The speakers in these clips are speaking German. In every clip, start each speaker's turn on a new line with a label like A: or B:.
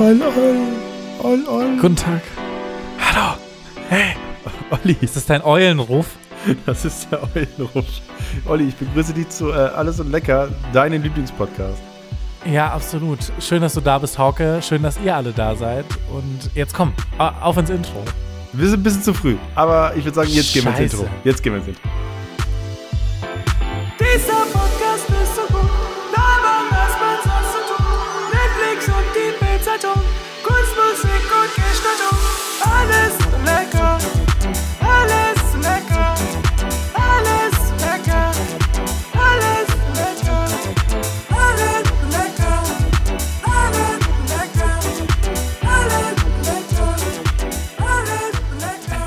A: Ol, ol, ol, ol.
B: Guten Tag. Hallo. Hey. Olli. Ist das dein Eulenruf?
A: Das ist der Eulenruf. Olli, ich begrüße dich zu äh, Alles und Lecker, deinem Lieblingspodcast.
B: Ja, absolut. Schön, dass du da bist, Hauke. Schön, dass ihr alle da seid. Und jetzt komm, auf ins Intro.
A: Wir sind ein bisschen zu früh, aber ich würde sagen, jetzt gehen wir ins Intro. Jetzt gehen wir ins Intro.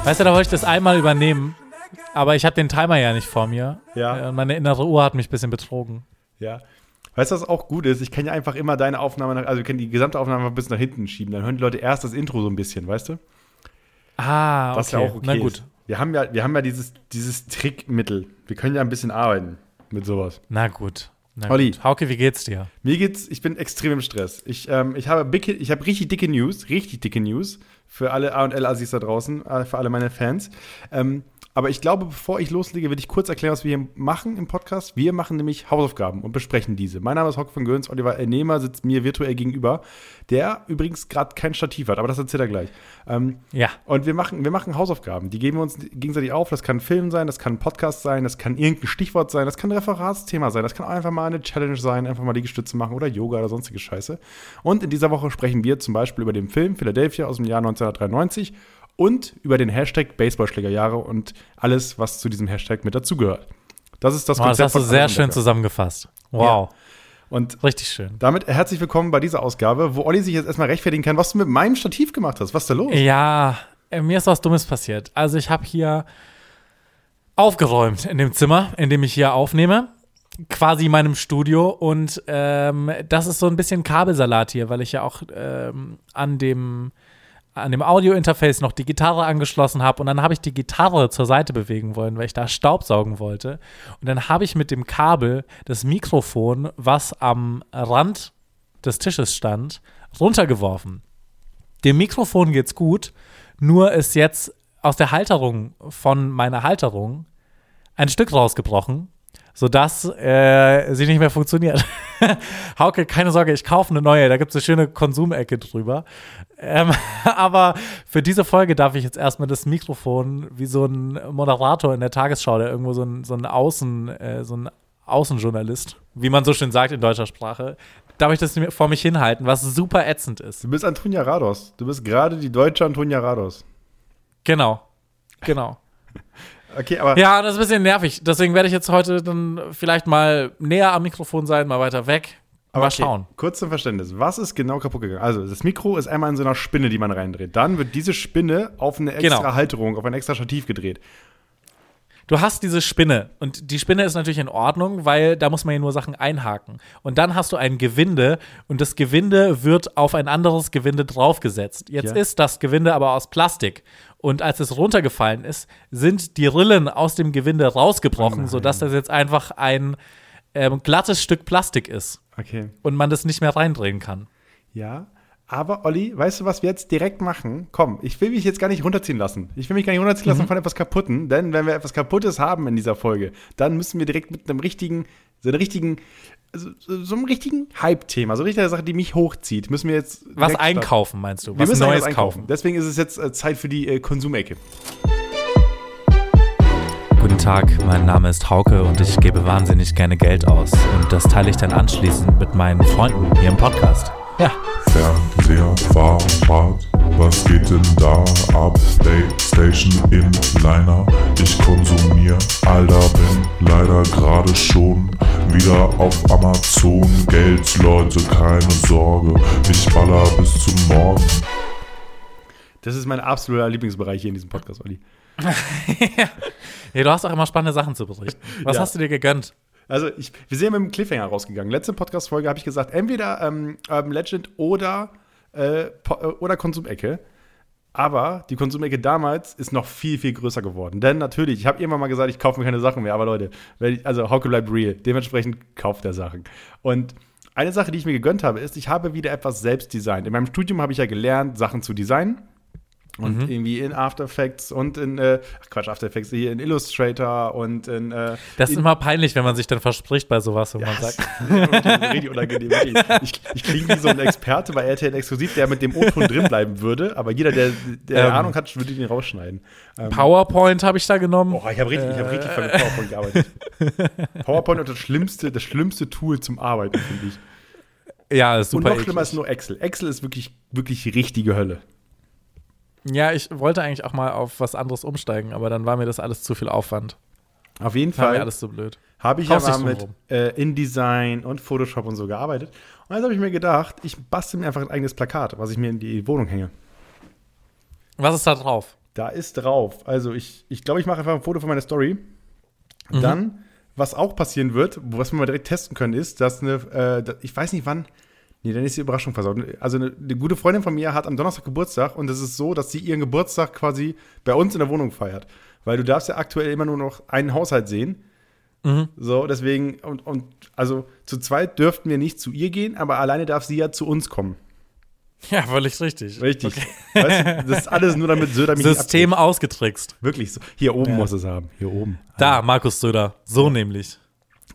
B: Weißt du, da wollte ich das einmal übernehmen. Aber ich habe den Timer ja nicht vor mir.
A: Ja.
B: Äh, Und meine innere Uhr hat mich ein bisschen betrogen.
A: Ja. Weißt du, was auch gut ist? Ich kann ja einfach immer deine Aufnahme, nach, also wir können die gesamte Aufnahme ein bisschen nach hinten schieben. Dann hören die Leute erst das Intro so ein bisschen, weißt du?
B: Ah, okay.
A: ja auch okay
B: Na gut.
A: ist. Wir haben ja, wir haben ja dieses, dieses Trickmittel. Wir können ja ein bisschen arbeiten mit sowas.
B: Na gut. Na
A: Olli.
B: gut. Hauke, wie geht's dir?
A: Mir geht's, ich bin extrem im Stress. Ich, ähm, ich habe dicke, ich habe richtig dicke News, richtig dicke News für alle A und L Assis da draußen, äh, für alle meine Fans. Ähm, aber ich glaube, bevor ich loslege, will ich kurz erklären, was wir hier machen im Podcast. Wir machen nämlich Hausaufgaben und besprechen diese. Mein Name ist Hock von Göns, Oliver Ernehmer sitzt mir virtuell gegenüber, der übrigens gerade kein Stativ hat, aber das erzählt er gleich. Ähm,
B: Ja.
A: und wir machen, wir machen Hausaufgaben. Die geben wir uns gegenseitig auf. Das kann ein Film sein, das kann ein Podcast sein, das kann irgendein Stichwort sein, das kann ein Referatsthema sein, das kann einfach mal eine Challenge sein, einfach mal Liegestütze machen oder Yoga oder sonstige Scheiße. Und in dieser Woche sprechen wir zum Beispiel über den Film Philadelphia aus dem Jahr 1993 und über den Hashtag Baseballschlägerjahre und alles, was zu diesem Hashtag mit dazugehört. Das ist das
B: Wow, das hast du sehr schön zusammengefasst. Wow.
A: Und
B: Richtig schön.
A: damit herzlich willkommen bei dieser Ausgabe, wo Olli sich jetzt erstmal rechtfertigen kann, was du mit meinem Stativ gemacht hast. Was ist da los?
B: Ja, äh, mir ist was Dummes passiert. Also ich habe hier aufgeräumt in dem Zimmer, in dem ich hier aufnehme. Quasi meinem Studio. Und ähm, das ist so ein bisschen Kabelsalat hier, weil ich ja auch ähm, an dem an dem Audio-Interface noch die Gitarre angeschlossen habe und dann habe ich die Gitarre zur Seite bewegen wollen, weil ich da Staubsaugen wollte. Und dann habe ich mit dem Kabel das Mikrofon, was am Rand des Tisches stand, runtergeworfen. Dem Mikrofon geht's gut, nur ist jetzt aus der Halterung von meiner Halterung ein Stück rausgebrochen, sodass äh, sie nicht mehr funktioniert. Hauke, keine Sorge, ich kaufe eine neue, da gibt es eine schöne Konsumecke drüber. Ähm, aber für diese Folge darf ich jetzt erstmal das Mikrofon wie so ein Moderator in der Tagesschau, der irgendwo so ein, so ein Außen, äh, so ein Außenjournalist, wie man so schön sagt in deutscher Sprache, darf ich das vor mich hinhalten, was super ätzend ist.
A: Du bist Antonia Rados. Du bist gerade die deutsche Antonia Rados.
B: Genau. Genau.
A: Okay, aber
B: Ja, das ist ein bisschen nervig. Deswegen werde ich jetzt heute dann vielleicht mal näher am Mikrofon sein, mal weiter weg.
A: Aber
B: mal
A: okay,
B: schauen.
A: Kurz zum Verständnis. Was ist genau kaputt gegangen? Also, das Mikro ist einmal in so einer Spinne, die man reindreht. Dann wird diese Spinne auf eine extra
B: Genau.
A: Halterung, auf ein extra Stativ gedreht.
B: Du hast diese Spinne und die Spinne ist natürlich in Ordnung, weil da muss man ja nur Sachen einhaken. Und dann hast du ein Gewinde und das Gewinde wird auf ein anderes Gewinde draufgesetzt. Jetzt
A: Ja.
B: ist das Gewinde aber aus Plastik. Und als es runtergefallen ist, sind die Rillen aus dem Gewinde rausgebrochen, sodass das jetzt einfach ein ähm, glattes Stück Plastik ist
A: Okay.
B: und man das nicht mehr reindrehen kann.
A: Ja. Aber Olli, weißt du, was wir jetzt direkt machen? Komm, ich will mich jetzt gar nicht runterziehen lassen. Ich will mich gar nicht runterziehen lassen von etwas Kaputten, denn wenn wir etwas Kaputtes haben in dieser Folge, dann müssen wir direkt mit einem richtigen, so einem richtigen, so, so einem richtigen Hype-Thema, so eine richtige Sache, die mich hochzieht, müssen wir jetzt
B: Was einkaufen, meinst du?
A: Wir
B: Was
A: müssen
B: Neues
A: was einkaufen.
B: kaufen.
A: Deswegen ist es jetzt äh, Zeit für die äh, Konsumecke.
B: Guten Tag, mein Name ist Hauke und ich gebe wahnsinnig gerne Geld aus. Und das teile ich dann anschließend mit meinen Freunden hier im Podcast. Ja.
C: Fernseher, Fahrrad, was geht denn da ab? Playstation in Liner, ich konsumier, Alter, bin leider gerade schon wieder auf Amazon. Geld, Leute, keine Sorge, ich baller bis zum Morgen.
A: Das ist mein absoluter Lieblingsbereich hier in diesem Podcast, Olli.
B: ja. Du hast auch immer spannende Sachen zu berichten. Was
A: Ja.
B: hast du dir gegönnt?
A: Also, ich, wir sind mit dem Cliffhanger rausgegangen. Letzte Podcast-Folge habe ich gesagt, entweder ähm, Urban Legend oder, äh, äh, oder Konsumecke. Aber die Konsumecke damals ist noch viel, viel größer geworden. Denn natürlich, ich habe irgendwann mal gesagt, ich kaufe mir keine Sachen mehr. Aber Leute, ich, also Hauke bleibt real. Dementsprechend kauft er Sachen. Und eine Sache, die ich mir gegönnt habe, ist, ich habe wieder etwas selbst designt. In meinem Studium habe ich ja gelernt, Sachen zu designen. Und
B: Mhm.
A: irgendwie in After Effects und in, äh, ach Quatsch, After Effects, hier in Illustrator und in, äh,
B: Das ist
A: in,
B: immer peinlich, wenn man sich dann verspricht bei sowas, wo man
A: das
B: sagt.
A: richtig unangenehm. Ich, ich klinge wie so ein Experte bei RTL Exklusiv, der mit dem O-Ton drin bleiben würde, aber jeder, der, der
B: Ähm.
A: Ahnung hat, würde ihn rausschneiden. Ähm,
B: PowerPoint habe ich da genommen.
A: Boah, ich habe richtig, ich hab richtig
B: Äh.
A: viel mit PowerPoint gearbeitet. PowerPoint ist das schlimmste, das schlimmste Tool zum Arbeiten, finde ich.
B: ja, ist
A: Und
B: super.
A: noch schlimmer ist nur Excel. Excel ist wirklich, wirklich richtige Hölle.
B: Ja, ich wollte eigentlich auch mal auf was anderes umsteigen, aber dann war mir das alles zu viel Aufwand.
A: Auf jeden
B: War mir
A: Fall
B: alles so blöd.
A: habe ich
B: dich
A: mal mit äh, InDesign und Photoshop und so gearbeitet. Und jetzt habe ich mir gedacht, ich bastel mir einfach ein eigenes Plakat, was ich mir in die Wohnung hänge.
B: Was ist da drauf?
A: Da ist drauf. Also ich ich, glaube, ich mache einfach ein Foto von meiner Story.
B: Mhm.
A: Dann, was auch passieren wird, was wir mal direkt testen können, ist, dass eine, äh, ich weiß nicht wann, nee, dann ist die Überraschung versaut. Also eine, eine gute Freundin von mir hat am Donnerstag Geburtstag und es ist so, dass sie ihren Geburtstag quasi bei uns in der Wohnung feiert. Weil du darfst ja aktuell immer nur noch einen Haushalt sehen.
B: Mhm.
A: So, deswegen, und, und also zu zweit dürften wir nicht zu ihr gehen, aber alleine darf sie ja zu uns kommen.
B: Ja, völlig richtig.
A: Richtig. Weißt du, das ist alles nur damit Söder mich
B: System ausgetrickst.
A: Wirklich so. Hier oben
B: Ja.
A: muss es haben. Hier oben.
B: Da, Markus Söder. So nämlich.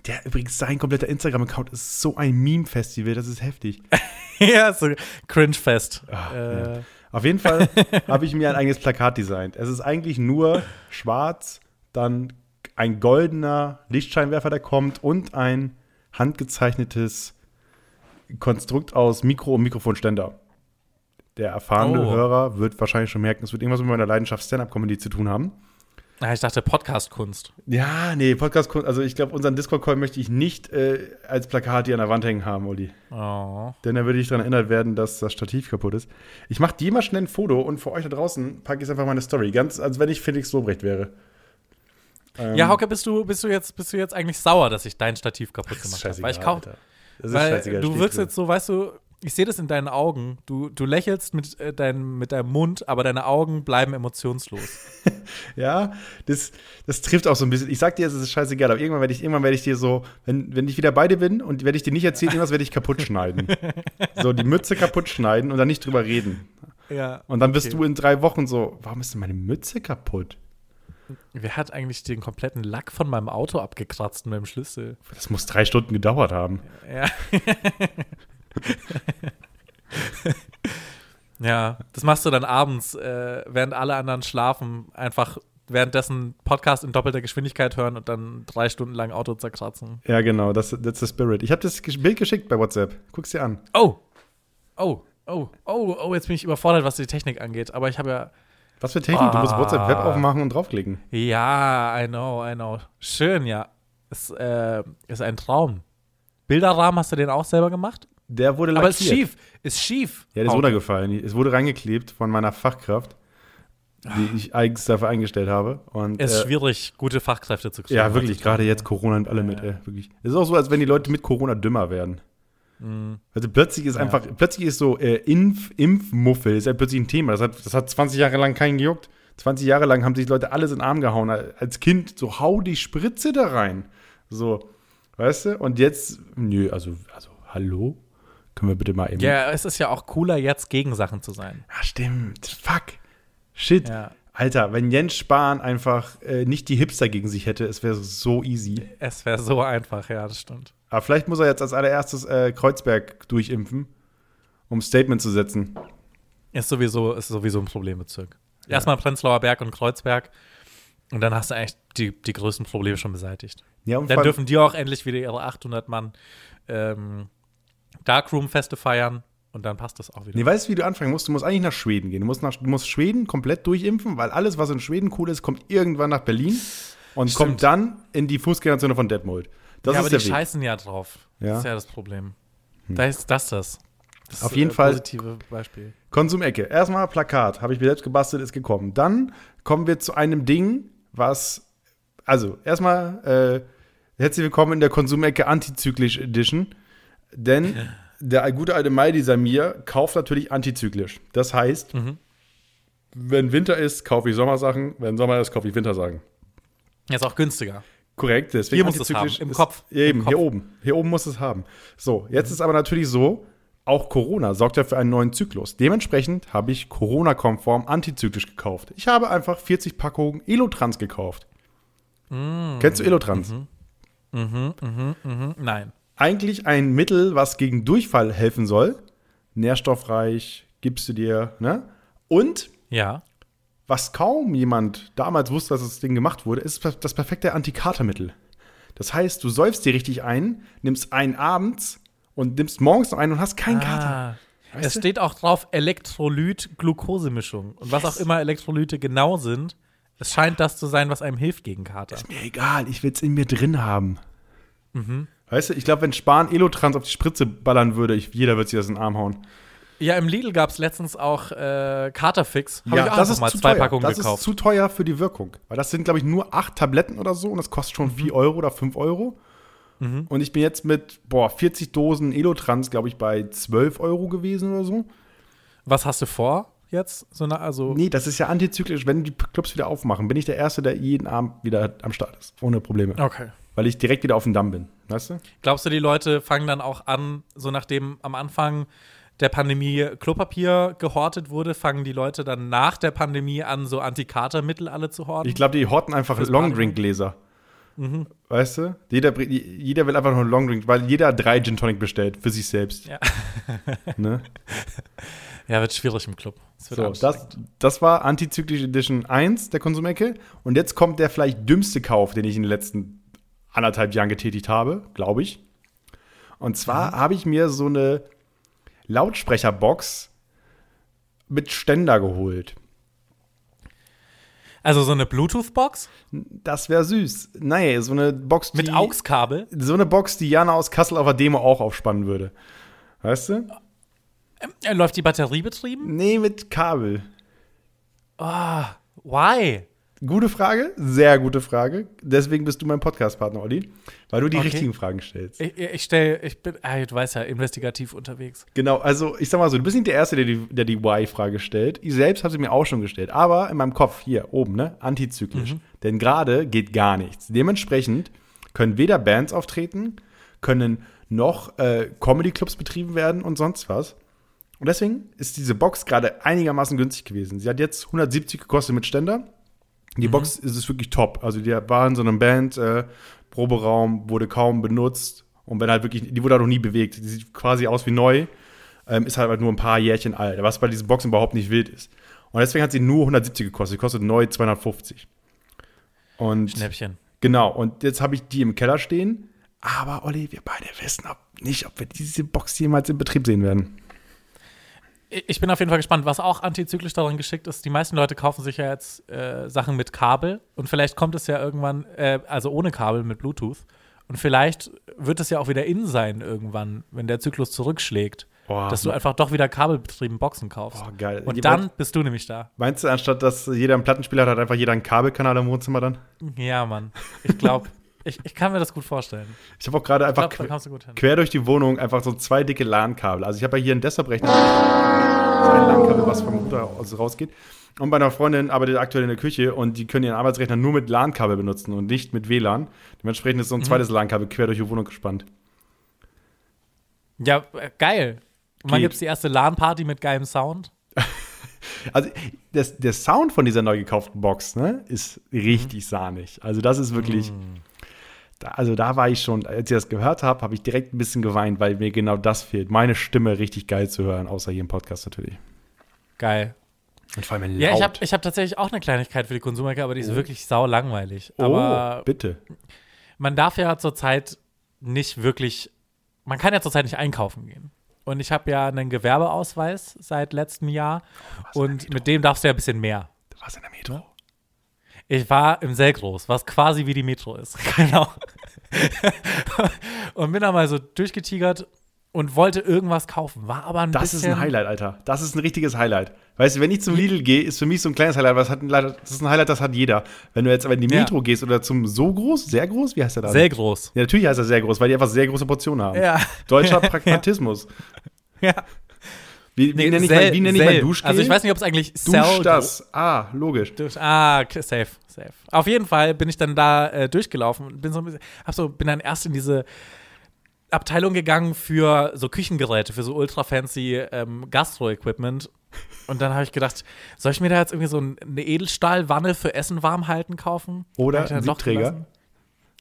A: Der übrigens, sein kompletter Instagram-Account ist so ein Meme-Festival, das ist heftig.
B: ja, so Cringe-Fest.
A: Ah,
B: äh,
A: ja. Auf jeden Fall habe ich mir ein eigenes Plakat designt. Es ist eigentlich nur schwarz, dann ein goldener Lichtscheinwerfer, der kommt und ein handgezeichnetes Konstrukt aus Mikro- und Mikrofonständer. Der erfahrene
B: Oh.
A: Hörer wird wahrscheinlich schon merken, es wird irgendwas mit meiner Leidenschaft Stand-Up-Comedy zu tun haben.
B: Ah, ich dachte Podcast-Kunst.
A: Ja, nee, Podcast, also ich glaube, unseren Discord-Call möchte ich nicht äh, als Plakat hier an der Wand hängen haben, Olli.
B: Oh.
A: Denn da würde ich daran erinnert werden, dass das Stativ kaputt ist. Ich mache dir mal schnell ein Foto und für euch da draußen packe ich einfach meine Story. Ganz, als wenn ich Felix Lobrecht wäre. Ähm,
B: Ja, Hauke, bist du, bist, du jetzt, bist du jetzt eigentlich sauer, dass ich dein Stativ kaputt gemacht habe? Weil ich
A: ist
B: Weil
A: scheißegal,
B: du wirkst jetzt so, weißt du, ich sehe das in deinen Augen. Du, du lächelst mit, äh, dein, mit deinem Mund, aber deine Augen bleiben emotionslos.
A: Ja, das, das trifft auch so ein bisschen. Ich sag dir, es ist scheißegal, aber irgendwann werde ich, irgendwann werde ich dir so, wenn, wenn ich wieder bei dir bin und werde ich dir nicht erzählen, irgendwas werde ich kaputt schneiden. so, die Mütze kaputt schneiden und dann nicht drüber reden.
B: ja.
A: Und dann bist
B: Okay.
A: du in drei Wochen so, warum ist denn meine Mütze kaputt?
B: Wer hat eigentlich den kompletten Lack von meinem Auto abgekratzt mit dem Schlüssel?
A: Das muss drei Stunden gedauert haben.
B: Ja. ja, das machst du dann abends, äh, während alle anderen schlafen, einfach währenddessen Podcast in doppelter Geschwindigkeit hören und dann drei Stunden lang Auto zerkratzen.
A: Ja, genau, das that's the spirit. Ich habe das Bild geschickt bei WhatsApp. Guck's dir an.
B: Oh! Oh, oh, oh, oh, jetzt bin ich überfordert, was die Technik angeht. Aber ich habe ja.
A: Was für Technik? Du musst
B: Ah.
A: WhatsApp Web aufmachen und draufklicken.
B: Ja, I know, I know. Schön, ja. Es äh, ist ein Traum. Bilderrahmen hast du den auch selber gemacht?
A: Der wurde
B: Aber ist
A: lackiert.
B: schief. Ist schief.
A: Ja, der ist runtergefallen. Es wurde reingeklebt von meiner Fachkraft, die ich eigens dafür eingestellt habe. Und,
B: Es ist
A: äh,
B: schwierig, gute Fachkräfte zu kriegen.
A: Ja, wirklich. Gerade jetzt Corona und alle mit. Äh, wirklich. Es ist auch so, als wenn die Leute mit Corona dümmer werden.
B: Mhm.
A: Also plötzlich ist einfach, plötzlich ist so äh, Impf, Impfmuffel ist ja plötzlich ein Thema. Das hat, das hat 20 Jahre lang keinen gejuckt. 20 Jahre lang haben sich Leute alles in den Arm gehauen. Als Kind so, hau die Spritze da rein. So, weißt du? Und jetzt, nö, also, also, hallo? Können wir bitte mal eben.
B: Ja, es ist ja auch cooler, jetzt gegen Sachen zu sein.
A: Ja, stimmt. Fuck. Shit.
B: Ja.
A: Alter, wenn Jens Spahn einfach äh, nicht die Hipster gegen sich hätte, es wäre so easy.
B: Es wäre so einfach, ja, das stimmt.
A: Aber vielleicht muss er jetzt als allererstes äh, Kreuzberg durchimpfen, um Statement zu setzen.
B: Ist sowieso, ist sowieso ein Problembezirk. Erstmal Prenzlauer Berg und Kreuzberg. Und dann hast du eigentlich die, die größten Probleme schon beseitigt.
A: Ja,
B: Dann dürfen die auch endlich wieder ihre 800 Mann ähm, Darkroom-Feste feiern. Und dann passt das auch wieder.
A: Nee, weißt du, wie du anfangen musst? Du musst eigentlich nach Schweden gehen. Du musst, nach, du musst Schweden komplett durchimpfen, weil alles, was in Schweden cool ist, kommt irgendwann nach Berlin und
B: Stimmt.
A: kommt dann in die Fußgängerzone von Detmold. Das
B: ja,
A: ist
B: aber
A: der
B: die
A: Weg.
B: scheißen ja drauf.
A: Ja. Hm.
B: Das ist ja das Problem. Da ist das das. das
A: Auf
B: ist,
A: jeden
B: äh,
A: Fall-
B: Positive Beispiel.
A: Konsumecke. Erstmal Plakat, habe ich mir selbst gebastelt, ist gekommen. Dann kommen wir zu einem Ding, was, also erstmal äh, herzlich willkommen in der Konsumecke Antizyklisch Edition, denn der gute alte Maidi Samir kauft natürlich antizyklisch. Das heißt, wenn Winter ist, kaufe ich Sommersachen, wenn Sommer ist, kaufe ich Wintersachen.
B: Jetzt auch günstiger.
A: Korrekt, deswegen
B: Hier muss es haben, im
A: ist-
B: Kopf,
A: Eben,
B: im Kopf.
A: hier oben. Hier oben muss es haben. So, jetzt ist aber natürlich so, auch Corona sorgt ja für einen neuen Zyklus. Dementsprechend habe ich Corona-konform antizyklisch gekauft. Ich habe einfach 40 Packungen Elotrans gekauft.
B: Mm.
A: Kennst du Elotrans?
B: Mhm. Nein.
A: Eigentlich ein Mittel, was gegen Durchfall helfen soll. Nährstoffreich, gibst du dir, ne? Und
B: Ja.
A: was kaum jemand damals wusste, dass das Ding gemacht wurde, ist das perfekte Antikatermittel. Das heißt, du säufst dir richtig ein, nimmst einen abends und nimmst morgens noch einen und hast keinen Kater.
B: Ah.
A: Weißt
B: Es
A: du?
B: steht auch drauf Elektrolyt-Glucosemischung. Und was auch immer Elektrolyte genau sind, es scheint das zu sein, was einem hilft gegen Kater.
A: Mir egal, ich will es in mir drin haben. Weißt du, ich glaube, wenn Spahn Elotrans auf die Spritze ballern würde, ich, jeder würde sich das in den Arm hauen.
B: Ja, im Lidl gab es letztens auch äh, Katerfix. Habe ich auch
A: das ist
B: mal
A: zu
B: zwei
A: teuer.
B: Packungen
A: das
B: gekauft.
A: ist zu teuer für die Wirkung. Weil das sind, glaube ich, nur acht Tabletten oder so und das kostet schon 4 Euro oder 5 Euro. Und ich bin jetzt mit, boah, 40 Dosen Elotrans, glaube ich, bei 12 Euro gewesen oder so.
B: was hast du vor jetzt? So eine, also,
A: Nee, das ist ja antizyklisch. Wenn die Clubs wieder aufmachen, bin ich der Erste, der jeden Abend wieder am Start ist. Ohne Probleme.
B: Okay.
A: Weil ich direkt wieder auf dem Damm bin. Weißt du?
B: Glaubst du, die Leute fangen dann auch an, so nachdem am Anfang der Pandemie Klopapier gehortet wurde, fangen die Leute dann nach der Pandemie an, so Antikatermittel alle zu horten?
A: Ich glaube, die horten einfach Longdrink-Gläser. Weißt du? Jeder, jeder will einfach nur einen Longdrink, weil jeder drei Gin Tonic bestellt für sich selbst.
B: Ja.
A: Ne?
B: ja, wird schwierig im Club. Wird
A: So, das, das war Antizyklische Edition 1 der Konsumecke. Und jetzt kommt der vielleicht dümmste Kauf, den ich in den letzten anderthalb Jahren getätigt habe, glaube ich. Und zwar habe ich mir so eine Lautsprecherbox mit Ständer geholt.
B: Also so eine Bluetooth-Box
A: Das wäre süß. Nein, so eine Box,
B: mit
A: die,
B: AUX-Kabel.
A: so eine Box, die Jana aus Kassel auf der Demo auch aufspannen würde. Weißt du?
B: Äh, Läuft die Batterie betrieben?
A: Nee, mit Kabel.
B: Why?
A: Gute Frage, sehr gute Frage. Deswegen bist du mein Podcast-Partner, Olli, weil du die
B: Okay.
A: richtigen Fragen stellst.
B: Ich, ich stelle, ich bin, ah, du weißt ja, investigativ unterwegs.
A: Genau, also ich sag mal so, du bist nicht der Erste, der die, der die Why-Frage stellt. Ich selbst habe sie mir auch schon gestellt, aber in meinem Kopf hier oben, ne, antizyklisch. Denn gerade geht gar nichts. Dementsprechend können weder Bands auftreten, können noch äh, Comedy-Clubs betrieben werden und sonst was. Und deswegen ist diese Box gerade einigermaßen günstig gewesen. Sie hat jetzt 170 gekostet mit Ständer. Die Box ist es wirklich top. Also die war in so einem Band, äh, Proberaum, wurde kaum benutzt. Und wenn halt wirklich, die wurde halt noch nie bewegt. Die sieht quasi aus wie neu. Ähm, ist halt nur ein paar Jährchen alt. Was bei diesen Boxen überhaupt nicht wild ist. Und deswegen hat sie nur 170 gekostet. Die kostet neu 250. Und
B: Schnäppchen.
A: genau, und jetzt habe ich die im Keller stehen. Aber Olli, wir beide wissen ob nicht, ob wir diese Box jemals in Betrieb sehen werden.
B: Ich bin auf jeden Fall gespannt, was auch antizyklisch daran geschickt ist. Die meisten Leute kaufen sich ja jetzt äh, Sachen mit Kabel und vielleicht kommt es ja irgendwann, äh, also ohne Kabel mit Bluetooth. Und vielleicht wird es ja auch wieder in sein irgendwann, wenn der Zyklus zurückschlägt,
A: Boah,
B: dass du einfach doch wieder kabelbetrieben Boxen kaufst.
A: Boah, geil.
B: Und dann bist du nämlich da.
A: Meinst du, anstatt dass jeder einen Plattenspieler hat, hat einfach jeder einen Kabelkanal im Wohnzimmer dann?
B: Ja, Mann. Ich glaube, ich, ich kann mir das gut vorstellen.
A: Ich habe auch gerade einfach
B: glaube, da
A: que-
B: kommst du gut hin.
A: quer durch die Wohnung einfach so zwei dicke LAN-Kabel. Also ich habe ja hier einen Desktop-Rechner, so ein LAN-Kabel, was vom Router aus rausgeht. Und bei einer Freundin arbeitet aktuell in der Küche und die können ihren Arbeitsrechner nur mit LAN-Kabel benutzen und nicht mit WLAN. Dementsprechend ist so ein zweites LAN-Kabel quer durch die Wohnung gespannt.
B: Ja, äh, geil. Und wann gibt es die erste LAN-Party mit geilem Sound?
A: Also das, der Sound von dieser neu gekauften Box ne, ist richtig sahnig. Also das ist wirklich. Da, also da war ich schon, als ich das gehört habe, habe ich direkt ein bisschen geweint, weil mir genau das fehlt. Meine Stimme richtig geil zu hören, außer hier im Podcast natürlich.
B: Geil.
A: Und vor allem laut.
B: Ja, ich habe ich hab tatsächlich auch eine Kleinigkeit für die Konsumecke, aber die ist wirklich sau langweilig.
A: oh,
B: Aber
A: bitte.
B: man darf ja zurzeit nicht wirklich, man kann ja zurzeit nicht einkaufen gehen. Und ich habe ja einen Gewerbeausweis seit letztem Jahr und mit dem darfst du ja ein bisschen mehr.
A: Du warst in der Metro.
B: Ich war im Selgros, was quasi wie die Metro ist. genau. und bin da mal so durchgetigert und wollte irgendwas kaufen. War aber ein
A: Das ist ein Highlight, Alter. Das ist ein richtiges Highlight. Weißt du, wenn ich zum Lidl gehe, ist für mich so ein kleines Highlight, das, hat ein, das ist ein Highlight, das hat jeder. Wenn du jetzt aber in die
B: Ja.
A: Metro gehst oder zum so groß, sehr groß, wie heißt der da?
B: Sehr groß.
A: ja, natürlich heißt er sehr groß, weil die einfach sehr große Portionen haben.
B: Ja.
A: Deutscher Pragmatismus.
B: Ja.
A: Wie, wie nenne ich,
B: Cell-
A: mein, wie nenn ich mein. Duschgel?
B: Also ich weiß nicht, ob es eigentlich
A: Dusch das. Ah, logisch.
B: Dusch, ah, safe, safe. Auf jeden Fall bin ich dann da äh, durchgelaufen und bin so ein bisschen, hab so, bin dann erst in diese Abteilung gegangen für so Küchengeräte, für so ultra fancy ähm, Gastro-Equipment. Und dann habe ich gedacht, soll ich mir da jetzt irgendwie so ein- eine Edelstahlwanne für Essen warm halten kaufen?
A: Oder
B: Hab ich dann
A: ein
B: doch
A: Siebträger.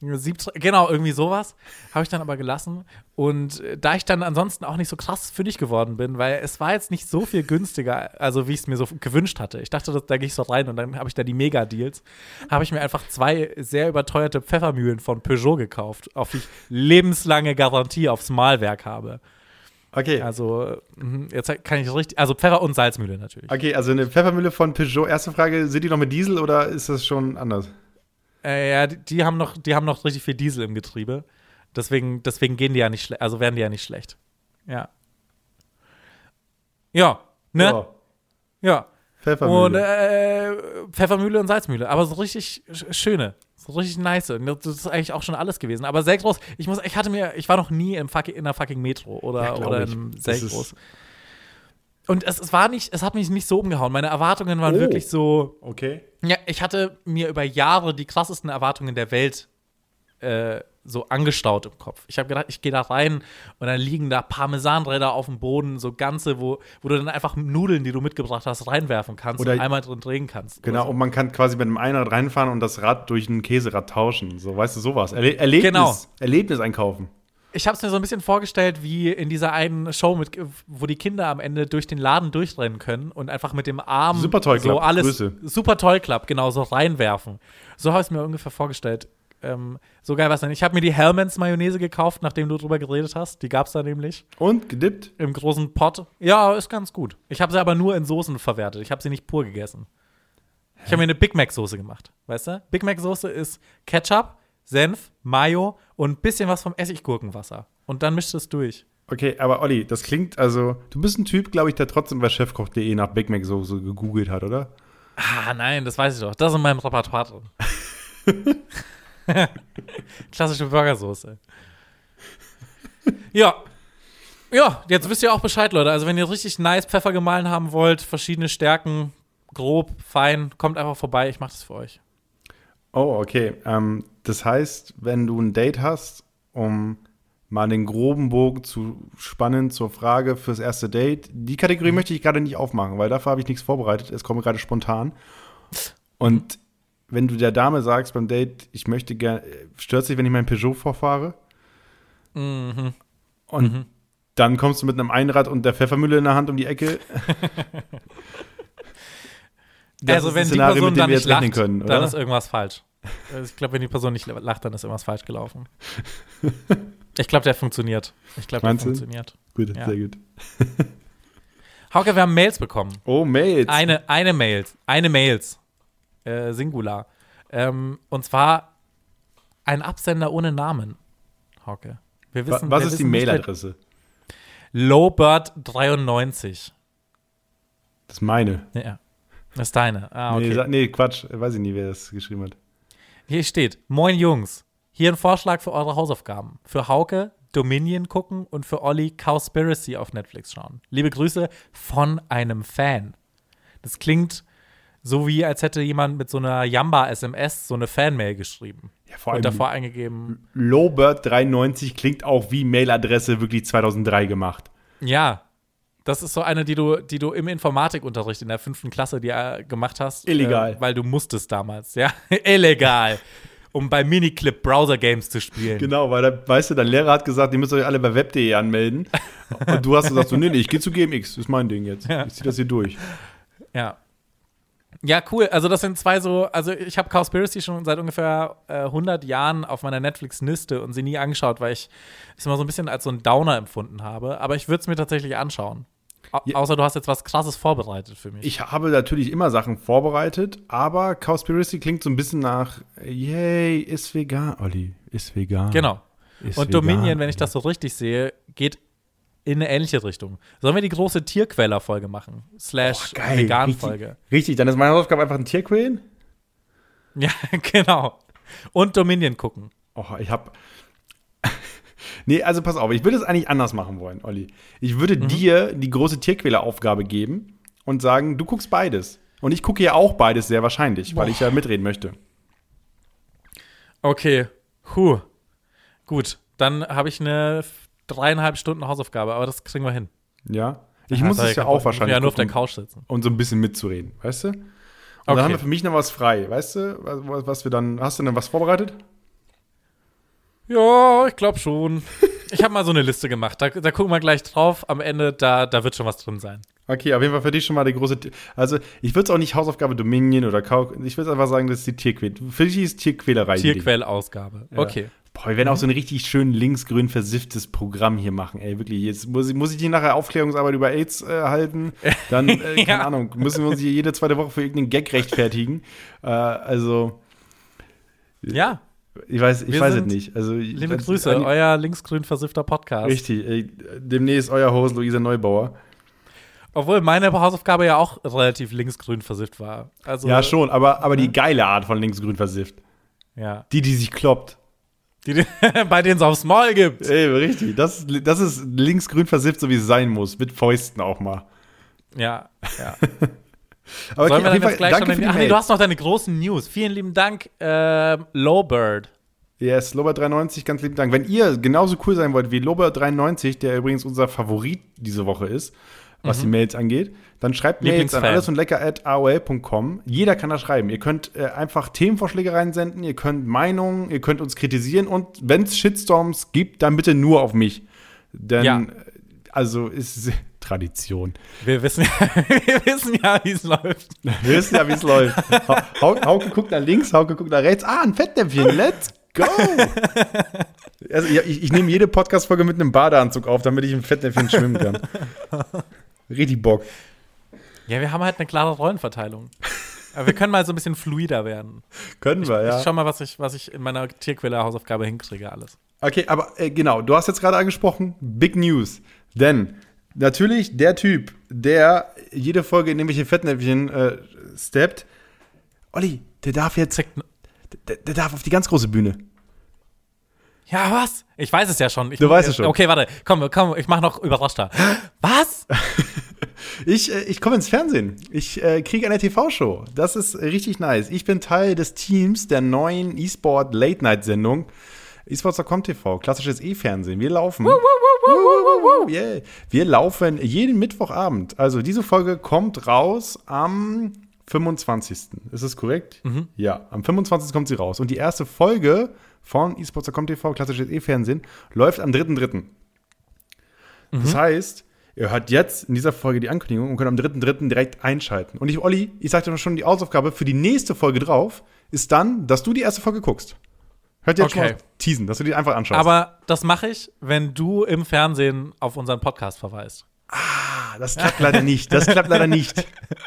B: Genau, irgendwie sowas. Habe ich dann aber gelassen. Und äh, da ich dann ansonsten auch nicht so krass fündig geworden bin, weil es war jetzt nicht so viel günstiger, also wie ich es mir so gewünscht hatte. Ich dachte, das, da gehe ich so rein und dann habe ich da die Mega-Deals. Habe ich mir einfach zwei sehr überteuerte Pfeffermühlen von Peugeot gekauft, auf die ich lebenslange Garantie aufs Mahlwerk habe.
A: Okay.
B: Also, mhm, jetzt kann ich richtig, also Pfeffer- und Salzmühle natürlich.
A: Okay, also eine Pfeffermühle von Peugeot. Erste Frage, sind die noch mit Diesel oder ist das schon anders?
B: Äh, ja, die, die haben noch, die haben noch richtig viel Diesel im Getriebe. Deswegen, deswegen gehen die ja nicht schlecht, also werden die ja nicht schlecht. Ja. Ja, ne?
A: Ja,
B: Ja.
A: Pfeffermühle.
B: Und äh, Pfeffermühle und Salzmühle, aber so richtig sch- schöne, so richtig nice. Und Das ist eigentlich auch schon alles gewesen. Aber Selgros, ich muss, ich hatte mir, ich war noch nie im fucking, in der fucking Metro oder,
A: Ja,
B: oder im
A: Das
B: Selgros.
A: ist-
B: Und es, es war nicht, es hat mich nicht so umgehauen. Meine Erwartungen waren
A: Oh.
B: wirklich so,
A: okay.
B: ja, ich hatte mir über Jahre die krassesten Erwartungen der Welt äh, so angestaut im Kopf. Ich habe gedacht, ich gehe da rein und dann liegen da Parmesanräder auf dem Boden, so ganze, wo, wo du dann einfach Nudeln, die du mitgebracht hast, reinwerfen kannst
A: Oder-
B: und einmal drin drehen kannst.
A: Genau,
B: Oder
A: und man kann quasi mit einem Einrad reinfahren und das Rad durch ein Käserad tauschen. So, weißt du, sowas. Erle Erlebnis,
B: Genau.
A: Erlebnis einkaufen.
B: Ich habe es mir so ein bisschen vorgestellt, wie in dieser einen Show, mit, wo die Kinder am Ende durch den Laden durchrennen können und einfach mit dem Arm
A: Super Toy Club,
B: so alles
A: Grüße.
B: Super Toy Club, genau, so reinwerfen. So habe ich es mir ungefähr vorgestellt. Ähm, so geil was denn. Ich habe mir die Hellmans Mayonnaise gekauft, nachdem du drüber geredet hast. Die gab es da nämlich
A: Und gedippt.
B: im großen Pot. Ja, ist ganz gut. Ich habe sie aber nur in Soßen verwertet. Ich habe sie nicht pur gegessen. Ich habe mir eine Big Mac Soße gemacht, weißt du? Big Mac Soße ist Ketchup, Senf, Mayo und ein bisschen was vom Essiggurkenwasser. Und dann mischt es durch.
A: Okay, aber Olli, das klingt, also, du bist ein Typ, glaube ich, der trotzdem bei chefkoch.de nach Big Mac so, so gegoogelt hat, oder?
B: Ah, nein, das weiß ich doch. Das ist in meinem Repertoire drin. Klassische Burgersoße. Ja. Ja, jetzt wisst ihr auch Bescheid, Leute. Also, wenn ihr richtig nice Pfeffer gemahlen haben wollt, verschiedene Stärken, grob, fein, kommt einfach vorbei. Ich mache das für euch.
A: Oh, okay. Ähm, das heißt, wenn du ein Date hast, um mal den groben Bogen zu spannen zur Frage fürs erste Date, die Kategorie möchte ich gerade nicht aufmachen, weil dafür habe ich nichts vorbereitet. Es kommt gerade spontan. Und wenn du der Dame sagst beim Date, ich möchte gerne, stört sich, wenn ich mein Peugeot vorfahre?
B: Mhm.
A: Und dann kommst du mit einem Einrad und der Pfeffermühle in der Hand um die Ecke. Das
B: also, wenn
A: ein
B: die
A: Szenario,
B: Person dann nicht lacht,
A: können,
B: dann ist irgendwas falsch. Also, Ich glaube, wenn die Person nicht lacht, dann ist irgendwas falsch gelaufen. Ich glaube, der funktioniert. Ich glaube, der
A: du?
B: funktioniert.
A: Gut,
B: Ja.
A: sehr gut.
B: Hauke, wir haben Mails bekommen.
A: Oh, Mails.
B: Eine, eine Mails. Eine Mails. Äh, Singular. Ähm, und zwar ein Absender ohne Namen. Hauke. Wir wissen,
A: Was
B: wir
A: ist die
B: wissen wer-
A: Mailadresse?
B: Lowbird93.
A: Das ist meine.
B: Ja. Das ist deine. Ah, okay.
A: Nee, nee, Quatsch. Weiß ich nie, wer das geschrieben hat.
B: Hier steht: Moin Jungs. Hier ein Vorschlag für eure Hausaufgaben. Für Hauke Dominion gucken und für Olli Cowspiracy auf Netflix schauen. Liebe Grüße von einem Fan. Das klingt so wie, als hätte jemand mit so einer Jamba-SMS so eine Fanmail geschrieben.
A: Ja, vor
B: und
A: allem
B: davor eingegeben,
A: Lowbird93 klingt auch wie Mailadresse wirklich 2003 gemacht.
B: ja, das ist so eine, die du, die du im Informatikunterricht in der fünften Klasse die, äh, gemacht hast.
A: Illegal.
B: Äh, weil du musstest damals, ja. Illegal. Um bei Miniclip Browser Games zu spielen.
A: Genau, weil, da, weißt du, dein Lehrer hat gesagt, ihr müsst euch alle bei web.de anmelden. Und du hast gesagt, so, nee, nee, ich gehe zu GMX, das ist mein Ding jetzt. Ich zieh das hier durch.
B: Ja. Ja, cool. Also das sind zwei so, also ich habe Cowspiracy schon seit ungefähr äh, 100 Jahren auf meiner Netflix-Liste und sie nie angeschaut, weil ich es immer so ein bisschen als so ein Downer empfunden habe. Aber ich würde es mir tatsächlich anschauen. Au
A: Ja.
B: Außer du hast jetzt was Krasses vorbereitet für mich.
A: Ich habe natürlich immer Sachen vorbereitet, aber Cowspiracy klingt so ein bisschen nach, yay, ist vegan, Olli, ist vegan.
B: genau.
A: Ist
B: Und
A: vegan,
B: Dominion, wenn ich das so richtig sehe, geht in eine ähnliche Richtung. Sollen wir die große Tierquäler-Folge machen? Slash
A: Oh.
B: Vegan-Folge.
A: Richtig, richtig, dann ist meine Hausaufgabe einfach ein Tier quälen.
B: Ja, genau. Und Dominion gucken.
A: Oh, ich habe Nee, also pass auf, ich würde es eigentlich anders machen wollen, Olli. Ich würde
B: Mhm.
A: dir die große Tierquäleraufgabe geben und sagen, du guckst beides. Und ich gucke ja auch beides sehr wahrscheinlich, weil ich ja mitreden möchte.
B: Okay, huh. Gut, dann habe ich eine dreieinhalb Stunden Hausaufgabe, aber das kriegen wir hin.
A: Ja? Ich
B: Ja,
A: muss es ja auch wahrscheinlich
B: Ja, nur auf der Couch sitzen.
A: und so ein bisschen mitzureden, weißt du? Und
B: Okay.
A: dann haben wir für mich noch was frei, weißt du? Was, was wir dann, hast du denn was vorbereitet?
B: Ja, ich glaube schon. Ich habe mal so eine Liste gemacht. Da, da gucken wir gleich drauf. Am Ende, da, da wird schon was drin sein.
A: Okay, auf jeden Fall für dich schon mal die große. Also, ich würde es auch nicht Hausaufgabe Dominion oder Kau. Ich würde einfach sagen, das ist die Tierquälerei. Für dich ist Tierquälerei.
B: Tierquellausgabe.
A: Ja.
B: Okay.
A: Boah, wir werden auch so ein richtig schön linksgrün versifftes Programm hier machen, ey, wirklich. Jetzt muss ich, muss ich dir nachher Aufklärungsarbeit über AIDS äh, halten. Dann, äh, keine
B: Ja.
A: Ahnung, müssen wir uns hier jede zweite Woche für irgendeinen Gag rechtfertigen. Äh, also,
B: Ja,
A: ich weiß, ich
B: Wir
A: weiß es nicht. Also,
B: liebe
A: das-
B: Grüße,
A: an-
B: euer linksgrün versiffter Podcast.
A: Richtig, demnächst euer Host Luisa Neubauer.
B: Obwohl meine Hausaufgabe ja auch relativ linksgrün versifft war. Also,
A: Ja, schon, aber, aber die geile Art von linksgrün versifft.
B: Ja.
A: Die, die sich kloppt.
B: Die, die, bei denen es aufs Maul gibt.
A: Ey, richtig. Das, das ist linksgrün versifft, so wie es sein muss. Mit Fäusten auch mal.
B: Ja, ja.
A: Aber
B: Sollen wir dann jetzt gleich schon
A: danke
B: in
A: für
B: die, Ach nee, du hast noch deine großen News. Vielen lieben Dank, ähm, Lowbird.
A: Yes, Lobert93, ganz lieben Dank. Wenn ihr genauso cool sein wollt wie Lobert93, der übrigens unser Favorit diese Woche ist, was die Mails angeht, dann schreibt Mails an
B: Lieblingsfan.
A: alles und lecker at aol.com. Jeder kann da schreiben. Ihr könnt äh, einfach Themenvorschläge reinsenden, ihr könnt Meinungen, ihr könnt uns kritisieren und wenn es Shitstorms gibt, dann bitte nur auf mich. Denn,
B: Ja.
A: äh, also ist Tradition.
B: Wir wissen, wir wissen ja, wie es läuft.
A: Wir wissen ja, wie es läuft. Ha- Hau- Hauke guckt nach links, Hauke guckt nach rechts. Ah, ein Fettnäpfchen. Let's go. Also, ich, ich nehme jede Podcast-Folge mit einem Badeanzug auf, damit ich im Fettnäpfchen schwimmen kann. Richtig Bock.
B: Ja, wir haben halt eine klare Rollenverteilung. Aber wir können mal so ein bisschen fluider werden.
A: Können wir, ja.
B: Ich schau mal, was ich, was ich in meiner Tierquelle-Hausaufgabe hinkriege, alles.
A: Okay, aber äh, genau, du hast jetzt gerade angesprochen, Big News. Denn natürlich der Typ, der jede Folge in irgendwelche Fettnäpfchen äh, steppt, Olli, der darf jetzt, der, der darf auf die ganz große Bühne.
B: Ja, was? Ich weiß es ja schon. Ich,
A: Du weißt es schon.
B: Okay, warte. Komm, komm, ich mach noch überraschter. Was?
A: Ich, äh, ich komme ins Fernsehen. Ich äh, kriege eine TV-Show. Das ist richtig nice. Ich bin Teil des Teams der neuen E-Sport Late Night Sendung. eSports.com TV, klassisches E-Fernsehen. Wir laufen. Yeah. Wir laufen jeden Mittwochabend. Also diese Folge kommt raus am 25. Ist das korrekt? Ja, am 25. kommt sie raus. Und die erste Folge von eSports.com TV, klassisches E-Fernsehen, läuft am 3.3. Das heißt, ihr hört jetzt in dieser Folge die Ankündigung und könnt am 3.3. direkt einschalten. Und ich, Olli, ich sagte schon, die Hausaufgabe für die nächste Folge drauf ist dann, dass du die erste Folge guckst. Hört jetzt
B: Okay.
A: schon mal teasen, dass du die einfach anschaust.
B: Aber das mache ich, wenn du im Fernsehen auf unseren Podcast verweist.
A: Ah, das klappt leider nicht. Das klappt leider nicht.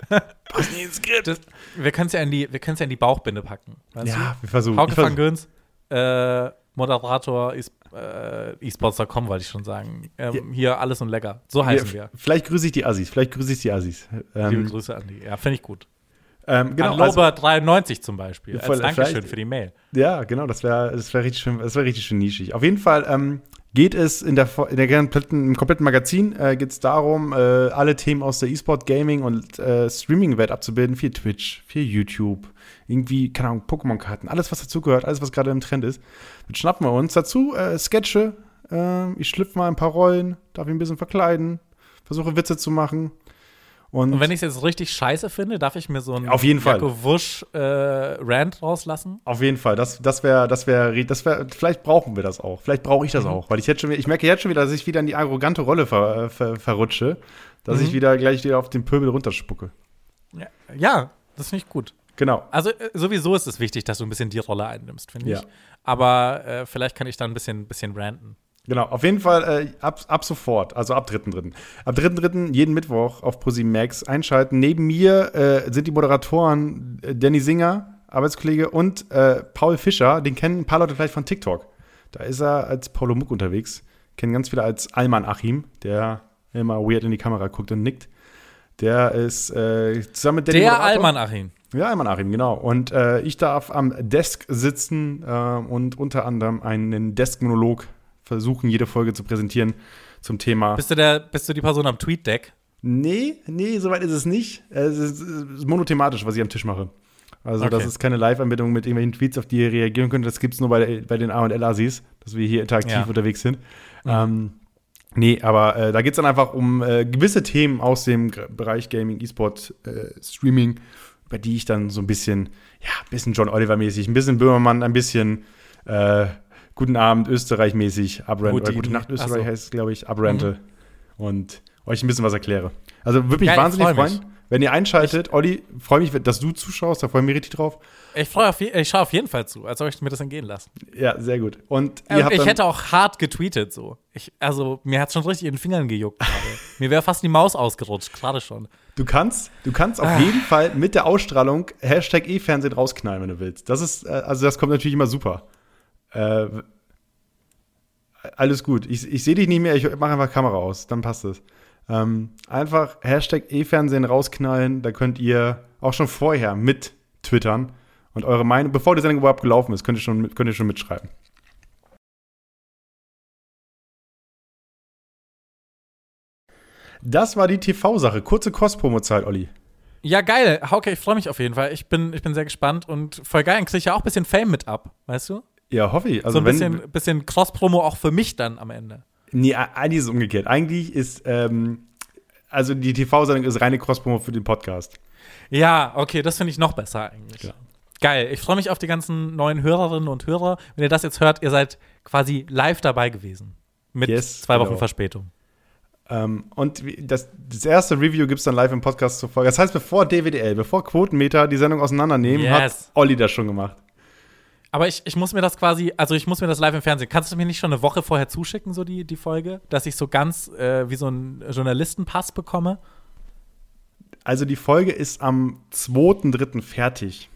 A: Passt nicht ins Skript.
B: Das, wir können es ja, in die- wir ja in die Bauchbinde packen.
A: Ja,
B: du?
A: wir versuchen.
B: Hauke
A: ich
B: van. Göns, äh, Moderator is- äh, eSports.com, wollte ich schon sagen. Ähm, Hier alles und lecker. So heißen wir.
A: Vielleicht grüße ich die Assis. Vielleicht grüße ich die Assis.
B: Liebe
A: Ähm,
B: Grüße an die. Ja, finde ich gut.
A: Ähm, genau.
B: an
A: Also,
B: Lober93 zum Beispiel. Als
A: Voll-
B: Dankeschön
A: vielleicht-
B: für die Mail.
A: ja, genau. Das wäre das wär richtig schön. Das wäre richtig schön nischig. Auf jeden Fall ähm, geht es in der, in der kompletten, im kompletten Magazin äh, geht es darum, äh, alle Themen aus der E-Sport, Gaming und äh, Streaming-Welt abzubilden. Für Twitch, für YouTube, irgendwie, keine Ahnung, Pokémon-Karten, alles, was dazugehört, alles, was gerade im Trend ist. Dann schnappen wir uns dazu äh, Sketche. Äh, ich schlüpfe mal ein paar Rollen, darf ihn ein bisschen verkleiden, versuche Witze zu machen. Und,
B: Und wenn ich es jetzt richtig scheiße finde, darf ich mir so einen
A: Auf jeden Fall.
B: Wusch äh, Rant rauslassen?
A: Auf jeden Fall, das, das wäre, das wäre, das wäre, vielleicht brauchen wir das auch. Vielleicht brauche ich das
B: Mhm.
A: auch, weil ich jetzt schon, ich merke jetzt schon wieder, dass ich wieder in die arrogante Rolle ver, ver, verrutsche, dass
B: Mhm.
A: ich wieder gleich wieder auf den Pöbel runterspucke.
B: Ja, ja das finde ich gut.
A: Genau.
B: Also äh, sowieso ist es wichtig, dass du ein bisschen die Rolle einnimmst, finde
A: Ja.
B: ich. Aber äh, vielleicht kann ich da ein bisschen, bisschen ranten.
A: Genau, auf jeden Fall äh, ab, ab sofort, also ab 3.3. Ab 3.3. jeden Mittwoch auf ProSieben Max einschalten. Neben mir äh, sind die Moderatoren äh, Danny Singer, Arbeitskollege, und äh, Paul Fischer. Den kennen ein paar Leute vielleicht von TikTok. Da ist er als Paulo Muck unterwegs. Kennen ganz viele als Alman Achim, der immer weird in die Kamera guckt und nickt. Der ist äh, zusammen mit Danny
B: Der
A: Moderator-
B: Alman Achim.
A: ja, Alman Achim, genau. Und äh, ich darf am Desk sitzen und unter anderem einen Desk-Monolog versuchen, jede Folge zu präsentieren zum Thema.
B: Bist du, der, bist du die Person am Tweet-Deck?
A: Nee, nee, soweit ist es nicht. Es ist, ist monothematisch, was ich am Tisch mache. Also, das
B: Okay.
A: ist keine Live-Anbindung mit irgendwelchen Tweets, auf die ihr reagieren könnt. Das gibt es nur bei, bei den A und L-Asis, dass wir hier interaktiv
B: Ja.
A: unterwegs sind. Ähm, nee, aber äh, da geht es dann einfach um äh, gewisse Themen aus dem Bereich Gaming, E-Sport, äh, Streaming, über die ich dann so ein bisschen, ja, ein bisschen John Oliver-mäßig, ein bisschen Böhmermann, ein bisschen äh, Guten Abend Österreich-mäßig, abrente, oder Gute Nacht
B: ach so.
A: Österreich heißt es, glaube ich, abrente und euch ein bisschen was erkläre. Also würde mich
B: Geil, ich
A: wahnsinnig
B: freu mich.
A: freuen, wenn ihr einschaltet. Olli, freue mich, dass du zuschaust, da freue ich mich richtig drauf.
B: Ich, ich schaue auf jeden Fall zu, als soll ich mir das entgehen lassen.
A: Ja, sehr gut. Und
B: Und
A: habt
B: ich hätte auch hart getweetet so. Ich, also, mir hat es schon richtig in den Fingern gejuckt gerade. mir wäre fast die Maus ausgerutscht, gerade schon.
A: du kannst, du kannst auf
B: Ah.
A: jeden Fall mit der Ausstrahlung Hashtag E-Fernsehen rausknallen, wenn du willst. Das ist, äh, also das kommt natürlich immer super. Äh, alles gut. Ich, ich sehe dich nicht mehr, ich mache einfach Kamera aus, dann passt es. Ähm, einfach Hashtag E-Fernsehen rausknallen, da könnt ihr auch schon vorher mit twittern und eure Meinung, bevor die Sendung überhaupt gelaufen ist, könnt ihr schon, könnt ihr schon mitschreiben. Das war die TV-Sache. Kurze Kostpromo-Zeit, Olli.
B: Ja, geil. Hauke, ich freue mich auf jeden Fall. Ich bin, ich bin sehr gespannt und voll geil. Dann kriege ich ja auch ein bisschen Fame mit ab, weißt du?
A: Ja, hoffe ich. Also
B: so ein
A: wenn,
B: bisschen, bisschen Cross-Promo auch für mich dann am Ende.
A: Nee, eigentlich ist es umgekehrt. Eigentlich ist, ähm, also die TV-Sendung ist reine Cross-Promo für den Podcast.
B: Ja, okay, das finde ich noch besser eigentlich.
A: Ja.
B: Geil. Ich freue mich auf die ganzen neuen Hörerinnen und Hörer. Wenn ihr das jetzt hört, ihr seid quasi live dabei gewesen. Mit
A: Yes,
B: zwei Wochen
A: genau.
B: Verspätung.
A: Ähm, und das, das erste Review gibt es dann live im Podcast zur Folge. Das heißt, bevor DWDL, bevor Quotenmeter die Sendung auseinandernehmen,
B: Yes.
A: hat Olli das schon gemacht.
B: Aber ich, ich muss mir das quasi, also ich muss mir das live im Fernsehen. Kannst du mir nicht schon eine Woche vorher zuschicken, so die, die Folge? Dass ich so ganz äh, wie so einen Journalistenpass bekomme?
A: Also die Folge ist am 2.3. fertig.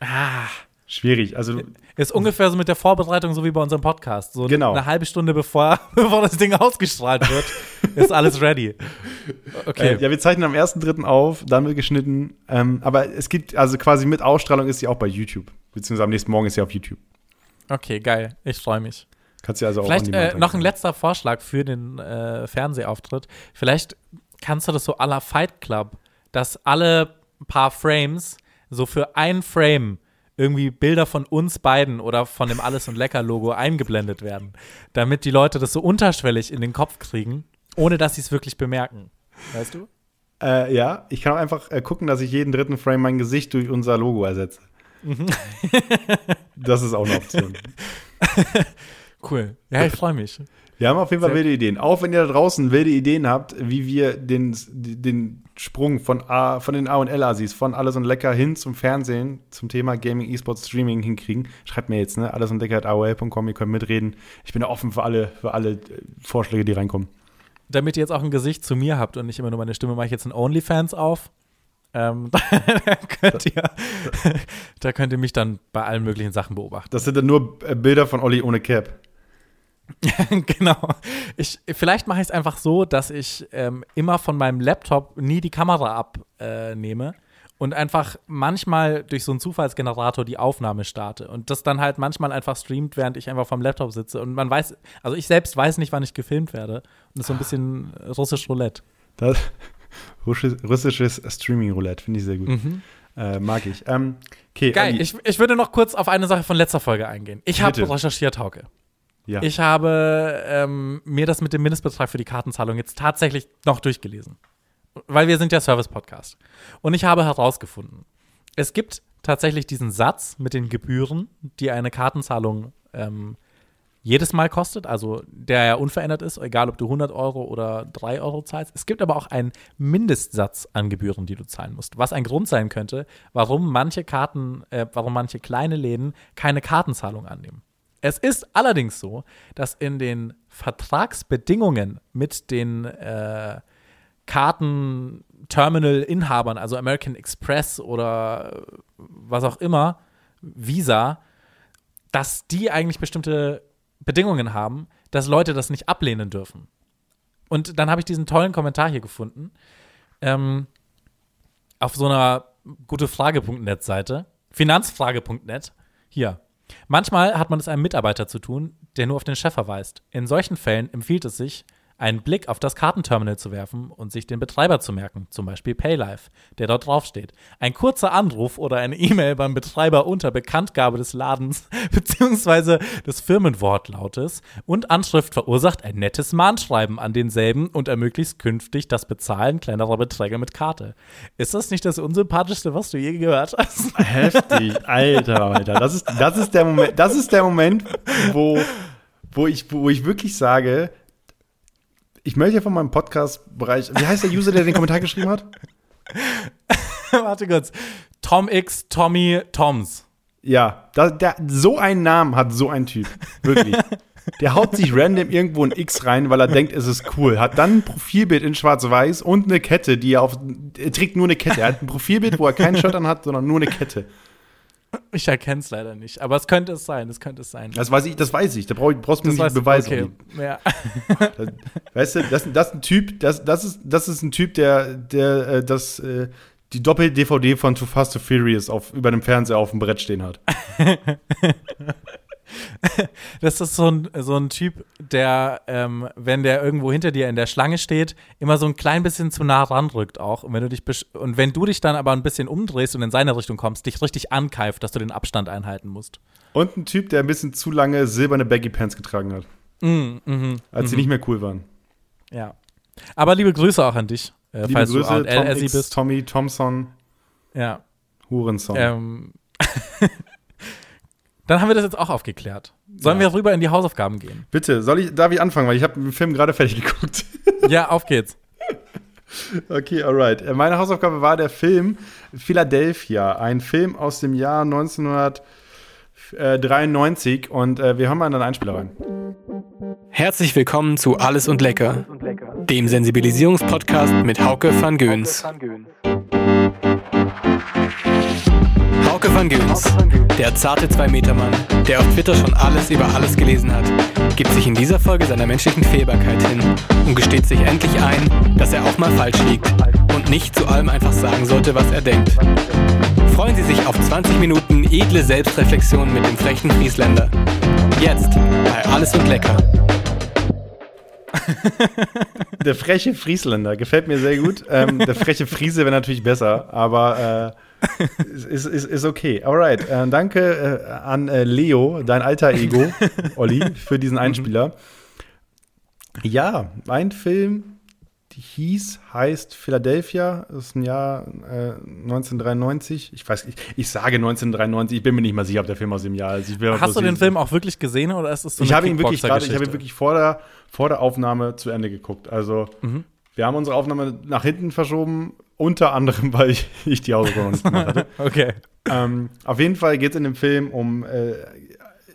B: Ah.
A: Schwierig. Also
B: Ist ungefähr so mit der Vorbereitung, so wie bei unserem Podcast. So
A: Genau.
B: eine halbe Stunde bevor, bevor das Ding ausgestrahlt wird, ist alles ready. Okay.
A: äh, ja, wir zeichnen am 1.3. auf, dann wird geschnitten. Ähm, aber es gibt, also quasi mit Ausstrahlung ist sie auch bei YouTube. Beziehungsweise am nächsten Morgen ist sie auf YouTube.
B: Okay, geil. Ich freue mich.
A: Kannst du also auch
B: Vielleicht äh, noch ein letzter Vorschlag für den äh, Fernsehauftritt. Vielleicht kannst du das so à la Fight Club, dass alle paar Frames so für ein Frame irgendwie Bilder von uns beiden oder von dem Alles und Lecker Logo eingeblendet werden, damit die Leute das so unterschwellig in den Kopf kriegen, ohne dass sie es wirklich bemerken. Weißt du?
A: Äh, ja, ich kann auch einfach äh, gucken, dass ich jeden dritten Frame mein Gesicht durch unser Logo ersetze.
B: Mhm.
A: das ist auch eine Option.
B: Cool. Ja, ich freue mich.
A: Wir haben auf jeden Fall
B: Sehr-
A: wilde Ideen. Auch wenn ihr da draußen wilde Ideen habt, wie wir den, den Sprung von, A, von den A und L-Asis, von Alles und Lecker hin zum Fernsehen, zum Thema Gaming, E-Sports, Streaming hinkriegen, schreibt mir jetzt, ne? Alles und Lecker at AOL.com, ihr könnt mitreden. Ich bin offen für alle, für alle äh, Vorschläge, die reinkommen.
B: Damit ihr jetzt auch ein Gesicht zu mir habt und nicht immer nur meine Stimme, mache ich jetzt ein OnlyFans auf. Ähm, da, könnt ihr, da könnt ihr mich dann bei allen möglichen Sachen beobachten.
A: Das sind dann nur äh, Bilder von Olli ohne Cap.
B: genau. Ich, vielleicht mache ich es einfach so, dass ich ähm, immer von meinem Laptop nie die Kamera abnehme und einfach manchmal durch so einen Zufallsgenerator die Aufnahme starte und das dann halt manchmal einfach streamt, während ich einfach vom Laptop sitze. Und man weiß, also ich selbst weiß nicht, wann ich gefilmt werde. Und das ist so ein bisschen russisch Roulette.
A: Das, russisches, Streaming-Roulette, finde ich sehr gut. Äh, mag ich. Ähm, okay,
B: Mhm. Geil, ich, ich würde noch kurz auf eine Sache von letzter Folge eingehen. Ich habe recherchiert, Hauke.
A: ja.
B: Ich habe ähm, mir das mit dem Mindestbetrag für die Kartenzahlung jetzt tatsächlich noch durchgelesen. Weil wir sind ja Service-Podcast. Und ich habe herausgefunden, es gibt tatsächlich diesen Satz mit den Gebühren, die eine Kartenzahlung ähm, jedes Mal kostet, also der ja unverändert ist, egal ob du 100 Euro oder 3 Euro zahlst. Es gibt aber auch einen Mindestsatz an Gebühren, die du zahlen musst, was ein Grund sein könnte, warum manche Karten, äh, warum manche kleine Läden keine Kartenzahlung annehmen. Es ist allerdings so, dass in den Vertragsbedingungen mit den äh, Kartenterminal-Inhabern, also American Express oder was auch immer, Visa, dass die eigentlich bestimmte Bedingungen haben, dass Leute das nicht ablehnen dürfen. Und dann habe ich diesen tollen Kommentar hier gefunden. Ähm, auf so einer gutefrage.net Seite. Finanzfrage.net. Hier. Manchmal hat man es einem Mitarbeiter zu tun, der nur auf den Chef verweist. In solchen Fällen empfiehlt es sich, einen Blick auf das Kartenterminal zu werfen und sich den Betreiber zu merken, zum Beispiel Paylife, der dort draufsteht. Ein kurzer Anruf oder eine E-Mail beim Betreiber unter Bekanntgabe des Ladens bzw. des Firmenwortlautes und Anschrift verursacht ein nettes Mahnschreiben an denselben und ermöglicht künftig das Bezahlen kleinerer Beträge mit Karte. Ist das nicht das unsympathischste, was du je gehört hast?
A: Heftig, Alter, Alter. Das ist, das ist der Moment, das ist der Moment, wo, wo, ich, wo ich wirklich sage, ich möchte von meinem Podcast-Bereich, wie heißt der User, der den Kommentar geschrieben hat?
B: Warte kurz. Tom X, Tommy, Toms.
A: Ja, da, der, so einen Namen hat so ein Typ. Wirklich. Der haut sich random irgendwo ein X rein, weil er denkt, es ist cool. Hat dann ein Profilbild in schwarz-weiß und eine Kette, die er auf. Er trägt nur eine Kette. Er hat ein Profilbild, wo er keinen Shirt an hat, sondern nur eine Kette.
B: Ich erkenne es leider nicht, aber es könnte es sein, es könnte es sein.
A: Das weiß ich, das weiß ich. Da brauch, brauchst du mir nicht beweisen.
B: Okay. Ja.
A: Das, weißt du, das, das ist ein Typ, das, das, ist, das ist ein Typ, der, der äh, das, äh, die Doppel-DVD von Too Fast to Furious auf, über dem Fernseher auf dem Brett stehen hat.
B: Das ist so ein, so ein Typ, der, ähm, wenn der irgendwo hinter dir in der Schlange steht, immer so ein klein bisschen zu nah ranrückt auch. Und wenn du dich und wenn du dich dann aber ein bisschen umdrehst und in seine Richtung kommst, dich richtig ankeift, dass du den Abstand einhalten musst.
A: Und ein Typ, der ein bisschen zu lange silberne Baggy Pants getragen hat,
B: Mm, mhm,
A: als sie nicht mehr cool waren.
B: ja. Aber liebe Grüße auch an dich, äh,
A: Liebe
B: falls
A: Grüße,
B: du
A: Tom X,
B: bist.
A: Tommy Thompson,
B: Ja.
A: Hurenson.
B: Ähm. dann haben wir das jetzt auch aufgeklärt. Sollen
A: Ja.
B: wir rüber in die Hausaufgaben gehen?
A: Bitte, soll ich, darf ich anfangen, weil ich habe den Film gerade fertig geguckt.
B: ja, auf geht's.
A: Okay, alright. Äh, Meine Hausaufgabe war der Film Philadelphia, ein Film aus dem Jahr 1993 und äh, wir hören mal in den Einspieler rein.
D: Herzlich willkommen zu Alles und Lecker, dem Sensibilisierungspodcast mit Hauke van Göns. Hauke van Göns, der zarte Zwei-Meter-Mann, der auf Twitter schon alles über alles gelesen hat, gibt sich in dieser Folge seiner menschlichen Fehlbarkeit hin und gesteht sich endlich ein, dass er auch mal falsch liegt und nicht zu allem einfach sagen sollte, was er denkt. Freuen Sie sich auf 20 Minuten edle Selbstreflexion mit dem frechen Friesländer. Jetzt bei Alles und Lecker.
A: Der freche Friesländer gefällt mir sehr gut. Ähm, der freche Friese wäre natürlich besser, aber äh, ist, ist, ist okay. Alright. Äh, danke äh, an äh, Leo, dein alter Ego, Olli, für diesen Einspieler. Ja, ein Film die hieß, heißt Philadelphia, das ist ein Jahr äh, 1993. Ich weiß, ich, ich sage 1993, ich bin mir nicht mal sicher, ob der Film aus dem Jahr ist. Ich
B: Hast du den Film auch wirklich gesehen oder ist es so
A: ich
B: eine
A: habe ihn wirklich gerade, ich habe ihn wirklich vor der, vor der Aufnahme zu Ende geguckt. Also
B: Mhm.
A: wir haben unsere Aufnahme nach hinten verschoben, unter anderem, weil ich, ich die Hausaufgaben nicht gemacht hatte.
B: Okay.
A: ähm, auf jeden Fall geht es in dem Film um äh,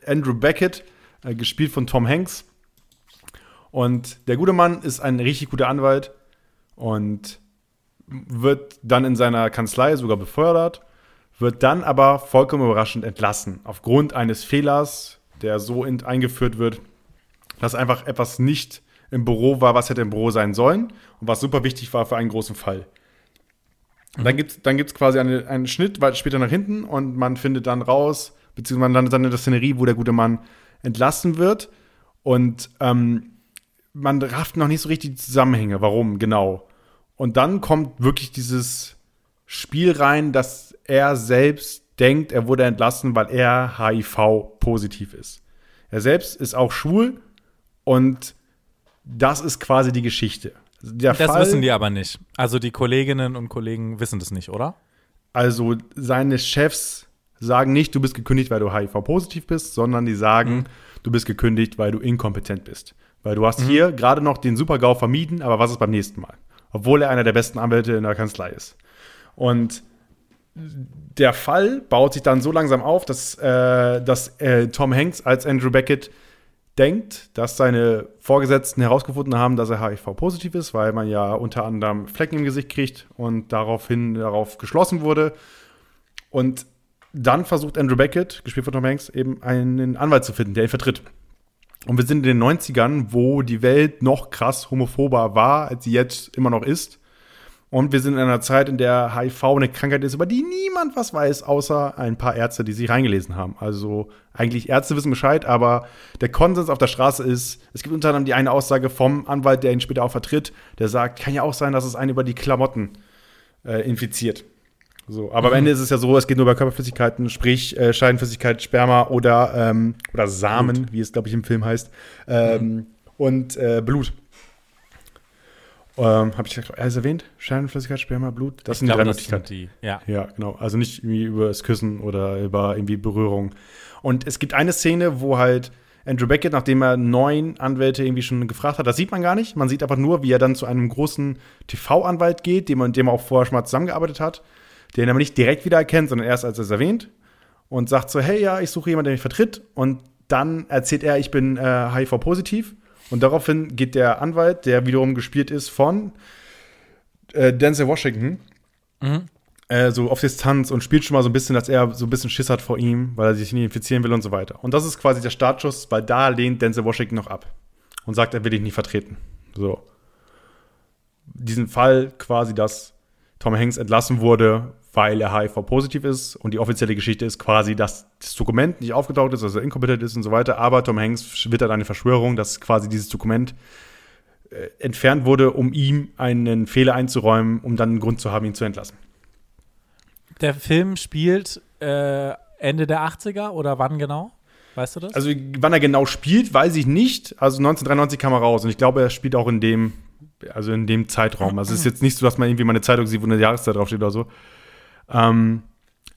A: Andrew Beckett, äh, gespielt von Tom Hanks. Und der gute Mann ist ein richtig guter Anwalt und wird dann in seiner Kanzlei sogar befördert, wird dann aber vollkommen überraschend entlassen, aufgrund eines Fehlers, der so in, eingeführt wird, dass einfach etwas nicht im Büro war, was hätte im Büro sein sollen und was super wichtig war für einen großen Fall. Und dann gibt es dann gibt's quasi eine, einen Schnitt weit später nach hinten und man findet dann raus, beziehungsweise man landet dann in der Szenerie, wo der gute Mann entlassen wird. Und ähm, man rafft noch nicht so richtig die Zusammenhänge, warum genau. Und dann kommt wirklich dieses Spiel rein, dass er selbst denkt, er wurde entlassen, weil er HIV-positiv ist. Er selbst ist auch schwul und das ist quasi die Geschichte. Der
B: Das
A: Fall-
B: wissen die aber nicht. Also die Kolleginnen und Kollegen wissen das nicht, oder?
A: Also seine Chefs sagen nicht, du bist gekündigt, weil du HIV-positiv bist, sondern die sagen, du bist gekündigt, weil du inkompetent bist. Weil du hast hier gerade noch den Super-GAU vermieden, aber was ist beim nächsten Mal? Obwohl er einer der besten Anwälte in der Kanzlei ist. Und der Fall baut sich dann so langsam auf, dass, äh, dass äh, Tom Hanks als Andrew Beckett denkt, dass seine Vorgesetzten herausgefunden haben, dass er HIV-positiv ist, weil man ja unter anderem Flecken im Gesicht kriegt und daraufhin darauf geschlossen wurde. Und dann versucht Andrew Beckett, gespielt von Tom Hanks, eben einen Anwalt zu finden, der ihn vertritt. Und wir sind in den 90ern, wo die Welt noch krass homophober war, als sie jetzt immer noch ist. Und wir sind in einer Zeit, in der HIV eine Krankheit ist, über die niemand was weiß, außer ein paar Ärzte, die sich reingelesen haben. Also eigentlich Ärzte wissen Bescheid, aber der Konsens auf der Straße ist, es gibt unter anderem die eine Aussage vom Anwalt, der ihn später auch vertritt, der sagt, kann ja auch sein, dass es einen über die Klamotten äh, infiziert. So, aber am Ende ist es ja so, es geht nur über Körperflüssigkeiten, sprich äh, Scheidenflüssigkeit, Sperma oder, ähm, oder Samen, wie es, glaube ich, im Film heißt, ähm, und äh, Blut. Ähm, Habe ich alles erwähnt? Scheidenflüssigkeit, Sperma, Blut? Das sind die drei Möglichkeiten.
B: die. Ja.
A: Ja, genau. Also nicht irgendwie über das Küssen oder über irgendwie Berührung. Und es gibt eine Szene, wo halt Andrew Beckett, nachdem er neun Anwälte irgendwie schon gefragt hat, das sieht man gar nicht. Man sieht einfach nur, wie er dann zu einem großen TV-Anwalt geht, dem, dem er auch vorher schon mal zusammengearbeitet hat, den er aber nicht direkt wiedererkennt, sondern erst als er es erwähnt und sagt so, hey, ja, ich suche jemanden, der mich vertritt. Und dann erzählt er, ich bin äh, HIV-positiv. Und daraufhin geht der Anwalt, der wiederum gespielt ist von äh, Denzel Washington, äh, so auf Distanz und spielt schon mal so ein bisschen, dass er so ein bisschen Schiss hat vor ihm, weil er sich nicht infizieren will und so weiter. Und das ist quasi der Startschuss, weil da lehnt Denzel Washington noch ab und sagt, er will dich nicht vertreten. So. Diesen Fall quasi, dass Tom Hanks entlassen wurde, weil er HIV-positiv ist und die offizielle Geschichte ist quasi, dass das Dokument nicht aufgetaucht ist, dass er inkompetent ist und so weiter, aber Tom Hanks wittert eine Verschwörung, dass quasi dieses Dokument äh, entfernt wurde, um ihm einen Fehler einzuräumen, um dann einen Grund zu haben, ihn zu entlassen.
B: Der Film spielt äh, Ende der 80er oder wann genau? Weißt du das?
A: Also, wann er genau spielt, weiß ich nicht. Also 1993 kam er raus und ich glaube, er spielt auch in dem, also in dem Zeitraum. Also es ist jetzt nicht so, dass man irgendwie mal eine Zeitung sieht, wo eine Jahreszeit draufsteht oder so. Ähm,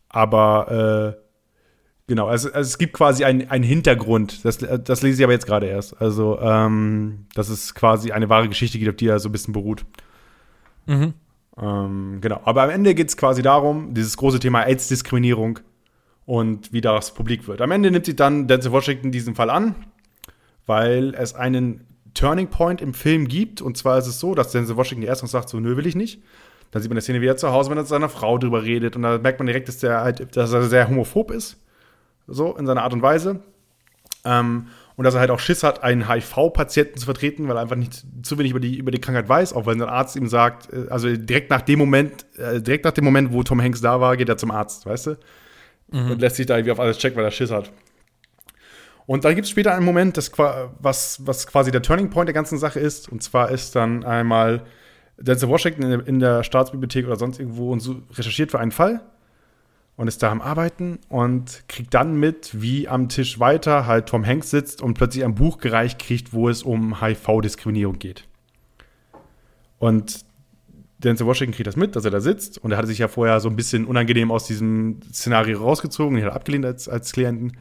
A: aber äh, genau, also, also es gibt quasi einen, Hintergrund. Das, das lese ich aber jetzt gerade erst. Also, ähm, dass es quasi eine wahre Geschichte gibt, auf die er so ein bisschen beruht.
B: Mhm.
A: Ähm, genau. Aber am Ende geht es quasi darum, dieses große Thema AIDS-Diskriminierung und wie das publik wird. Am Ende nimmt sich dann Denzel Washington diesen Fall an, weil es einen Turning Point im Film gibt. Und zwar ist es so, dass Denzel Washington erst noch sagt, so, nö, will ich nicht. Dann sieht man eine Szene wieder zu Hause, wenn er mit seiner Frau drüber redet. Und da merkt man direkt, dass, der halt, dass er sehr homophob ist. So, in seiner Art und Weise. Ähm, und dass er halt auch Schiss hat, einen HIV-Patienten zu vertreten, weil er einfach nicht zu wenig über die, über die Krankheit weiß, auch wenn sein Arzt ihm sagt, äh, also direkt nach dem Moment, äh, direkt nach dem Moment, wo Tom Hanks da war, geht er zum Arzt, weißt du? Und lässt sich da irgendwie auf alles checken, weil er Schiss hat. Und dann gibt es später einen Moment, das, was, was quasi der Turning Point der ganzen Sache ist. Und zwar ist dann einmal Denzel Washington in der, in der Staatsbibliothek oder sonst irgendwo und so recherchiert für einen Fall und ist da am Arbeiten und kriegt dann mit, wie am Tisch weiter halt Tom Hanks sitzt und plötzlich ein Buch gereicht kriegt, wo es um HIV-Diskriminierung geht. Und Denzel Washington kriegt das mit, dass er da sitzt und er hatte sich ja vorher so ein bisschen unangenehm aus diesem Szenario rausgezogen, ihn hat abgelehnt als, als Klienten.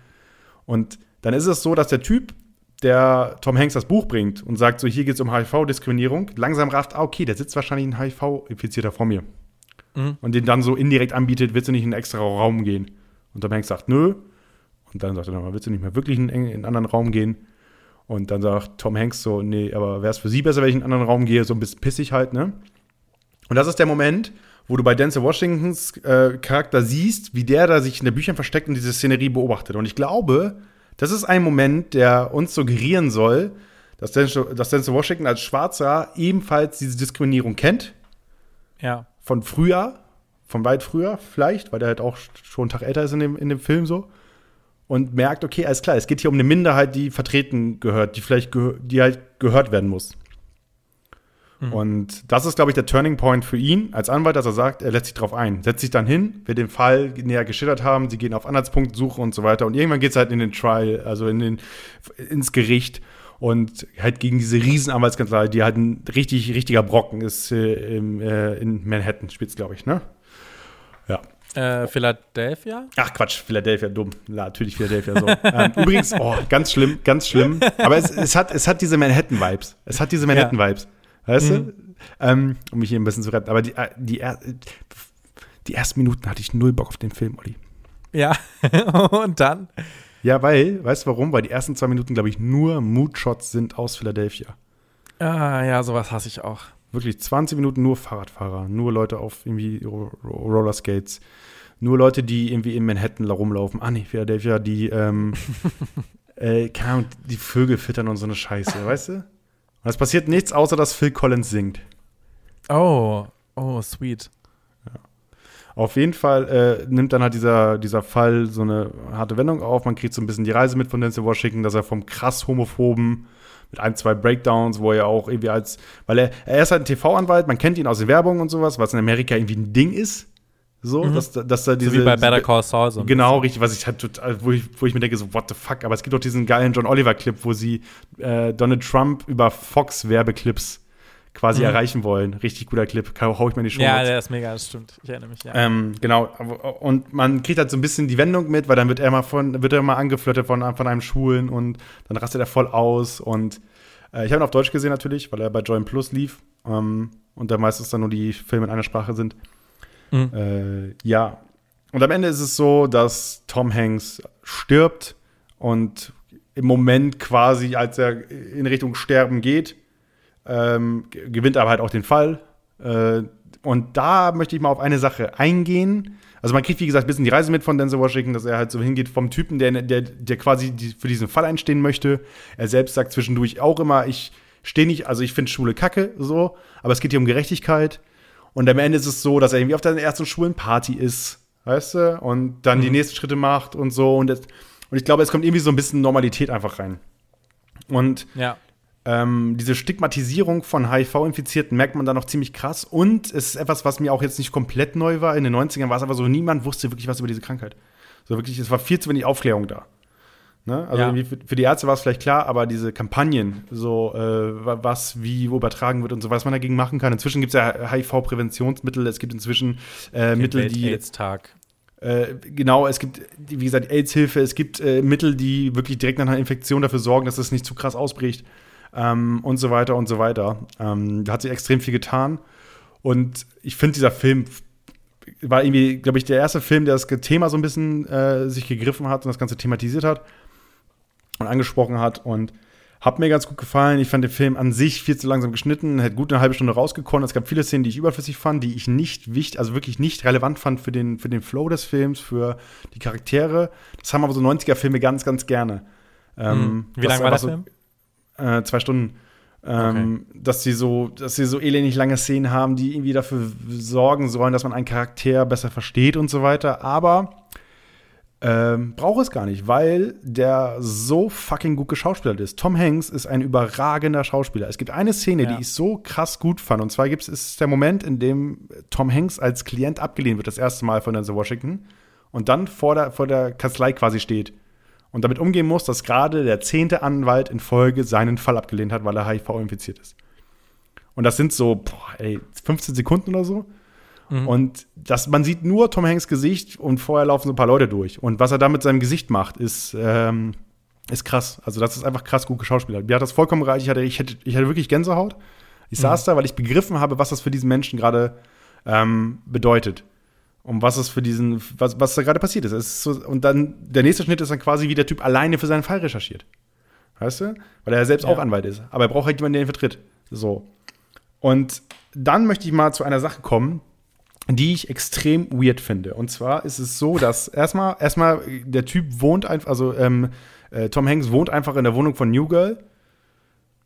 A: Und dann ist es so, dass der Typ, der Tom Hanks das Buch bringt und sagt, so hier geht es um HIV-Diskriminierung, langsam rafft, ah, okay, da sitzt wahrscheinlich ein HIV-Infizierter vor mir. Und den dann so indirekt anbietet, willst du nicht in einen extra Raum gehen? Und Tom Hanks sagt, nö. Und dann sagt er nochmal, willst du nicht mehr wirklich in, in einen anderen Raum gehen? Und dann sagt Tom Hanks so, nee, aber wäre es für sie besser, wenn ich in einen anderen Raum gehe? So ein bisschen pissig halt, ne? Und das ist der Moment, wo du bei Denzel Washingtons äh, Charakter siehst, wie der da sich in den Büchern versteckt und diese Szenerie beobachtet. Und ich glaube, das ist ein Moment, der uns suggerieren soll, dass Denzel, Washington als Schwarzer ebenfalls diese Diskriminierung kennt,
B: Ja.
A: von früher, von weit früher vielleicht, weil der halt auch schon einen Tag älter ist in dem, in dem Film so. Und merkt, okay, alles klar, es geht hier um eine Minderheit, die vertreten gehört, die vielleicht die halt gehört werden muss. Und das ist, glaube ich, der Turning Point für ihn als Anwalt, dass er sagt, er lässt sich drauf ein, setzt sich dann hin, will den Fall näher geschildert haben, sie gehen auf Anhaltspunktsuche und so weiter. Und irgendwann geht es halt in den Trial, also in den, ins Gericht und halt gegen diese Riesenanwaltskanzlei, die halt ein richtig, richtiger Brocken ist äh, im, äh, in Manhattan, spielt glaube ich, ne? Ja.
B: Äh, Philadelphia?
A: Ach Quatsch, Philadelphia, dumm. Ja, natürlich Philadelphia so. ähm, übrigens, oh, ganz schlimm, ganz schlimm. Aber es, es, hat, es hat diese Manhattan-Vibes. Es hat diese Manhattan-Vibes. Weißt du? Ähm, um mich hier ein bisschen zu retten. Aber die, äh, die, die ersten Minuten hatte ich null Bock auf den Film, Olli.
B: Ja. Und dann?
A: Ja, weil, weißt du warum? Weil die ersten zwei Minuten, glaube ich, nur Moodshots sind aus Philadelphia.
B: Ah, ja, sowas hasse ich auch.
A: Wirklich 20 Minuten nur Fahrradfahrer, nur Leute auf irgendwie Ro Ro Rollerskates, nur Leute, die irgendwie in Manhattan la- rumlaufen. Ah, nee, Philadelphia, die, ähm, äh, keine Ahnung, die Vögel füttern und so eine Scheiße, weißt du? Und es passiert nichts, außer dass Phil Collins singt.
B: Oh. Oh, sweet.
A: Auf jeden Fall äh, nimmt dann halt dieser, dieser Fall so eine harte Wendung auf. Man kriegt so ein bisschen die Reise mit von Denzel Washington, dass er vom krass homophoben mit ein, zwei Breakdowns, wo er auch irgendwie als, weil er, er ist halt ein TV-Anwalt, man kennt ihn aus den Werbungen und sowas, was in Amerika irgendwie ein Ding ist. So, dass, dass da diese.
B: Mhm. so wie bei Better Call Saul. So
A: Genau, richtig, was ich halt total, wo ich, wo ich mir denke, so, what the fuck, aber es gibt auch diesen geilen John Oliver-Clip, wo sie äh, Donald Trump über Fox-Werbeclips quasi
B: Mhm.
A: erreichen wollen. Richtig guter Clip, hau ich mir in die Show.
B: Ja, der ist mega, das stimmt. Ich erinnere mich, ja.
A: ähm, genau, und man kriegt halt so ein bisschen die Wendung mit, weil dann wird er mal von, wird er mal angeflirtet von, von einem Schwulen und dann rastet er voll aus und äh, ich habe ihn auf Deutsch gesehen natürlich, weil er bei Join Plus lief ähm, und da meistens dann nur die Filme in einer Sprache sind.
B: Mhm.
A: Äh, ja, und am Ende ist es so, dass Tom Hanks stirbt und im Moment quasi, als er in Richtung Sterben geht, ähm, gewinnt aber halt auch den Fall. Äh, und da möchte ich mal auf eine Sache eingehen. Also man kriegt, wie gesagt, ein bisschen die Reise mit von Denzel Washington, dass er halt so hingeht vom Typen, der, der, der quasi für diesen Fall einstehen möchte. Er selbst sagt zwischendurch auch immer, ich stehe nicht, also ich finde Schule kacke, so, aber es geht hier um Gerechtigkeit. Und am Ende ist es so, dass er irgendwie auf der ersten schwulen Party ist, weißt du, und dann die nächsten Schritte macht und so. Und, das, und ich glaube, es kommt irgendwie so ein bisschen Normalität einfach rein. Und
B: ja.
A: ähm, diese Stigmatisierung von HIV-Infizierten merkt man da noch ziemlich krass. Und es ist etwas, was mir auch jetzt nicht komplett neu war. In den 90ern war es einfach so, niemand wusste wirklich was über diese Krankheit. So wirklich, es war viel zu wenig Aufklärung da. Ne? Also
B: Ja.
A: für, für die Ärzte war es vielleicht klar, aber diese Kampagnen, so äh, wa- was, wie, wo übertragen wird und so, was man dagegen machen kann. Inzwischen gibt es ja HIV-Präventionsmittel, es gibt inzwischen äh, Mittel, die
B: AIDS-Tag.
A: äh, genau, es gibt, wie gesagt, AIDS-Hilfe, es gibt äh, Mittel, die wirklich direkt nach einer Infektion dafür sorgen, dass es nicht zu krass ausbricht ähm, und so weiter und so weiter. Ähm, da hat sich extrem viel getan. Und ich finde, dieser Film war irgendwie, glaube ich, der erste Film, der das Thema so ein bisschen äh, sich gegriffen hat und das Ganze thematisiert hat und angesprochen hat. Und hat mir ganz gut gefallen. Ich fand den Film an sich viel zu langsam geschnitten, hätte gut eine halbe Stunde rausgekommen. Es gab viele Szenen, die ich überflüssig fand, die ich nicht wichtig, also wirklich nicht relevant fand für den, für den Flow des Films, für die Charaktere. Das haben aber so 90er-Filme ganz, ganz gerne. Ähm,
B: Hm. Wie
A: das
B: lang war der
A: einfach
B: Film?
A: so, äh, zwei Stunden. Ähm, dass sie so, dass sie so elendig lange Szenen haben, die irgendwie dafür sorgen sollen, dass man einen Charakter besser versteht und so weiter. Aber ähm, braucht es gar nicht, weil der so fucking gut geschauspielert ist. Tom Hanks ist ein überragender Schauspieler. Es gibt eine Szene,
B: Ja.
A: die ich so krass gut fand. Und zwar gibt es der Moment, in dem Tom Hanks als Klient abgelehnt wird, das erste Mal von Denzel Washington. Und dann vor der, vor der Kanzlei quasi steht. Und damit umgehen muss, dass gerade der zehnte Anwalt in Folge seinen Fall abgelehnt hat, weil er HIV-infiziert ist. Und das sind so, boah, ey, 15 Sekunden oder so. Und das, man sieht nur Tom Hanks Gesicht und vorher laufen so ein paar Leute durch. Und was er da mit seinem Gesicht macht, ist, ähm, ist krass. Also, das ist einfach krass gut geschauspielert. Mir hat das vollkommen gereicht. Ich hatte, ich hätte, ich hatte wirklich Gänsehaut. Ich saß da, weil ich begriffen habe, was das für diesen Menschen gerade ähm, bedeutet. Und was es für diesen, was, was da gerade passiert ist. Ist so, und dann, der nächste Schnitt ist dann quasi, wie der Typ alleine für seinen Fall recherchiert. Weißt du? Weil er ja selbst
B: Ja.
A: auch Anwalt ist. Aber er braucht halt jemanden, der ihn vertritt. So. Und dann möchte ich mal zu einer Sache kommen, die ich extrem weird finde. Und zwar ist es so, dass erstmal, erstmal der Typ wohnt einfach, also ähm, äh, Tom Hanks wohnt einfach in der Wohnung von New Girl.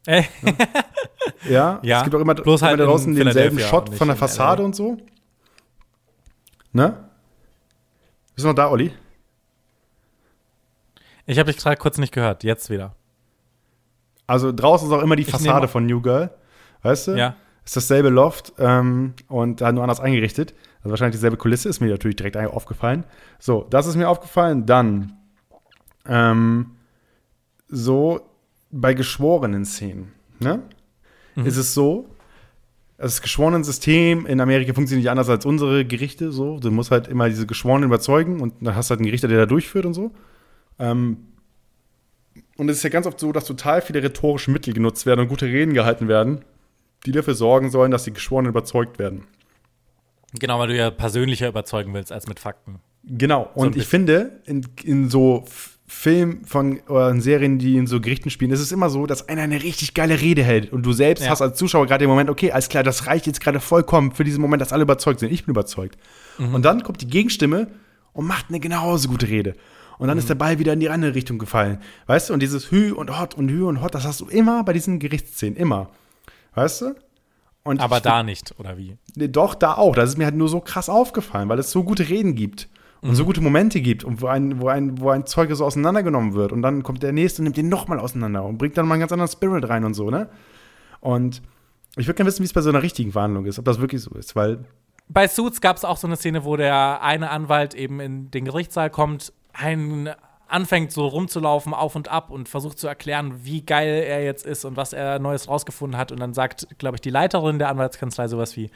B: Ey,
A: Ja,
B: Ja,
A: es gibt auch immer,
B: bloß
A: immer
B: halt
A: da draußen denselben Shot von der Fassade
B: LA.
A: und so. Ne? Bist du noch da, Olli?
B: ich habe dich gerade kurz nicht gehört. Jetzt wieder.
A: Also draußen ist auch immer die
B: Ich
A: Fassade von New Girl. Weißt du?
B: Ja.
A: Ist dasselbe Loft ähm, und da nur anders eingerichtet. Also wahrscheinlich dieselbe Kulisse, ist mir natürlich direkt aufgefallen. So, das ist mir aufgefallen. Dann ähm, so bei geschworenen Szenen, ne? Ist es so, das geschworenen System in Amerika funktioniert nicht anders als unsere Gerichte. So, du musst halt immer diese Geschworenen überzeugen und dann hast du halt einen Gerichter, der da durchführt und so. Ähm, und es ist ja ganz oft so, dass total viele rhetorische Mittel genutzt werden und gute Reden gehalten werden, die dafür sorgen sollen, dass die Geschworenen überzeugt werden.
B: Genau, weil du ja persönlicher überzeugen willst als mit Fakten.
A: Genau. Und
B: ein
A: ich finde, in, in so Filmen von oder in Serien, die in so Gerichten spielen, ist es immer so, dass einer eine richtig geile Rede hält und du selbst
B: Ja.
A: hast als Zuschauer gerade den Moment, okay, alles klar, das reicht jetzt gerade vollkommen für diesen Moment, dass alle überzeugt sind. Ich bin überzeugt. Und dann kommt die Gegenstimme und macht eine genauso gute Rede. Und dann ist der Ball wieder in die andere Richtung gefallen. Weißt du? Und dieses Hü und Hot und Hü und Hot, das hast du immer bei diesen Gerichtsszenen. Immer. Weißt du? Und
B: Aber
A: ich,
B: da nicht, oder wie?
A: Nee, Doch, da auch. Das ist mir halt nur so krass aufgefallen, weil es so gute Reden gibt und so gute Momente gibt und wo ein, wo, ein, wo ein Zeuge so auseinandergenommen wird und dann kommt der nächste und nimmt den nochmal auseinander und bringt dann mal einen ganz anderen Spirit rein und so, ne? Und ich würde gerne wissen, wie es bei so einer richtigen Verhandlung ist, ob das wirklich so ist, weil
B: Bei Suits gab es auch so eine Szene, wo der eine Anwalt eben in den Gerichtssaal kommt, ein anfängt so rumzulaufen auf und ab und versucht zu erklären, wie geil er jetzt ist und was er Neues rausgefunden hat. Und dann sagt, glaube ich, die Leiterin der Anwaltskanzlei sowas wie: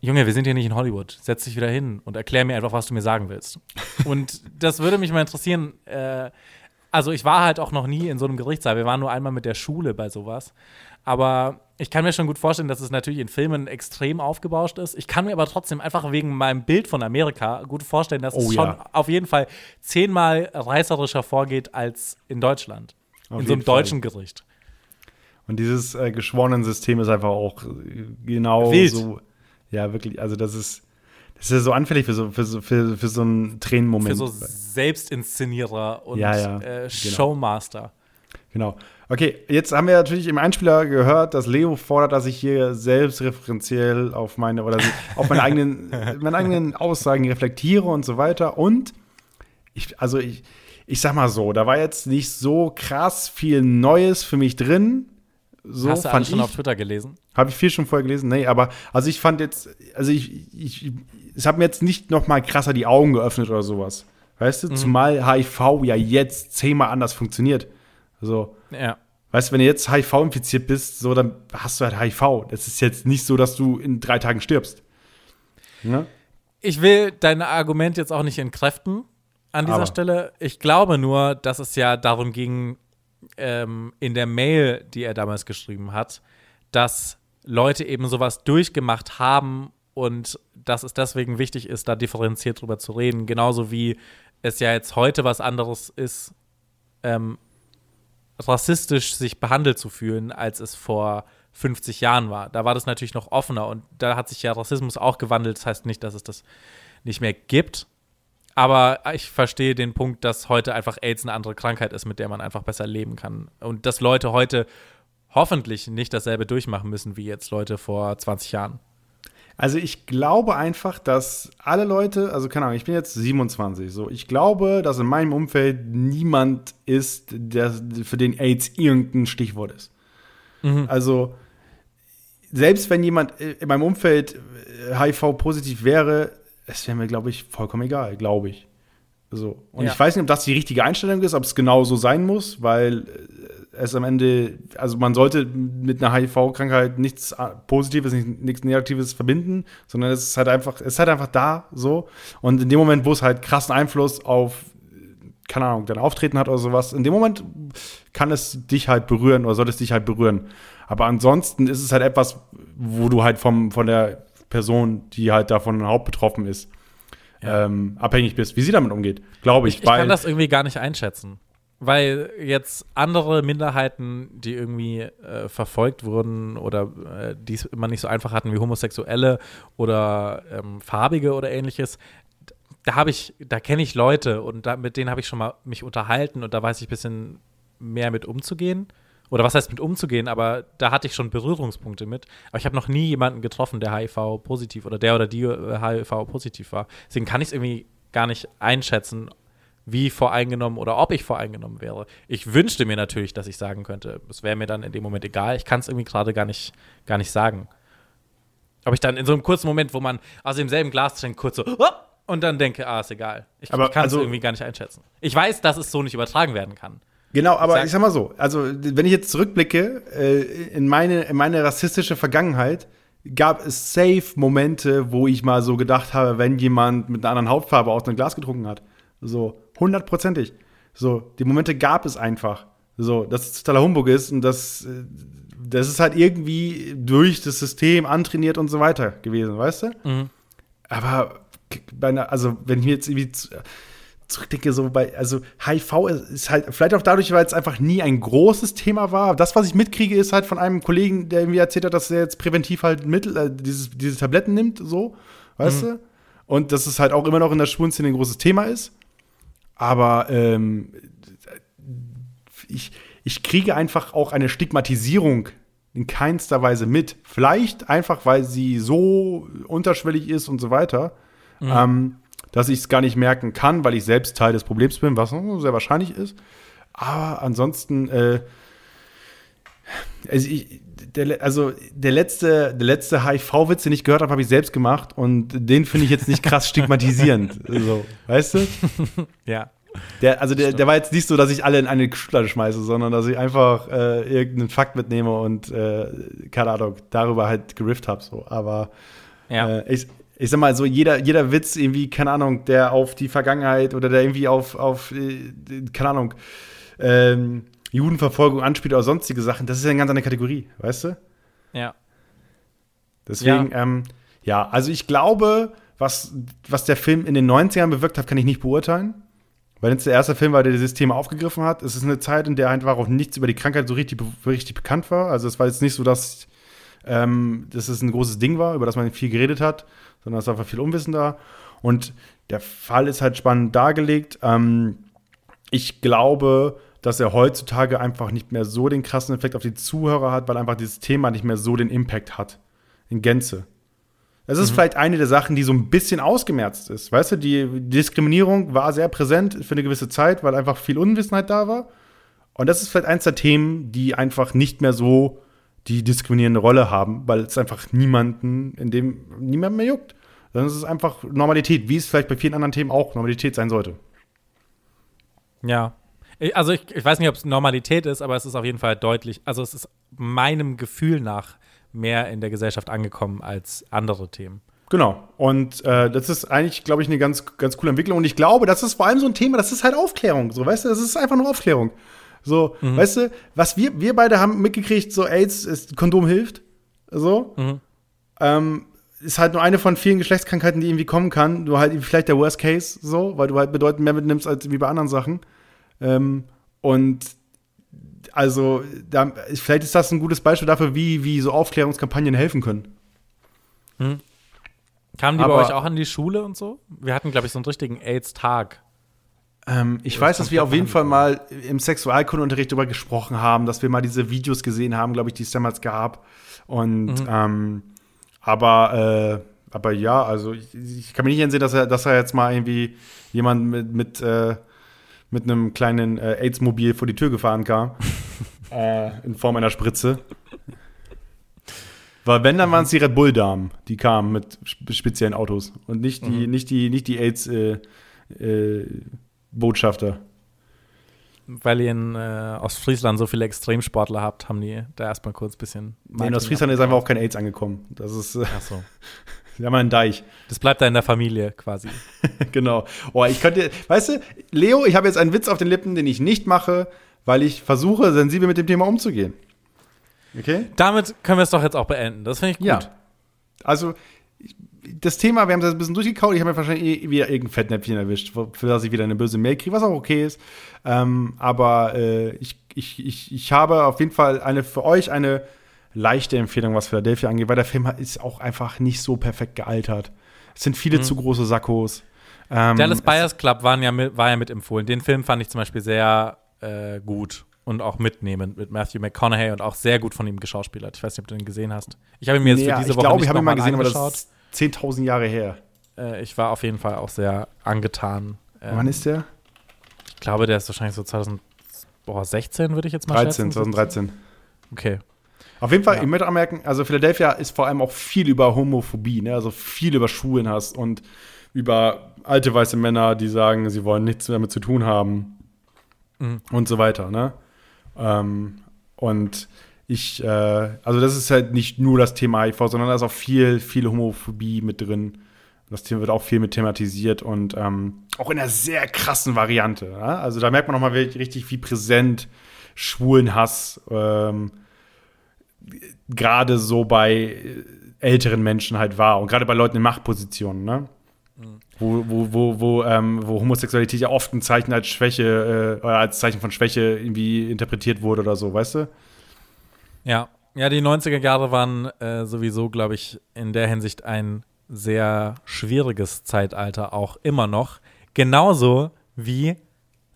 B: Junge, wir sind hier nicht in Hollywood. Setz dich wieder hin und erklär mir einfach, was du mir sagen willst. und das würde mich mal interessieren. Äh, also, ich war halt auch noch nie in so einem Gerichtssaal. Wir waren nur einmal mit der Schule bei sowas. Aber ich kann mir schon gut vorstellen, dass es natürlich in Filmen extrem aufgebauscht ist. Ich kann mir aber trotzdem einfach wegen meinem Bild von Amerika gut vorstellen, dass
A: Oh
B: es
A: ja.
B: schon auf jeden Fall zehnmal reißerischer vorgeht als in Deutschland.
A: Auf
B: in so einem
A: Fall.
B: deutschen Gericht.
A: Und dieses äh, geschworenen System ist einfach auch genau
B: Wild.
A: so. Ja, wirklich. Also, das ist, das ist ja so anfällig für so, für so, für, für so einen Tränenmoment.
B: Für so Selbstinszenierer und
A: Ja, ja,
B: äh,
A: genau.
B: Showmaster.
A: Genau. Okay, jetzt haben wir natürlich im Einspieler gehört, dass Leo fordert, dass ich hier selbstreferenziell auf meine oder auf meine eigenen, meine eigenen Aussagen reflektiere und so weiter. Und ich, also ich, ich sag mal so, da war jetzt nicht so krass viel Neues für mich drin. So
B: Hast du
A: fand
B: schon
A: ich.
B: auf Twitter gelesen?
A: Habe ich viel schon vorher gelesen? Nee, aber also ich fand jetzt, also ich, ich es hat mir jetzt nicht noch mal krasser die Augen geöffnet oder sowas. Weißt du,
B: Mhm.
A: zumal HIV ja jetzt zehnmal anders funktioniert. So,
B: Ja.
A: Weißt du, wenn du jetzt HIV infiziert bist, so, dann hast du halt HIV. Das ist jetzt nicht so, dass du in drei Tagen stirbst. Ne?
B: Ich will dein Argument jetzt auch nicht entkräften an dieser
A: Aber.
B: Stelle. Ich glaube nur, dass es ja darum ging, ähm, in der Mail, die er damals geschrieben hat, dass Leute eben sowas durchgemacht haben und dass es deswegen wichtig ist, da differenziert drüber zu reden. Genauso wie es ja jetzt heute was anderes ist, ähm, rassistisch sich behandelt zu fühlen, als es vor 50 Jahren war. Da war das natürlich noch offener und da hat sich ja Rassismus auch gewandelt. Das heißt nicht, dass es das nicht mehr gibt. Aber ich verstehe den Punkt, dass heute einfach AIDS eine andere Krankheit ist, mit der man einfach besser leben kann. Und dass Leute heute hoffentlich nicht dasselbe durchmachen müssen wie jetzt Leute vor 20 Jahren.
A: Also ich glaube einfach, dass alle Leute, also keine Ahnung, ich bin jetzt 27, so ich glaube, dass in meinem Umfeld niemand ist, der für den AIDS irgendein Stichwort ist. Also selbst wenn jemand in meinem Umfeld HIV-positiv wäre, es wäre mir, glaube ich, vollkommen egal, glaube ich. So. Und
B: Ja.
A: ich weiß nicht, ob das die richtige Einstellung ist, ob es genau so sein muss, weil es am Ende, also man sollte mit einer HIV-Krankheit nichts äh, Positives, nicht- nichts Negatives verbinden, sondern es ist halt einfach, es ist halt einfach da so. Und in dem Moment, wo es halt krassen Einfluss auf, keine Ahnung, dein Auftreten hat oder sowas, in dem Moment kann es dich halt berühren oder sollte es dich halt berühren. Aber ansonsten ist es halt etwas, wo du halt vom, von der Person, die halt davon hauptbetroffen ist, ähm, abhängig bist, wie sie damit umgeht. Glaube ich.
B: Ich, ich kann das irgendwie gar nicht einschätzen. Weil jetzt andere Minderheiten, die irgendwie äh, verfolgt wurden oder äh, die es immer nicht so einfach hatten wie Homosexuelle oder ähm, Farbige oder ähnliches, da habe ich, da kenne ich Leute und da, mit denen habe ich schon mal mich unterhalten und da weiß ich ein bisschen mehr mit umzugehen. Oder was heißt mit umzugehen, aber da hatte ich schon Berührungspunkte mit. Aber ich habe noch nie jemanden getroffen, der HIV-positiv oder der oder die äh, HIV-positiv war. Deswegen kann ich es irgendwie gar nicht einschätzen, wie voreingenommen oder ob ich voreingenommen wäre. Ich wünschte mir natürlich, dass ich sagen könnte, es wäre mir dann in dem Moment egal. Ich kann es irgendwie gerade gar nicht, gar nicht sagen. Ob ich dann in so einem kurzen Moment, wo man aus demselben Glas trinkt, kurz so "Hopp!" und dann denke, ah, ist egal. Ich,
A: Aber
B: ich kann es
A: also-
B: irgendwie gar nicht einschätzen. Ich weiß, dass es so nicht übertragen werden kann.
A: Genau, aber
B: sag-
A: ich sag mal so, also wenn ich jetzt zurückblicke äh, in, meine, in meine rassistische Vergangenheit, gab es safe Momente, wo ich mal so gedacht habe, wenn jemand mit einer anderen Hautfarbe aus einem Glas getrunken hat. So, hundertprozentig. So, die Momente gab es einfach. So, dass es totaler Humbug ist und das, äh, das ist halt irgendwie durch das System antrainiert und so weiter gewesen, weißt du? Aber bei einer, also wenn ich mir jetzt irgendwie zu- zurückdenke, so bei, also HIV ist, halt, vielleicht auch dadurch, weil es einfach nie ein großes Thema war. Das, was ich mitkriege, ist halt von einem Kollegen, der mir erzählt hat, dass er jetzt präventiv halt Mittel, äh, dieses, diese Tabletten nimmt, so, weißt du? Und dass es halt auch immer noch in der Schwulenszene ein großes Thema ist. Aber ähm, ich, ich kriege einfach auch eine Stigmatisierung in keinster Weise mit. Vielleicht einfach, weil sie so unterschwellig ist und so weiter, ähm, dass ich es gar nicht merken kann, weil ich selbst Teil des Problems bin, was sehr wahrscheinlich ist. Aber ansonsten, äh, also, ich, der, also der letzte, der letzte HIV-Witz, den ich gehört habe, habe ich selbst gemacht und den finde ich jetzt nicht krass stigmatisierend. So, weißt du?
B: Ja.
A: Der, also der, der war jetzt nicht so, dass ich alle in eine Schublade schmeiße, sondern dass ich einfach äh, irgendeinen Fakt mitnehme und äh, keine Ahnung, darüber halt gerifft habe. So. Aber
B: Ja.
A: äh, ich, ich sag mal so, jeder, jeder Witz irgendwie, keine Ahnung, der auf die Vergangenheit oder der irgendwie auf, auf äh, keine Ahnung, ähm, Judenverfolgung anspielt oder sonstige Sachen, das ist ja eine ganz andere Kategorie, weißt du?
B: ja.
A: Deswegen, ja, ähm, ja also ich glaube, was, was der Film in den 90ern bewirkt hat, kann ich nicht beurteilen. Weil es der erste Film war, der dieses Thema aufgegriffen hat. Es ist eine Zeit, in der einfach auch nichts über die Krankheit so richtig, richtig bekannt war. Also es war jetzt nicht so, dass, ähm, dass es ein großes Ding war, über das man viel geredet hat, sondern es war einfach viel Unwissen da. Und der Fall ist halt spannend dargelegt. Ähm, ich glaube, dass er heutzutage einfach nicht mehr so den krassen Effekt auf die Zuhörer hat, weil einfach dieses Thema nicht mehr so den Impact hat. In Gänze. Es ist vielleicht eine der Sachen, die so ein bisschen ausgemerzt ist. Weißt du, die Diskriminierung war sehr präsent für eine gewisse Zeit, weil einfach viel Unwissenheit da war. Und das ist vielleicht eins der Themen, die einfach nicht mehr so die diskriminierende Rolle haben, weil es einfach niemanden, in dem niemand mehr juckt. Sondern es ist einfach Normalität, wie es vielleicht bei vielen anderen Themen auch Normalität sein sollte.
B: Ja. Also ich, ich weiß nicht, ob es Normalität ist, aber es ist auf jeden Fall deutlich, also es ist meinem Gefühl nach mehr in der Gesellschaft angekommen als andere Themen.
A: Genau. Und äh, das ist eigentlich, glaube ich, eine ganz, ganz coole Entwicklung. Und ich glaube, das ist vor allem so ein Thema, das ist halt Aufklärung. So, weißt du, das ist einfach nur Aufklärung. So, weißt du, was wir, wir beide haben mitgekriegt, so AIDS, ist, Kondom hilft. So. Ähm, ist halt nur eine von vielen Geschlechtskrankheiten, die irgendwie kommen kann. Du halt vielleicht der Worst Case, so, weil du halt bedeutend mehr mitnimmst als wie bei anderen Sachen. Ähm, und also, da, vielleicht ist das ein gutes Beispiel dafür, wie, wie so Aufklärungskampagnen helfen können.
B: Kamen die
A: Aber-
B: bei euch auch an die Schule und so? Wir hatten, glaube ich, so einen richtigen AIDS-Tag.
A: Ähm, ich weiß, dass wir auf jeden Fall mal im Sexualkundeunterricht darüber gesprochen haben, dass wir mal diese Videos gesehen haben, glaube ich, die es damals gab. Und ähm, aber, äh, aber ja, also ich, ich kann mir nicht entsehen, dass er, dass er jetzt mal irgendwie jemand mit, mit, äh, mit einem kleinen äh, AIDS-Mobil vor die Tür gefahren kam. äh, in Form einer Spritze. Weil wenn, dann waren es die Red Bull-Damen, die kamen mit sp- speziellen Autos. Und nicht die, nicht die, nicht die AIDS- äh, äh.
B: Weil ihr in äh, Ostfriesland so viele Extremsportler habt, haben die da erstmal kurz ein bisschen.
A: Nee, in Ostfriesland ist einfach auch kein AIDS angekommen. Das ist, äh,
B: Ach so.
A: wir haben einen Deich.
B: Das bleibt da in der Familie quasi.
A: genau. Oh, ich könnte, weißt du, Leo, ich habe jetzt einen Witz auf den Lippen, den ich nicht mache, weil ich versuche, sensibel mit dem Thema umzugehen. Okay?
B: Damit können wir es doch jetzt auch beenden. Das finde ich gut.
A: Ja. Also, das Thema, wir haben das ein bisschen durchgekaut. Ich habe mir wahrscheinlich eh wieder irgendein Fettnäpfchen erwischt, für für das ich wieder eine böse Mail kriege, was auch okay ist. Ähm, aber äh, ich, ich, ich, ich habe auf jeden Fall eine für euch eine leichte Empfehlung, was Philadelphia angeht, weil der Film ist auch einfach nicht so perfekt gealtert. Es sind viele zu große Sackos. Ähm,
B: Dallas Buyers Club waren ja mit, war ja mit empfohlen. Den Film fand ich zum Beispiel sehr äh, gut und auch mitnehmend mit Matthew McConaughey und auch sehr gut von ihm geschauspielert. Ich weiß nicht, ob du den gesehen hast. Ich habe ihn mir jetzt
A: Nee,
B: für diese
A: ich
B: Woche
A: glaube,
B: nicht
A: ich habe ihn mal gesehen, aber
B: angeschaut.
A: das ist 10.000 Jahre her.
B: Äh, ich war auf jeden Fall auch sehr angetan. Ähm,
A: Wann ist der?
B: Ich glaube, der ist wahrscheinlich so 2016, würde ich jetzt mal
A: 13,
B: schätzen.
A: 2013.
B: Okay.
A: Auf jeden Fall, ich möchte anmerken, also Philadelphia ist vor allem auch viel über Homophobie, ne? also viel über Schwulen hast und über alte weiße Männer, die sagen, sie wollen nichts damit zu tun haben und so weiter. Ne? Ähm, und ich, äh, also das ist halt nicht nur das Thema HIV, sondern da ist auch viel, viel Homophobie mit drin. Das Thema wird auch viel mit thematisiert und ähm, auch in einer sehr krassen Variante. Ja? Also da merkt man nochmal richtig, wie präsent Schwulenhass ähm, gerade so bei äh, älteren Menschen halt war und gerade bei Leuten in Machtpositionen, ne? Wo, wo, wo, wo, ähm, wo Homosexualität ja oft ein Zeichen als Schwäche äh, oder als Zeichen von Schwäche irgendwie interpretiert wurde oder so, weißt du?
B: Ja, ja, die 90er Jahre waren äh, sowieso, glaube ich, in der Hinsicht ein sehr schwieriges Zeitalter, auch immer noch. Genauso wie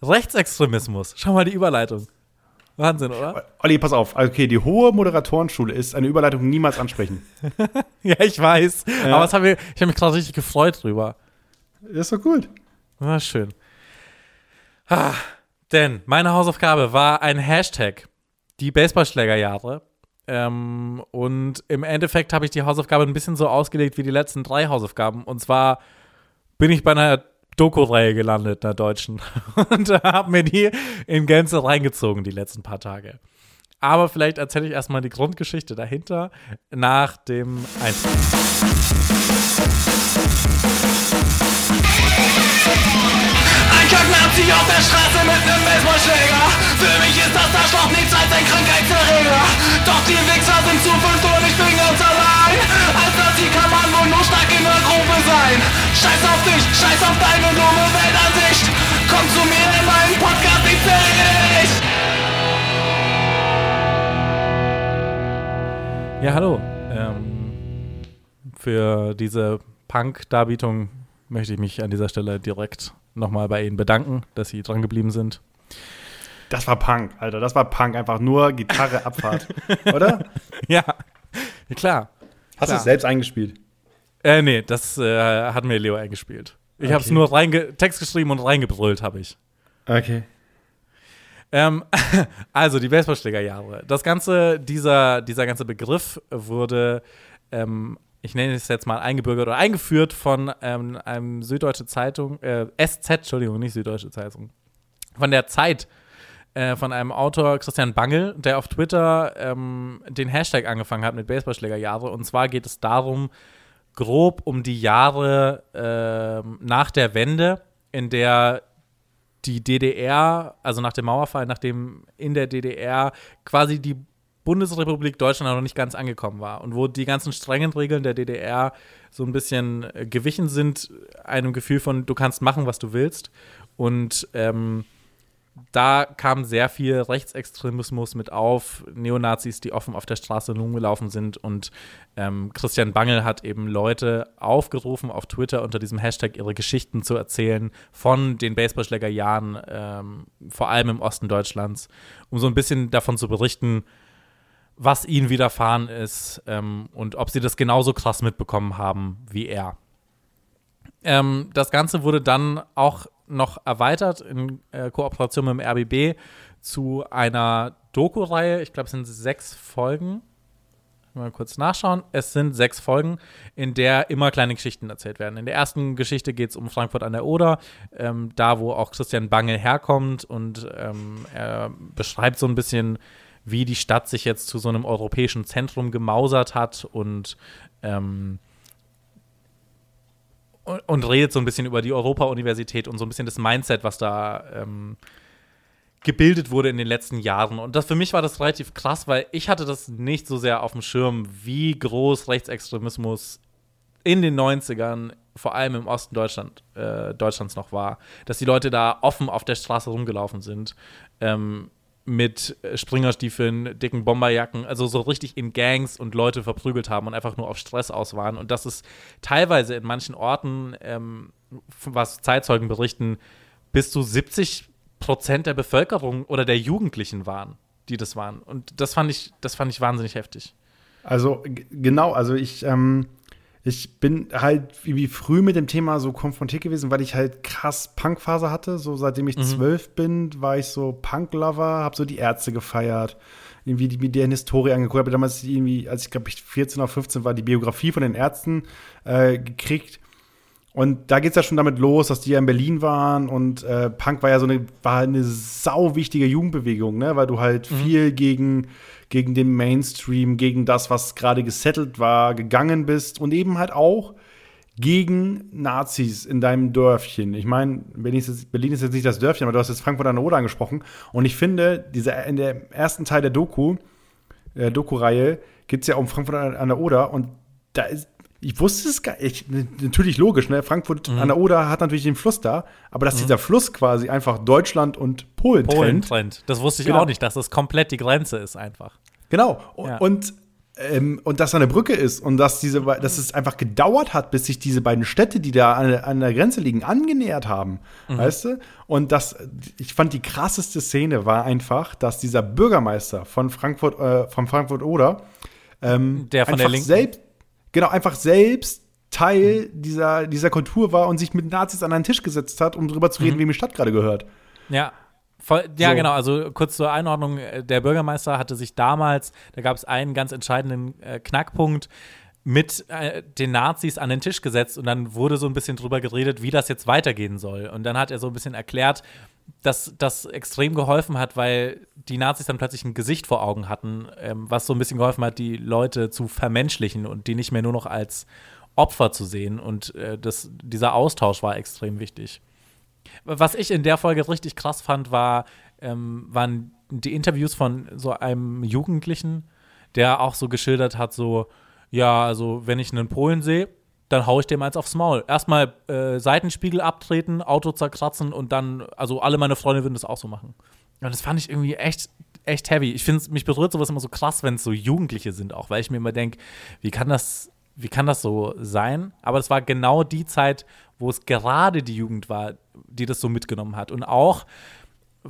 B: Rechtsextremismus. Schau mal die Überleitung. Wahnsinn, oder?
A: Olli, pass auf. Okay, die hohe Moderatorenschule ist eine Überleitung niemals ansprechen.
B: Ja, ich weiß. Aber es hat mir, ich habe mich gerade richtig gefreut drüber.
A: ist doch gut.
B: War schön. Ah, denn meine Hausaufgabe war ein Hashtag. Die Baseballschlägerjahre. Ähm, und im Endeffekt habe ich die Hausaufgabe ein bisschen so ausgelegt wie die letzten drei Hausaufgaben. Und zwar bin ich bei einer Doku-Reihe gelandet, einer deutschen. Und habe mir die in Gänze reingezogen die letzten paar Tage. Aber vielleicht erzähle ich erstmal die Grundgeschichte dahinter nach dem Eintritt.
E: Ein Kack-Nazi auf der Straße mit nem Baseballschläger. Für mich ist das Arschloch nichts als ein Krankheitserreger. Doch die Wichser sind zu fünf und ich bin ganz allein. Als Nazi kann man wohl nur stark in der Gruppe sein. Scheiß auf dich, scheiß auf deine dumme Weltansicht. Komm zu mir in meinen Podcast, ich zähle
B: Ja, hallo. Ähm, für diese Punk-Darbietung möchte ich mich an dieser Stelle direkt nochmal bei Ihnen bedanken, dass Sie dran geblieben sind.
A: Das war Punk, Alter. Das war Punk. Einfach nur Gitarre, Abfahrt. Oder?
B: Ja, klar.
A: Hast du es selbst eingespielt?
B: Äh, nee, das äh, hat mir Leo eingespielt. Ich habe es
A: Okay.
B: nur reinge Text geschrieben und reingebrüllt habe ich.
A: Okay.
B: Ähm, also die Baseballschlägerjahre. Das ganze, dieser, dieser ganze Begriff wurde, ähm, ich nenne es jetzt mal eingebürgert oder eingeführt von ähm, einem Süddeutsche Zeitung, äh, SZ, Entschuldigung, nicht Süddeutsche Zeitung, von der Zeit, äh, von einem Autor, Christian Bangel, der auf Twitter ähm, den Hashtag angefangen hat mit Baseballschlägerjahre. Und zwar geht es darum, grob um die Jahre ähm, nach der Wende, in der die DDR, also nach dem Mauerfall, nachdem in der DDR quasi die Bundesrepublik Deutschland noch nicht ganz angekommen war und wo die ganzen strengen Regeln der DDR so ein bisschen äh, gewichen sind, einem Gefühl von, du kannst machen, was du willst. Und ähm, da kam sehr viel Rechtsextremismus mit auf, Neonazis, die offen auf der Straße rumgelaufen sind. Und ähm, Christian Bangel hat eben Leute aufgerufen, auf Twitter unter diesem Hashtag ihre Geschichten zu erzählen von den Baseballschlägerjahren, ähm, vor allem im Osten Deutschlands, um so ein bisschen davon zu berichten, was ihnen widerfahren ist ähm, und ob sie das genauso krass mitbekommen haben wie er. Ähm, das Ganze wurde dann auch noch erweitert in äh, Kooperation mit dem RBB zu einer Doku-Reihe. Ich glaube, es sind sechs Folgen. Mal kurz nachschauen. Es sind sechs Folgen, in der immer kleine Geschichten erzählt werden. In der ersten Geschichte geht es um Frankfurt an der Oder, ähm, da wo auch Christian Bangel herkommt und ähm, er beschreibt so ein bisschen, wie die Stadt sich jetzt zu so einem europäischen Zentrum gemausert hat und ähm, und, redet so ein bisschen über die Europa-Universität und so ein bisschen das Mindset, was da ähm, gebildet wurde in den letzten Jahren. Und das für mich war das relativ krass, weil ich hatte das nicht so sehr auf dem Schirm, wie groß Rechtsextremismus in den 90ern, vor allem im Osten Deutschland, äh, Deutschlands noch war. Dass die Leute da offen auf der Straße rumgelaufen sind. Ähm, mit äh, Springerstiefeln, dicken Bomberjacken, also so richtig in Gangs und Leute verprügelt haben und einfach nur auf Stress aus waren. Und das ist teilweise in manchen Orten, ähm, was Zeitzeugen berichten, bis zu 70 Prozent der Bevölkerung oder der Jugendlichen waren, die das waren. Und das fand ich, das fand ich wahnsinnig heftig.
A: Also genau, also ich, ähm, ich bin halt wie früh mit dem Thema so konfrontiert gewesen, weil ich halt krass Punkphase hatte. So seitdem ich zwölf bin, war ich so Punk-Lover, habe so die Ärzte gefeiert, irgendwie die, mir deren Historie angeguckt, habe damals irgendwie, als ich glaube ich 14 oder 15 war, die Biografie von den Ärzten äh, gekriegt. Und da geht's ja schon damit los, dass die ja in Berlin waren und äh, Punk war ja so eine, war eine sau wichtige Jugendbewegung, ne? Weil du halt viel gegen, gegen den Mainstream, gegen das, was gerade gesettelt war, gegangen bist und eben halt auch gegen Nazis in deinem Dörfchen. Ich meine, Berlin ist, jetzt, Berlin ist jetzt nicht das Dörfchen, aber du hast jetzt Frankfurt an der Oder angesprochen. Und ich finde, dieser, in der ersten Teil der Doku, äh, Doku-Reihe, geht es ja um Frankfurt an an der Oder und da ist, ich wusste es gar nicht, natürlich logisch, ne? Frankfurt an der Oder hat natürlich den Fluss da, aber dass dieser Fluss quasi einfach Deutschland und Polen,
B: Polen
A: trennt.
B: trennt. Das wusste ich
A: Genau.
B: auch nicht, dass das komplett die Grenze ist einfach.
A: Genau.
B: Ja.
A: Und ähm, und dass da eine Brücke ist und dass, diese, dass es einfach gedauert hat, bis sich diese beiden Städte, die da an, an der Grenze liegen, angenähert haben. Weißt du? Und das, ich fand die krasseste Szene war einfach, dass dieser Bürgermeister von Frankfurt, äh, von Frankfurt Oder, ähm,
B: Der von der Linken?
A: selbst, genau, einfach selbst Teil dieser, dieser Kultur war und sich mit Nazis an einen Tisch gesetzt hat, um darüber zu reden, wem die Stadt gerade gehört.
B: Ja. Voll, ja,
A: So.
B: genau. Also kurz zur Einordnung: äh, Der Bürgermeister hatte sich damals, da gab es einen ganz entscheidenden äh, Knackpunkt, mit äh, den Nazis an den Tisch gesetzt und dann wurde so ein bisschen drüber geredet, wie das jetzt weitergehen soll. Und dann hat er so ein bisschen erklärt, dass das extrem geholfen hat, weil die Nazis dann plötzlich ein Gesicht vor Augen hatten, ähm, was so ein bisschen geholfen hat, die Leute zu vermenschlichen und die nicht mehr nur noch als Opfer zu sehen. Und äh, das, dieser Austausch war extrem wichtig. Was ich in der Folge richtig krass fand, war, ähm, waren die Interviews von so einem Jugendlichen, der auch so geschildert hat, so, ja, also wenn ich einen Polen sehe, dann hau ich dem eins aufs Maul. Erstmal äh, Seitenspiegel abtreten, Auto zerkratzen und dann, also alle meine Freunde würden das auch so machen. Und das fand ich irgendwie echt, echt heavy. Ich finde mich berührt sowas immer so krass, wenn es so Jugendliche sind auch, weil ich mir immer denke, wie kann das, wie kann das so sein? Aber es war genau die Zeit, wo es gerade die Jugend war, die das so mitgenommen hat. Und auch,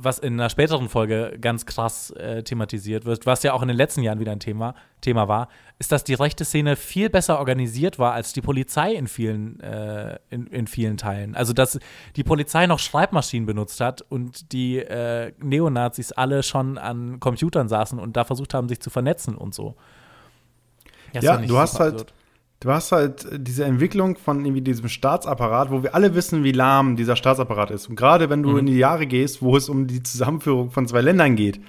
B: was in einer späteren Folge ganz krass äh, thematisiert wird, was ja auch in den letzten Jahren wieder ein Thema, Thema war, ist, dass die rechte Szene viel besser organisiert war als die Polizei in vielen, äh, in, in vielen Teilen. Also, dass die Polizei noch Schreibmaschinen benutzt hat und die äh, Neonazis alle schon an Computern saßen und da versucht haben, sich zu vernetzen und so. Das
A: Ja, du hast halt-
B: absurd.
A: Du hast halt diese Entwicklung von irgendwie diesem Staatsapparat, wo wir alle wissen, wie lahm dieser Staatsapparat ist. Und gerade wenn du
B: Mhm.
A: in die Jahre gehst, wo es um die Zusammenführung von zwei Ländern geht,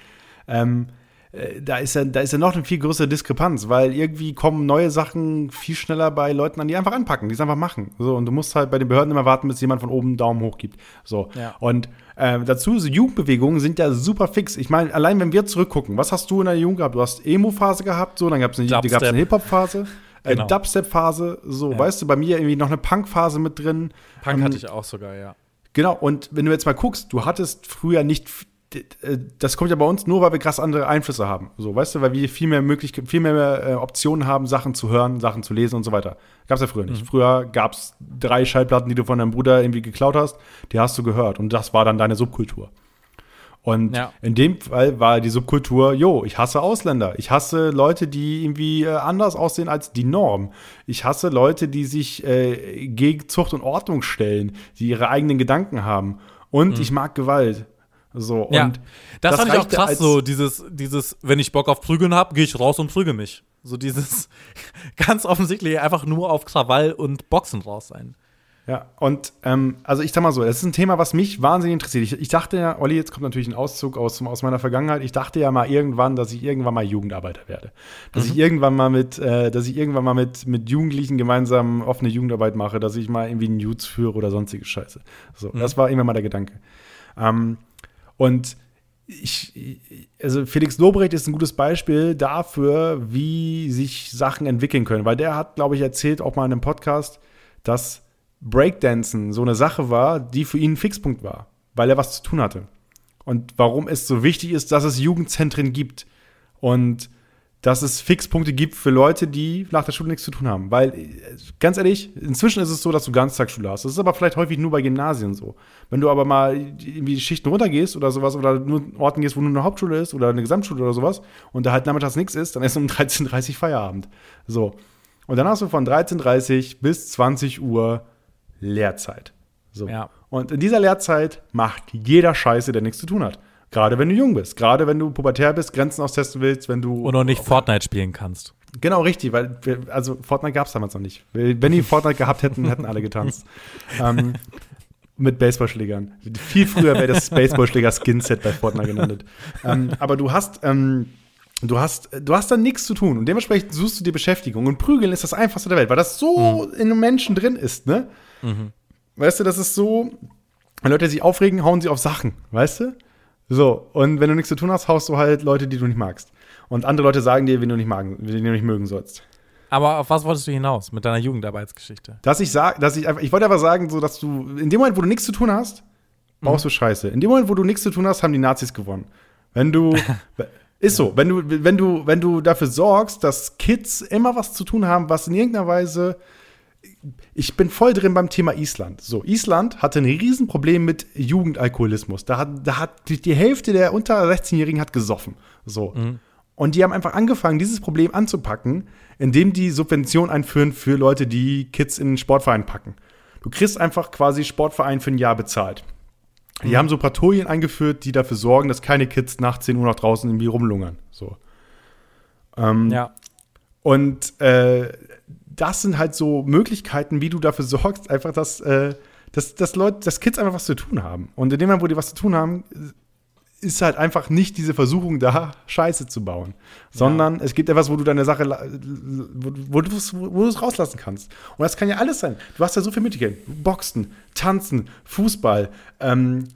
A: ähm, äh, da ist ja, da ist ja noch eine viel größere Diskrepanz, weil irgendwie kommen neue Sachen viel schneller bei Leuten an, die einfach anpacken, die es einfach machen. So, und du musst halt bei den Behörden immer warten, bis jemand von oben einen Daumen hoch gibt. So.
B: Ja.
A: Und äh, dazu, so Jugendbewegungen sind ja super fix. Ich meine, allein wenn wir zurückgucken, was hast du in der Jugend gehabt? Du hast Emo-Phase gehabt, so, dann gab es eine Hip-Hop-Phase. Äh,
B: Genau.
A: Dubstep-Phase, so, weißt du, bei mir irgendwie noch eine Punk-Phase mit drin.
B: Punk
A: Ähm,
B: hatte ich auch sogar, ja.
A: Genau, und wenn du jetzt mal guckst, du hattest früher nicht, äh, das kommt ja bei uns nur, weil wir krass andere Einflüsse haben. So, weißt du, weil wir viel mehr Möglichkeiten, viel mehr äh, Optionen haben, Sachen zu hören, Sachen zu lesen und so weiter. Gab's ja früher
B: Mhm.
A: nicht. Früher gab's drei Schallplatten, die du von deinem Bruder irgendwie geklaut hast, die hast du gehört und das war dann deine Subkultur. Und
B: Ja.
A: in dem Fall war die Subkultur, jo, ich hasse Ausländer. Ich hasse Leute, die irgendwie äh, anders aussehen als die Norm. Ich hasse Leute, die sich äh, gegen Zucht und Ordnung stellen, die ihre eigenen Gedanken haben. Und ich mag Gewalt. So,
B: Mhm. Ja,
A: und
B: das, fand ich auch krass, so dieses, dieses, wenn ich Bock auf Prügeln habe, gehe ich raus und prügel mich. So dieses ganz offensichtlich einfach nur auf Krawall und Boxen raus sein.
A: Ja, und ähm, also ich sag mal so, das ist ein Thema, was mich wahnsinnig interessiert. Ich, ich dachte ja, Olli, jetzt kommt natürlich ein Auszug aus, aus meiner Vergangenheit. Ich dachte ja mal irgendwann, dass ich irgendwann mal Jugendarbeiter werde. Dass ich irgendwann mal mit, äh, dass ich irgendwann mal mit, mit Jugendlichen gemeinsam offene Jugendarbeit mache, dass ich mal irgendwie Nudes führe oder sonstige Scheiße. So, das war irgendwann mal der Gedanke. Ähm, und ich, also Felix Lobrecht ist ein gutes Beispiel dafür, wie sich Sachen entwickeln können, weil der hat, glaube ich, erzählt, auch mal in einem Podcast, dass Breakdancen so eine Sache war, die für ihn ein Fixpunkt war, weil er was zu tun hatte. Und warum es so wichtig ist, dass es Jugendzentren gibt und dass es Fixpunkte gibt für Leute, die nach der Schule nichts zu tun haben. Weil, ganz ehrlich, inzwischen ist es so, dass du Ganztagsschule hast. Das ist aber vielleicht häufig nur bei Gymnasien so. Wenn du aber mal irgendwie die Schichten runtergehst oder sowas oder nur Orten gehst, wo nur eine Hauptschule ist oder eine Gesamtschule oder sowas und da halt nachmittags nichts ist, dann ist um 13.30 Uhr Feierabend. So. Und dann hast du von 13.30 Uhr bis 20 Uhr Lehrzeit. So.
B: Ja.
A: Und in dieser Lehrzeit macht jeder Scheiße, der nichts zu tun hat. Gerade wenn du jung bist, gerade wenn du pubertär bist, Grenzen austesten willst, wenn du.
B: Und noch nicht Fortnite spielen kannst.
A: Genau, richtig, weil, wir, also Fortnite gab es damals noch nicht. Wenn die Fortnite gehabt hätten, hätten alle getanzt. ähm, mit Baseballschlägern. Viel früher wäre das Baseballschläger-Skinset bei Fortnite genannt. ähm, aber du hast, ähm, du hast, du hast dann nichts zu tun und dementsprechend suchst du dir Beschäftigung. Und Prügeln ist das einfachste der Welt, weil das so in einem Menschen drin ist, ne? Weißt du, das ist so, wenn Leute sich aufregen, hauen sie auf Sachen, weißt du? So, und wenn du nichts zu tun hast, haust du halt Leute, die du nicht magst. Und andere Leute sagen dir, wen du nicht, magen, wen du nicht mögen sollst.
B: Aber auf was wolltest du hinaus mit deiner Jugendarbeitsgeschichte?
A: Dass ich sag, dass ich einfach, ich wollte einfach sagen, so, dass du, in dem Moment, wo du nichts zu tun hast, baust du Scheiße. In dem Moment, wo du nichts zu tun hast, haben die Nazis gewonnen. Wenn du, Ist so. Wenn du, wenn, du, wenn du dafür sorgst, dass Kids immer was zu tun haben, was in irgendeiner Weise. Ich bin voll drin beim Thema Island. So, Island hatte ein Riesenproblem mit Jugendalkoholismus. Da hat, da hat die, die Hälfte der unter 16-Jährigen hat gesoffen. So. Und die haben einfach angefangen, dieses Problem anzupacken, indem die Subventionen einführen für Leute, die Kids in einen Sportverein packen. Du kriegst einfach quasi Sportverein für ein Jahr bezahlt. Die haben so Patrouillen eingeführt, die dafür sorgen, dass keine Kids nach 10 Uhr noch draußen irgendwie rumlungern. So. Ähm,
B: Ja.
A: Und äh, das sind halt so Möglichkeiten, wie du dafür sorgst, einfach, dass, äh, dass, dass Leute, dass Kids einfach was zu tun haben. Und in dem Moment, wo die was zu tun haben, ist halt einfach nicht diese Versuchung da, Scheiße zu bauen. Sondern es gibt etwas, wo du deine Sache, wo, du es rauslassen kannst. Und das kann ja alles sein. Du hast ja so viel Möglichkeiten. Boxen, Tanzen, Fußball, ähm,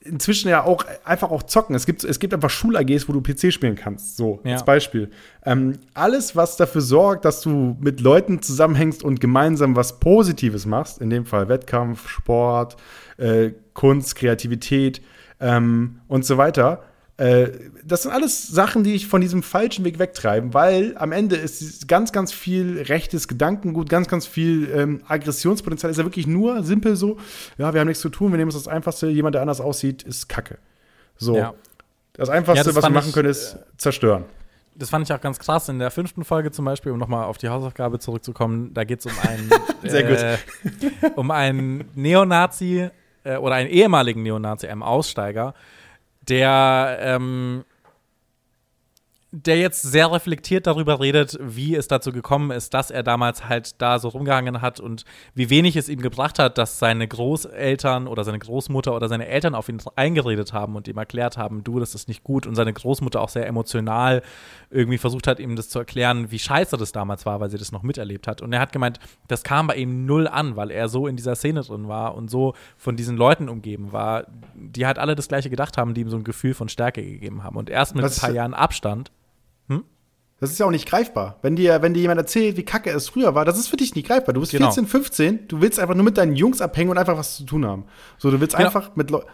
A: inzwischen ja auch einfach auch zocken. Es gibt, es gibt einfach Schul-AGs, wo du PC spielen kannst. So,
B: Ja.
A: als Beispiel. Ähm, alles, was dafür sorgt, dass du mit Leuten zusammenhängst und gemeinsam was Positives machst, in dem Fall Wettkampf, Sport, äh, Kunst, Kreativität ähm, und so weiter. Äh, das sind alles Sachen, die ich von diesem falschen Weg wegtreiben, weil am Ende ist ganz, ganz viel rechtes Gedankengut, ganz, ganz viel ähm, Aggressionspotenzial. Ist ja wirklich nur simpel so, ja, wir haben nichts zu tun, wir nehmen uns das Einfachste, jemand, der anders aussieht, ist Kacke. So.
B: Ja.
A: Das Einfachste,
B: Ja, das
A: was wir machen
B: ich,
A: können, ist zerstören.
B: Das fand ich auch ganz krass. In der fünften Folge zum Beispiel, um nochmal auf die Hausaufgabe zurückzukommen, da geht es um einen,
A: Sehr gut.
B: äh, um einen Neonazi äh, oder einen ehemaligen Neonazi, einen Aussteiger, der ähm, der jetzt sehr reflektiert darüber redet, wie es dazu gekommen ist, dass er damals halt da so rumgehangen hat und wie wenig es ihm gebracht hat, dass seine Großeltern oder seine Großmutter oder seine Eltern auf ihn eingeredet haben und ihm erklärt haben, du, das ist nicht gut und seine Großmutter auch sehr emotional irgendwie versucht hat, ihm das zu erklären, wie scheiße das damals war, weil sie das noch miterlebt hat. Und er hat gemeint, das kam bei ihm null an, weil er so in dieser Szene drin war und so von diesen Leuten umgeben war, die halt alle das Gleiche gedacht haben, die ihm so ein Gefühl von Stärke gegeben haben. Und erst mit
A: Das
B: ein paar Jahren Abstand
A: Das ist ja auch nicht greifbar. Wenn dir, wenn dir jemand erzählt, wie kacke es früher war, das ist für dich nicht greifbar. Du bist
B: Genau.
A: 14, 15, du willst einfach nur mit deinen Jungs abhängen und einfach was zu tun haben. So, du willst
B: Genau.
A: einfach mit Leuten.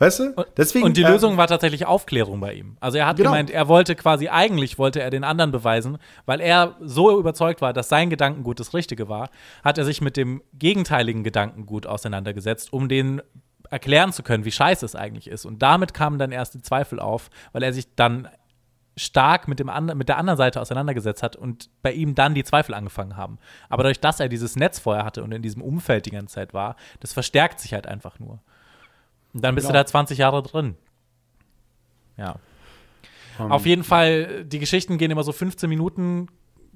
A: Weißt du? Deswegen,
B: Und die
A: ähm,
B: Lösung war tatsächlich Aufklärung bei ihm. Also er hat
A: Genau.
B: gemeint, er wollte quasi, eigentlich wollte er den anderen beweisen, weil er so überzeugt war, dass sein Gedankengut das Richtige war, hat er sich mit dem gegenteiligen Gedankengut auseinandergesetzt, um den erklären zu können, wie scheiße es eigentlich ist. Und damit kamen dann erst die Zweifel auf, weil er sich dann stark mit, dem and mit der anderen Seite auseinandergesetzt hat und bei ihm dann die Zweifel angefangen haben. Aber dadurch, dass er dieses Netz vorher hatte und in diesem Umfeld die ganze Zeit war, das verstärkt sich halt einfach nur. Und dann bist du
A: Genau.
B: da 20 Jahre drin. Ja.
A: Ähm,
B: Auf jeden Fall, die Geschichten gehen immer so 15 Minuten.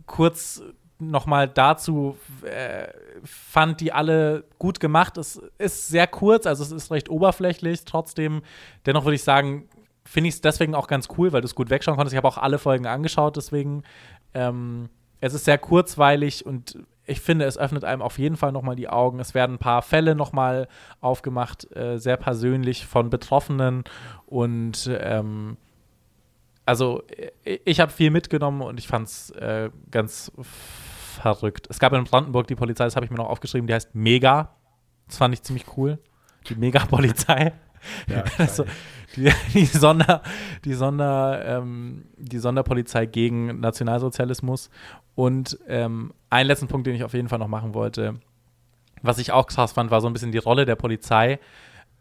B: Kurz nochmal dazu, äh, fand die alle gut gemacht. Es ist sehr kurz, also es ist recht oberflächlich. Trotzdem, dennoch würde ich sagen, finde ich es deswegen auch ganz cool, weil du es gut wegschauen konntest. Ich habe auch alle Folgen angeschaut, deswegen. Ähm, es ist sehr kurzweilig und ich finde, es öffnet einem auf jeden Fall nochmal die Augen. Es werden ein paar Fälle nochmal aufgemacht, äh, sehr persönlich von Betroffenen und ähm, also ich, ich habe viel mitgenommen und ich fand es äh, ganz verrückt. Es gab in Brandenburg die Polizei, das habe ich mir noch aufgeschrieben, die heißt Mega. Das fand ich ziemlich cool. Die Mega-Polizei.
A: Ja,
B: Also, die, die, Sonder, die, Sonder, ähm, die Sonderpolizei gegen Nationalsozialismus. Und ähm, einen letzten Punkt, den ich auf jeden Fall noch machen wollte, was ich auch krass fand, war so ein bisschen die Rolle der Polizei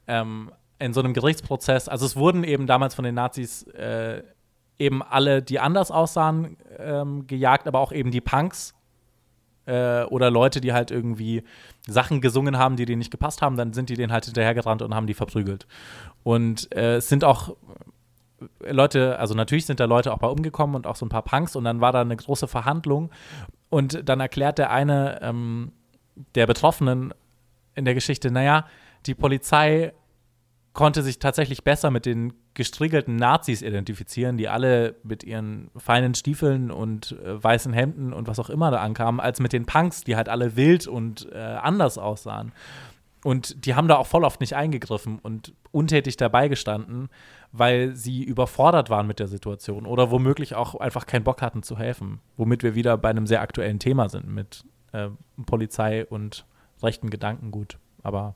B: ähm, in so einem Gerichtsprozess. Also es wurden eben damals von den Nazis äh, eben alle, die anders aussahen, ähm, gejagt, aber auch eben die Punks äh, oder Leute, die halt irgendwie Sachen gesungen haben, die denen nicht gepasst haben, dann sind die denen halt hinterhergerannt und haben die verprügelt. Und äh, es sind auch Leute, also natürlich sind da Leute auch bei umgekommen und auch so ein paar Punks und dann war da eine große Verhandlung und dann erklärt der eine ähm, der Betroffenen in der Geschichte, naja, die Polizei konnte sich tatsächlich besser mit den gestriegelten Nazis identifizieren, die alle mit ihren feinen Stiefeln und äh, weißen Hemden und was auch immer da ankamen, als mit den Punks, die halt alle wild und äh, anders aussahen. Und die haben da auch voll oft nicht eingegriffen und untätig dabei gestanden, weil sie überfordert waren mit der Situation oder womöglich auch einfach keinen Bock hatten zu helfen. Womit wir wieder bei einem sehr aktuellen Thema sind mit äh, Polizei und rechten Gedankengut. Aber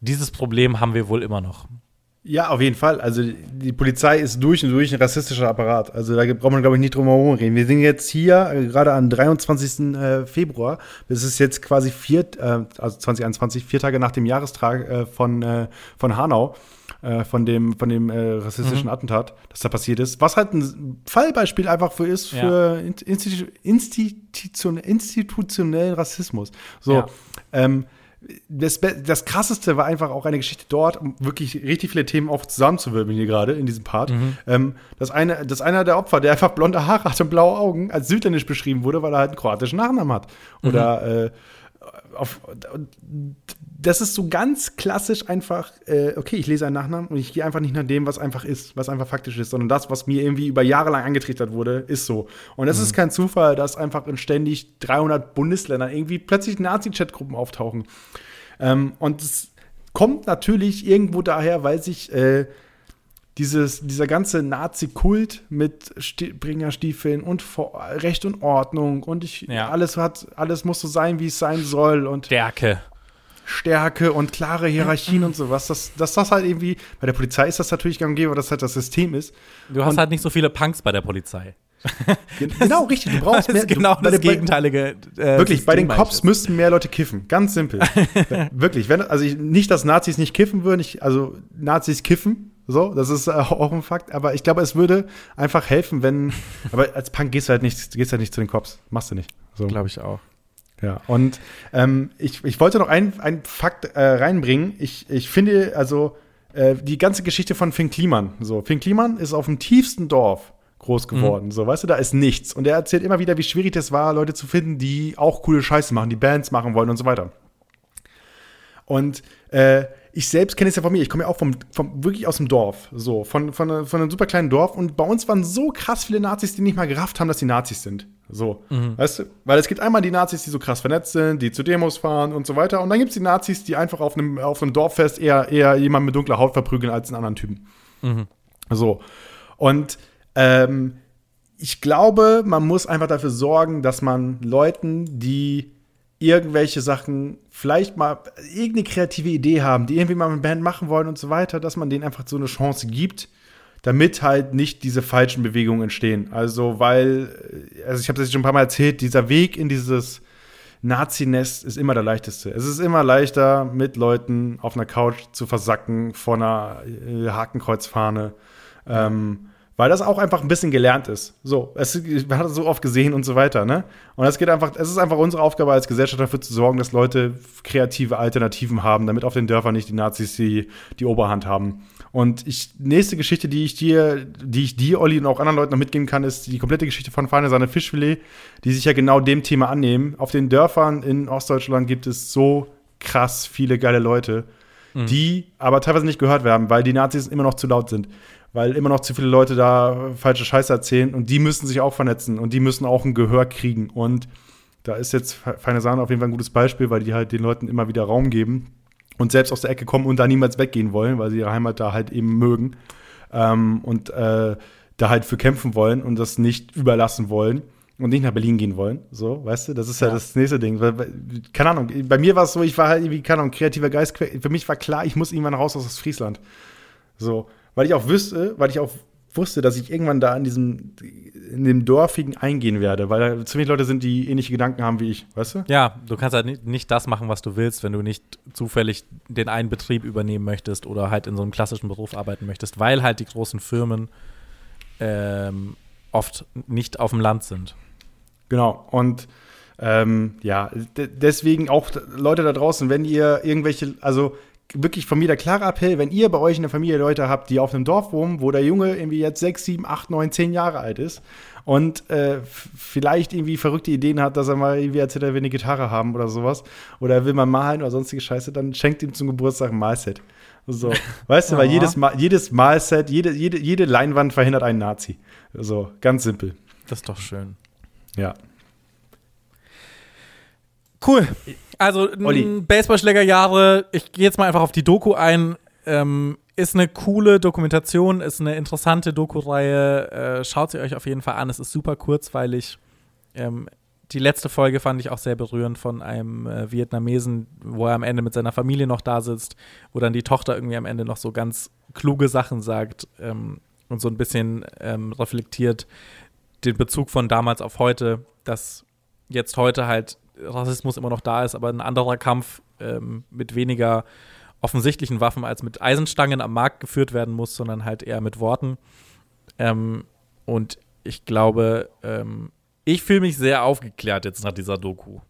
B: dieses Problem haben wir wohl immer noch.
A: Ja, auf jeden Fall. Also die Polizei ist durch und durch ein rassistischer Apparat. Also da braucht man, glaube ich, nicht drum herum reden. Wir sind jetzt hier äh, gerade am 23. Äh, Februar. Das ist jetzt quasi vier, äh, also 2021, vier Tage nach dem Jahrestag äh, von, äh, von Hanau, äh, von dem, von dem rassistischen Attentat, das da passiert ist. Was halt ein Fallbeispiel einfach für ist für
B: Ja.
A: Institu Institution, institutionellen Rassismus. So.
B: Ja.
A: Ähm, das, das krasseste war einfach auch eine Geschichte dort, um wirklich richtig viele Themen auch zusammenzuwirbeln hier gerade in diesem Part. Ähm, dass, eine, dass einer der Opfer, der einfach blonde Haare hat und blaue Augen, als südländisch beschrieben wurde, weil er halt einen kroatischen Nachnamen hat. Oder äh, auf, das ist so ganz klassisch einfach, äh, okay, ich lese einen Nachnamen und ich gehe einfach nicht nach dem, was einfach ist, was einfach faktisch ist, sondern das, was mir irgendwie über Jahre lang angetrichtert wurde, ist so. Und es ist kein Zufall, dass einfach in ständig 300 Bundesländern irgendwie plötzlich Nazi-Chat-Gruppen auftauchen. Ähm, und es kommt natürlich irgendwo daher, weil sich äh, dieses, dieser ganze Nazi-Kult mit Sti Bringerstiefeln und Vor Recht und Ordnung und ich,
B: Ja.
A: alles hat, alles muss so sein, wie es sein soll und
B: Stärke.
A: Stärke und klare Hierarchien und sowas, dass, dass das halt irgendwie, bei der Polizei ist das natürlich gang und gäbe, weil das halt das System ist.
B: Du hast
A: Und-
B: halt nicht so viele Punks bei der Polizei.
A: Gen- Genau, richtig, du brauchst mehr.
B: genau
A: du,
B: das
A: der-
B: gegenteilige. Äh,
A: Wirklich, bei den Cops
B: eigentlich.
A: müssten mehr Leute kiffen. Ganz simpel. Wirklich. Wenn, also ich, nicht, dass Nazis nicht kiffen würden. Ich, also Nazis kiffen. So, das ist äh, auch ein Fakt. Aber ich glaube, es würde einfach helfen, wenn. Aber als Punk gehst du halt nicht, gehst halt nicht zu den Cops. Machst du nicht. So.
B: Glaube ich auch.
A: Ja, und ähm, ich, ich wollte noch einen, Fakt äh, reinbringen. Ich, ich finde, also äh, die ganze Geschichte von Finn Kliman. So, Finn Kliman ist auf dem tiefsten Dorf groß geworden. So, weißt du, da ist nichts. Und er erzählt immer wieder, wie schwierig das war, Leute zu finden, die auch coole Scheiße machen, die Bands machen wollen und so weiter. Und äh, ich selbst kenne es ja von mir. Ich komme ja auch vom, vom wirklich aus dem Dorf, so von, von, von einem super kleinen Dorf. Und bei uns waren so krass viele Nazis, die nicht mal gerafft haben, dass die Nazis sind. So, weißt du? Weil es gibt einmal die Nazis, die so krass vernetzt sind, die zu Demos fahren und so weiter. Und dann gibt es die Nazis, die einfach auf einem, auf einem Dorffest eher, eher jemanden mit dunkler Haut verprügeln als einen anderen Typen. So. Und ähm, ich glaube, man muss einfach dafür sorgen, dass man Leuten, die irgendwelche Sachen vielleicht mal irgendeine kreative Idee haben, die irgendwie mal eine Band machen wollen und so weiter, dass man denen einfach so eine Chance gibt, damit halt nicht diese falschen Bewegungen entstehen. Also, weil, also ich habe das schon ein paar Mal erzählt, dieser Weg in dieses Nazi-Nest ist immer der leichteste. Es ist immer leichter, mit Leuten auf einer Couch zu versacken vor einer äh, Hakenkreuzfahne. Ähm, weil das auch einfach ein bisschen gelernt ist. So, es, man hat es so oft gesehen und so weiter, ne? Und es geht einfach, es ist einfach unsere Aufgabe als Gesellschaft dafür zu sorgen, dass Leute kreative Alternativen haben, damit auf den Dörfern nicht die Nazis die, die Oberhand haben. Und ich, nächste Geschichte, die ich dir, die ich dir, Olli, und auch anderen Leuten noch mitgeben kann, ist die komplette Geschichte von Feine Sahne Fischfilet, die sich ja genau dem Thema annehmen. Auf den Dörfern in Ostdeutschland gibt es so krass viele geile Leute, die aber teilweise nicht gehört werden, weil die Nazis immer noch zu laut sind. Weil immer noch zu viele Leute da falsche Scheiße erzählen und die müssen sich auch vernetzen und die müssen auch ein Gehör kriegen. Und da ist jetzt Feine Sahne auf jeden Fall ein gutes Beispiel, weil die halt den Leuten immer wieder Raum geben und selbst aus der Ecke kommen und da niemals weggehen wollen, weil sie ihre Heimat da halt eben mögen ähm, und äh, da halt für kämpfen wollen und das nicht überlassen wollen und nicht nach Berlin gehen wollen. So, weißt du, das ist ja,
B: Ja.
A: das nächste Ding. Keine Ahnung, bei mir war es so, ich war halt irgendwie, keine Ahnung, kreativer Geist. Für mich war klar, ich muss irgendwann raus aus Friesland. So, weil ich auch wüsste, weil ich auch wusste, dass ich irgendwann da in diesem, in dem Dorfigen eingehen werde, weil da ziemlich Leute sind, die ähnliche Gedanken haben wie ich, weißt du?
B: Ja, du kannst halt nicht, nicht das machen, was du willst, wenn du nicht zufällig den einen Betrieb übernehmen möchtest oder halt in so einem klassischen Beruf arbeiten möchtest, weil halt die großen Firmen ähm, oft nicht auf dem Land sind.
A: Genau. Und ähm, ja, de- deswegen auch Leute da draußen, wenn ihr irgendwelche, also wirklich von mir der klare Appell, wenn ihr bei euch in der Familie Leute habt, die auf einem Dorf wohnen, wo der Junge irgendwie jetzt sechs, sieben, acht, neun, zehn Jahre alt ist und äh, vielleicht irgendwie verrückte Ideen hat, dass er mal irgendwie erzählt, er will eine Gitarre haben oder sowas oder er will mal malen oder sonstige Scheiße, dann schenkt ihm zum Geburtstag ein Malset. So, weißt du, weil jedes, Ma jedes Malset, jede, jede, jede Leinwand verhindert einen Nazi. So, ganz simpel.
B: Das ist doch schön.
A: Ja.
B: Cool. Also Baseballschlägerjahre, ich gehe jetzt mal einfach auf die Doku ein. Ähm, ist eine coole Dokumentation, ist eine interessante Doku-Reihe. Äh, schaut sie euch auf jeden Fall an. Es ist super kurzweilig. Ähm, die letzte Folge fand ich auch sehr berührend von einem äh, Vietnamesen, wo er am Ende mit seiner Familie noch da sitzt, wo dann die Tochter irgendwie am Ende noch so ganz kluge Sachen sagt ähm, und so ein bisschen ähm, reflektiert den Bezug von damals auf heute, dass jetzt heute halt Rassismus immer noch da ist, aber ein anderer Kampf ähm, mit weniger offensichtlichen Waffen als mit Eisenstangen am Markt geführt werden muss, sondern halt eher mit Worten. Ähm, und ich glaube, ähm, ich fühle mich sehr aufgeklärt jetzt nach dieser Doku.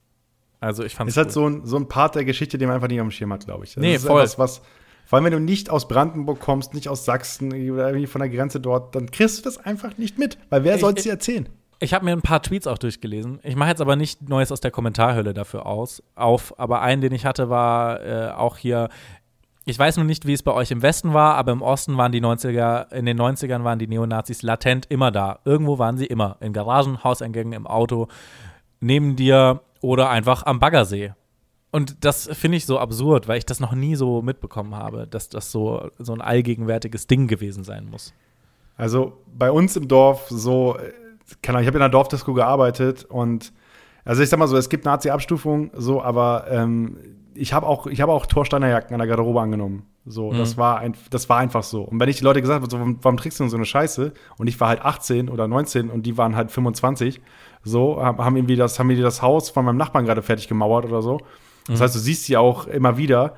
B: Also ich fand
A: Ist halt so ein, so ein Part der Geschichte, den man einfach nicht am Schirm hat, glaube ich. Das
B: Nee,
A: ist
B: voll.
A: Etwas, was, vor allem, wenn du nicht aus Brandenburg kommst, nicht aus Sachsen oder irgendwie von der Grenze dort, dann kriegst du das einfach nicht mit. Weil wer soll es dir erzählen?
B: Ich habe mir ein paar Tweets auch durchgelesen. Ich mache jetzt aber nicht Neues aus der Kommentarhölle dafür aus, auf. Aber einen, den ich hatte, war äh, auch hier. Ich weiß nur nicht, wie es bei euch im Westen war, aber im Osten waren die 90er, in den 90ern waren die Neonazis latent immer da. Irgendwo waren sie immer. In Garagen, Hauseingängen, im Auto, neben dir oder einfach am Baggersee. Und das finde ich so absurd, weil ich das noch nie so mitbekommen habe, dass das so, so ein allgegenwärtiges Ding gewesen sein muss.
A: Also bei uns im Dorf so, keine Ahnung, ich habe in einer Dorfdisco gearbeitet und also ich sag mal so, es gibt Nazi-Abstufungen, so, aber ähm, ich habe auch, ich habe auch Torsteiner Jacken an der Garderobe angenommen. So, das war ein, das war einfach so. Und wenn ich die Leute gesagt habe, so, warum, trägst du denn so eine Scheiße? Und ich war halt 18 oder 19 und die waren halt 25, so, haben irgendwie das, haben die das Haus von meinem Nachbarn gerade fertig gemauert oder so. Das heißt, du siehst sie auch immer wieder.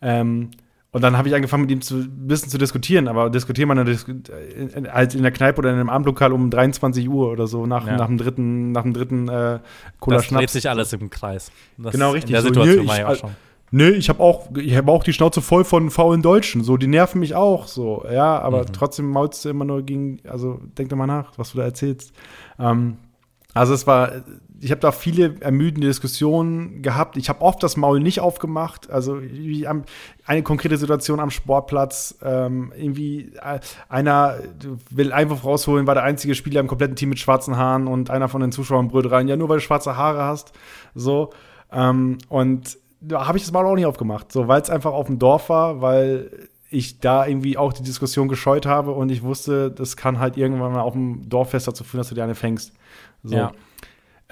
A: Ähm, und dann habe ich angefangen, mit ihm zu ein bisschen zu diskutieren, aber diskutieren wir dann in, halt in der Kneipe oder in einem Abendlokal um 23 Uhr oder so nach,
B: Ja.
A: nach dem dritten, nach dem dritten äh, Cola
B: Das dreht
A: Schnaps.
B: sich alles im Kreis. Das
A: Genau, richtig.
B: In der
A: So,
B: Situation
A: nö,
B: war
A: ich-
B: auch schon.
A: Nö, ich habe auch, ich habe auch die Schnauze voll von faulen Deutschen. So, die nerven mich auch. So, ja, aber
B: Mhm.
A: trotzdem maulst du immer nur gegen, also denk doch mal nach, was du da erzählst. Ähm, also es war, ich habe da viele ermüdende Diskussionen gehabt. Ich habe oft das Maul nicht aufgemacht. Also eine konkrete Situation am Sportplatz. Ähm, irgendwie äh, einer will Einwurf rausholen, war der einzige Spieler im kompletten Team mit schwarzen Haaren und einer von den Zuschauern brüllt rein, ja nur weil du schwarze Haare hast. So ähm, und da habe ich das Maul auch nicht aufgemacht, so weil es einfach auf dem Dorf war, weil ich da irgendwie auch die Diskussion gescheut habe und ich wusste, das kann halt irgendwann mal auf dem Dorffest dazu führen, dass du dir eine fängst. So.
B: Ja.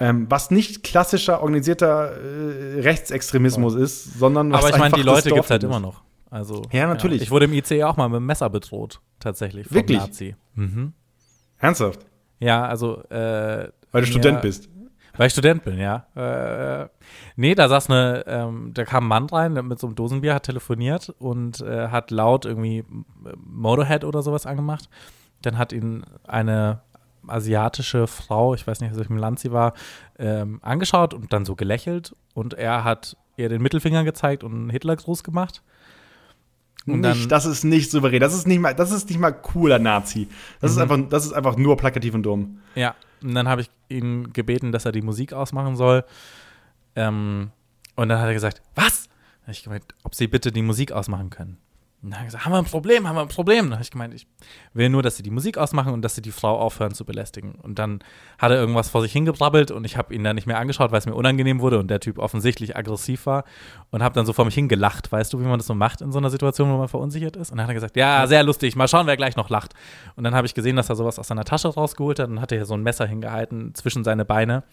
A: Ähm, was nicht klassischer organisierter äh, Rechtsextremismus ist, sondern was
B: Aber ich meine, die Leute gibt es halt immer noch. Also,
A: Ja, natürlich.
B: Ich wurde im ICE auch mal mit dem Messer bedroht, tatsächlich. Vom
A: Wirklich?
B: Nazi. Mhm.
A: Ernsthaft?
B: Ja, also. Äh,
A: Weil du Student bist.
B: Weil ich Student bin, ja. Äh, nee, da saß eine, ähm, da kam ein Mann rein mit so einem Dosenbier, hat telefoniert und äh, hat laut irgendwie Motorhead oder sowas angemacht. Dann hat ihn eine asiatische Frau, ich weiß nicht, aus welchem Land sie war, ähm, angeschaut und dann so gelächelt und er hat ihr den Mittelfinger gezeigt und einen Hitlergruß gemacht. Und dann,
A: nicht, das ist nicht souverän. Das ist nicht mal, das ist nicht mal cooler Nazi. Das ist
B: Mhm.
A: einfach, das ist einfach nur plakativ und dumm.
B: Ja, und dann habe ich ihn gebeten, dass er die Musik ausmachen soll. Ähm, und dann hat er gesagt, was? Dann habe ich gemeint, ob sie bitte die Musik ausmachen können. Und dann hat er gesagt, haben wir ein Problem, haben wir ein Problem. Dann habe ich gemeint, ich will nur, dass sie die Musik ausmachen und dass sie die Frau aufhören zu belästigen. Und dann hat er irgendwas vor sich hingebrabbelt und ich habe ihn dann nicht mehr angeschaut, weil es mir unangenehm wurde und der Typ offensichtlich aggressiv war und habe dann so vor mich hingelacht. Weißt du, wie man das so macht in so einer Situation, wo man verunsichert ist? Und dann hat er gesagt, ja, sehr lustig, mal schauen, wer gleich noch lacht. Und dann habe ich gesehen, dass er sowas aus seiner Tasche rausgeholt hat und hatte hier so ein Messer hingehalten zwischen seine Beine.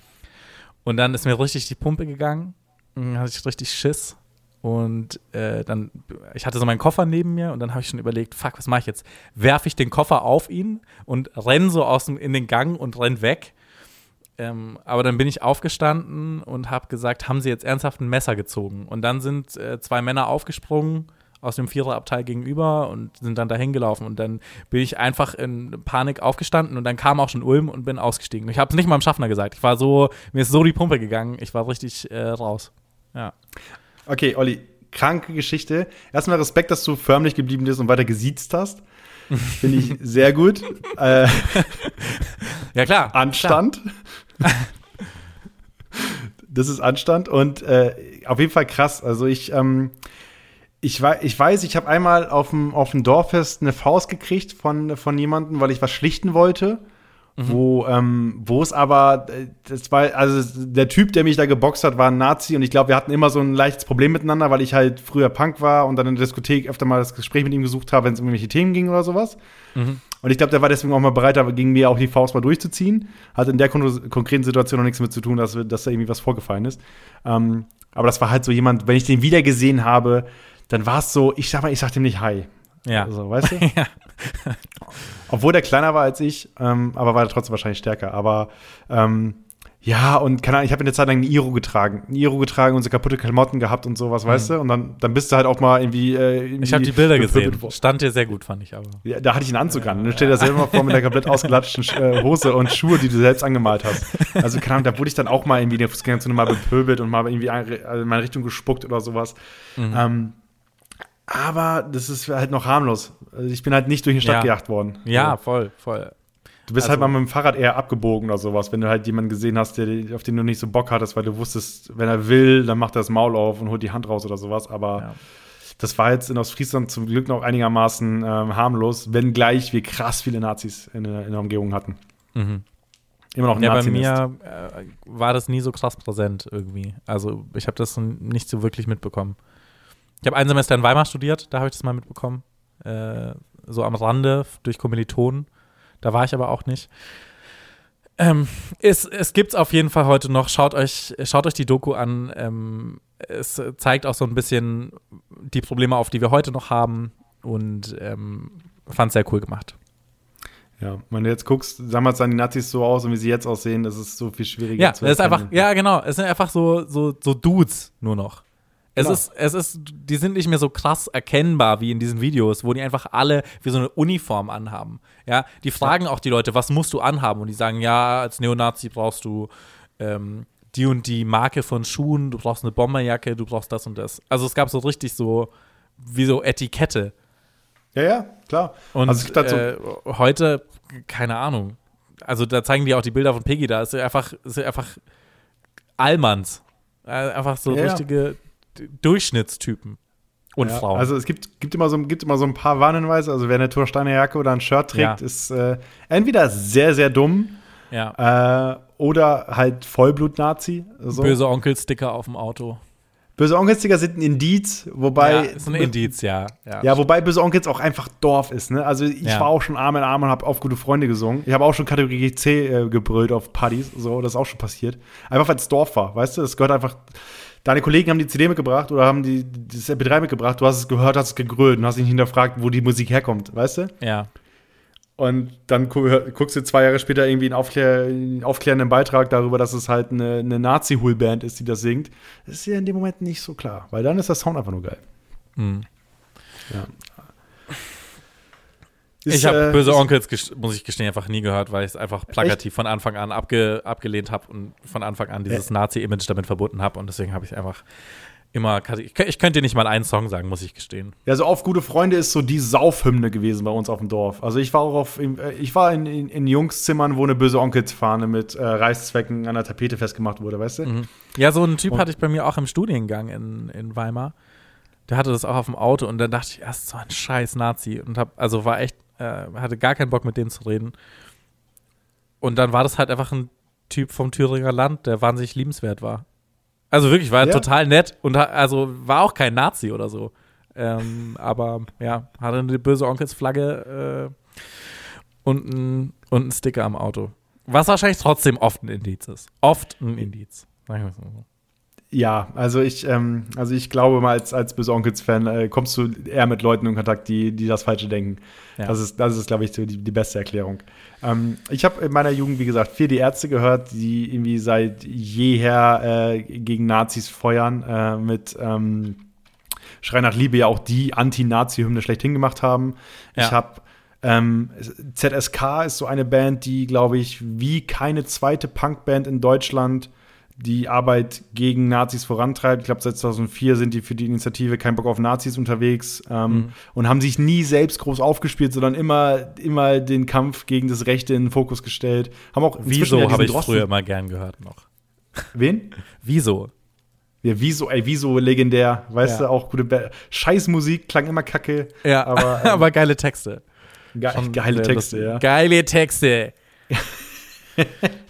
B: Und dann ist mir richtig die Pumpe gegangen. Dann hatte ich richtig Schiss. Und äh, dann, ich hatte so meinen Koffer neben mir und dann habe ich schon überlegt, fuck, was mache ich jetzt? Werfe ich den Koffer auf ihn und renn so aus dem, in den Gang und renn weg. Ähm, aber dann bin ich aufgestanden und habe gesagt, haben Sie jetzt ernsthaft ein Messer gezogen? Und dann sind äh, zwei Männer aufgesprungen aus dem Viererabteil gegenüber und sind dann dahin gelaufen. Und dann bin ich einfach in Panik aufgestanden und dann kam auch schon Ulm und bin ausgestiegen. Ich habe es nicht mal dem Schaffner gesagt. Ich war so, mir ist so die Pumpe gegangen. Ich war richtig äh, raus. Ja.
A: Okay, Olli, kranke Geschichte. Erstmal Respekt, dass du förmlich geblieben bist und weiter gesiezt hast. Finde ich sehr gut. äh,
B: Ja, klar.
A: Anstand. das ist Anstand und äh, auf jeden Fall krass. Also ich, ähm, ich, wei ich weiß, ich habe einmal auf dem, auf dem Dorffest eine Faust gekriegt von, von jemandem, weil ich was schlichten wollte. Wo, ähm, wo es aber, äh, das war, also der Typ, der mich da geboxt hat, war ein Nazi und ich glaube, wir hatten immer so ein leichtes Problem miteinander, weil ich halt früher Punk war und dann in der Diskothek öfter mal das Gespräch mit ihm gesucht habe, wenn es um irgendwelche Themen ging oder sowas. Und ich glaube, der war deswegen auch mal bereit, aber gegen mir auch die Faust mal durchzuziehen. Hat in der kon konkreten Situation noch nichts damit zu tun, dass, dass da irgendwie was vorgefallen ist. Ähm, aber das war halt so jemand, wenn ich den wieder gesehen habe, dann war es so, ich sag mal, ich sag dem nicht Hi.
B: Ja.
A: Also, weißt du?
B: Ja.
A: Obwohl der kleiner war als ich, ähm, aber war er trotzdem wahrscheinlich stärker. Aber ähm, ja, und keine Ahnung, ich habe eine Zeit lang ein Iro getragen. Ein Iro getragen und so kaputte Klamotten gehabt und sowas, weißt du? Und dann, dann bist du halt auch mal irgendwie. Äh, irgendwie
B: Mhm. Ich habe die Bilder gesehen. Stand dir sehr gut, fand ich aber.
A: Ja, da hatte ich einen Anzug an. Dann steht er selber mal vor mit der komplett ausgelatschten äh, Hose und Schuhe, die du selbst angemalt hast. Also, keine Ahnung, da wurde ich dann auch mal irgendwie in der Fußgängerzone mal bepöbelt und mal irgendwie also in meine Richtung gespuckt oder sowas.
B: Mhm.
A: Ähm, aber das ist halt noch harmlos. Also ich bin halt nicht durch die Stadt
B: Ja.
A: gejagt worden.
B: Ja,
A: So.
B: voll, voll.
A: Du bist
B: Also-
A: halt mal mit dem Fahrrad eher abgebogen oder sowas, wenn du halt jemanden gesehen hast, der, auf den du nicht so Bock hattest, weil du wusstest, wenn er will, dann macht er das Maul auf und holt die Hand raus oder sowas. Aber
B: Ja.
A: das war jetzt in Ostfriesland zum Glück noch einigermaßen ähm, harmlos, wenngleich wir krass viele Nazis in, der- in der Umgebung hatten.
B: Mhm.
A: Immer noch ein
B: Ja, bei
A: Nazi-Nest.
B: mir äh, war das nie so krass präsent irgendwie. Also ich habe das nicht so wirklich mitbekommen. Ich habe ein Semester in Weimar studiert, da habe ich das mal mitbekommen. Äh, so am Rande durch Kommilitonen. Da war ich aber auch nicht. Ähm, es es gibt es auf jeden Fall heute noch. Schaut euch, schaut euch die Doku an. Ähm, es zeigt auch so ein bisschen die Probleme auf, die wir heute noch haben. Und ähm, fand es sehr cool gemacht.
A: Ja, wenn du jetzt guckst, damals sahen die Nazis so aus und wie sie jetzt aussehen, das ist so viel schwieriger
B: Ja,
A: zu
B: es ist einfach, ja, genau. Es sind einfach so, so, so Dudes nur noch. Es
A: Genau.
B: ist, es ist, die sind nicht mehr so krass erkennbar wie in diesen Videos, wo die einfach alle wie so eine Uniform anhaben. Ja, die fragen auch die Leute, was musst du anhaben? Und die sagen, ja, als Neonazi brauchst du ähm, die und die Marke von Schuhen, du brauchst eine Bomberjacke, du brauchst das und das. Also es gab so richtig so, wie so Etikette.
A: Ja, ja, klar.
B: Und
A: also, so,
B: äh, heute, keine Ahnung. Also da zeigen die auch die Bilder von Peggy da. Es ist einfach, es ist einfach Allmanns. Äh, Einfach so
A: Ja, ja.
B: richtige D- Durchschnittstypen. Und
A: Ja,
B: Frauen.
A: Also es gibt, gibt, immer so, gibt immer so ein paar Warnhinweise. Also wer eine Tursteiner Jacke oder ein Shirt trägt,
B: Ja.
A: ist äh, entweder sehr, sehr dumm
B: ja.
A: äh, oder halt Vollblut-Nazi. So.
B: Böse Onkel-Sticker auf dem Auto.
A: Böse Onkelsticker sind ein Indiz, wobei.
B: ja, ist ein Indiz, ja. Ja,
A: Ja, wobei Böse Onkels auch einfach Dorf ist, ne? Also ich
B: Ja.
A: war auch schon Arm in Arm und habe auf gute Freunde gesungen. Ich habe auch schon Kategorie C äh, gebrüllt auf Partys, so, das ist auch schon passiert. Einfach weil es Dorf war, weißt du? Das gehört einfach. Deine Kollegen haben die CD mitgebracht oder haben die das MP3 mitgebracht, du hast es gehört, hast es gegrölt und hast nicht hinterfragt, wo die Musik herkommt, weißt du?
B: ja.
A: Und dann guckst du zwei Jahre später irgendwie einen, Aufklär einen aufklärenden Beitrag darüber, dass es halt eine, eine Nazi-Hul-Band ist, die das singt. Das ist ja in dem Moment nicht so klar, weil dann ist der Sound einfach nur geil.
B: Hm.
A: Ja.
B: Ich
A: Ist,
B: habe
A: äh,
B: Böse
A: ist-
B: Onkels, muss ich gestehen, einfach nie gehört, weil ich es einfach plakativ von Anfang an abge abgelehnt habe und von Anfang an dieses Nazi-Image damit verbunden habe. Und deswegen habe ich einfach immer. Ich, kö- ich könnte dir nicht mal einen Song sagen, muss ich gestehen.
A: Ja, so auf gute Freunde ist so die Saufhymne gewesen bei uns auf dem Dorf. Also ich war auch auf, äh, ich war in, in, in Jungszimmern, wo eine böse Onkelsfahne mit äh, Reißzwecken an der Tapete festgemacht wurde, weißt du?
B: Ja, so einen Typ
A: Und-
B: hatte ich bei mir auch im Studiengang in, in Weimar. Der hatte das auch auf dem Auto und dann dachte ich, erst so ein scheiß Nazi und hab, also war echt, äh, hatte gar keinen Bock mit dem zu reden. Und dann war das halt einfach ein Typ vom Thüringer Land, der wahnsinnig liebenswert war. Also wirklich, war
A: Ja.
B: total nett und also war auch kein Nazi oder so. Ähm, aber ja, hatte eine böse Onkelsflagge äh, und ein, und ein Sticker am Auto. Was wahrscheinlich trotzdem oft ein Indiz ist. Oft ein Indiz. Sagen wir es mal so.
A: Ja, also ich, ähm, also ich glaube mal, als, als böse Onkels-Fan äh, kommst du eher mit Leuten in Kontakt, die, die das Falsche denken.
B: Ja.
A: Das ist, das ist, glaube ich, die, die beste Erklärung. Ähm, ich habe in meiner Jugend, wie gesagt, viel die Ärzte gehört, die irgendwie seit jeher äh, gegen Nazis feuern, äh, mit ähm, Schrei nach Liebe ja auch die Anti-Nazi-Hymne schlechthin gemacht haben.
B: Ja.
A: Ich habe ähm, ZSK ist so eine Band, die, glaube ich, wie keine zweite Punkband in Deutschland die Arbeit gegen Nazis vorantreibt. Ich glaube, seit 2004 sind die für die Initiative Kein Bock auf Nazis unterwegs ähm,
B: Mhm.
A: und haben sich nie selbst groß aufgespielt, sondern immer, immer den Kampf gegen das Rechte in den Fokus gestellt. Haben auch
B: Wieso
A: ja
B: habe ich
A: Drosten-
B: früher mal gern gehört noch.
A: Wen?
B: Wieso?
A: Ja, Wieso, ey, Wieso legendär, weißt
B: Ja.
A: du, auch gute Ba- Scheißmusik, klang immer kacke.
B: Ja,
A: Aber,
B: aber,
A: ähm,
B: geile Texte.
A: Ge
B: Schon
A: geile Texte, ja.
B: Geile Texte.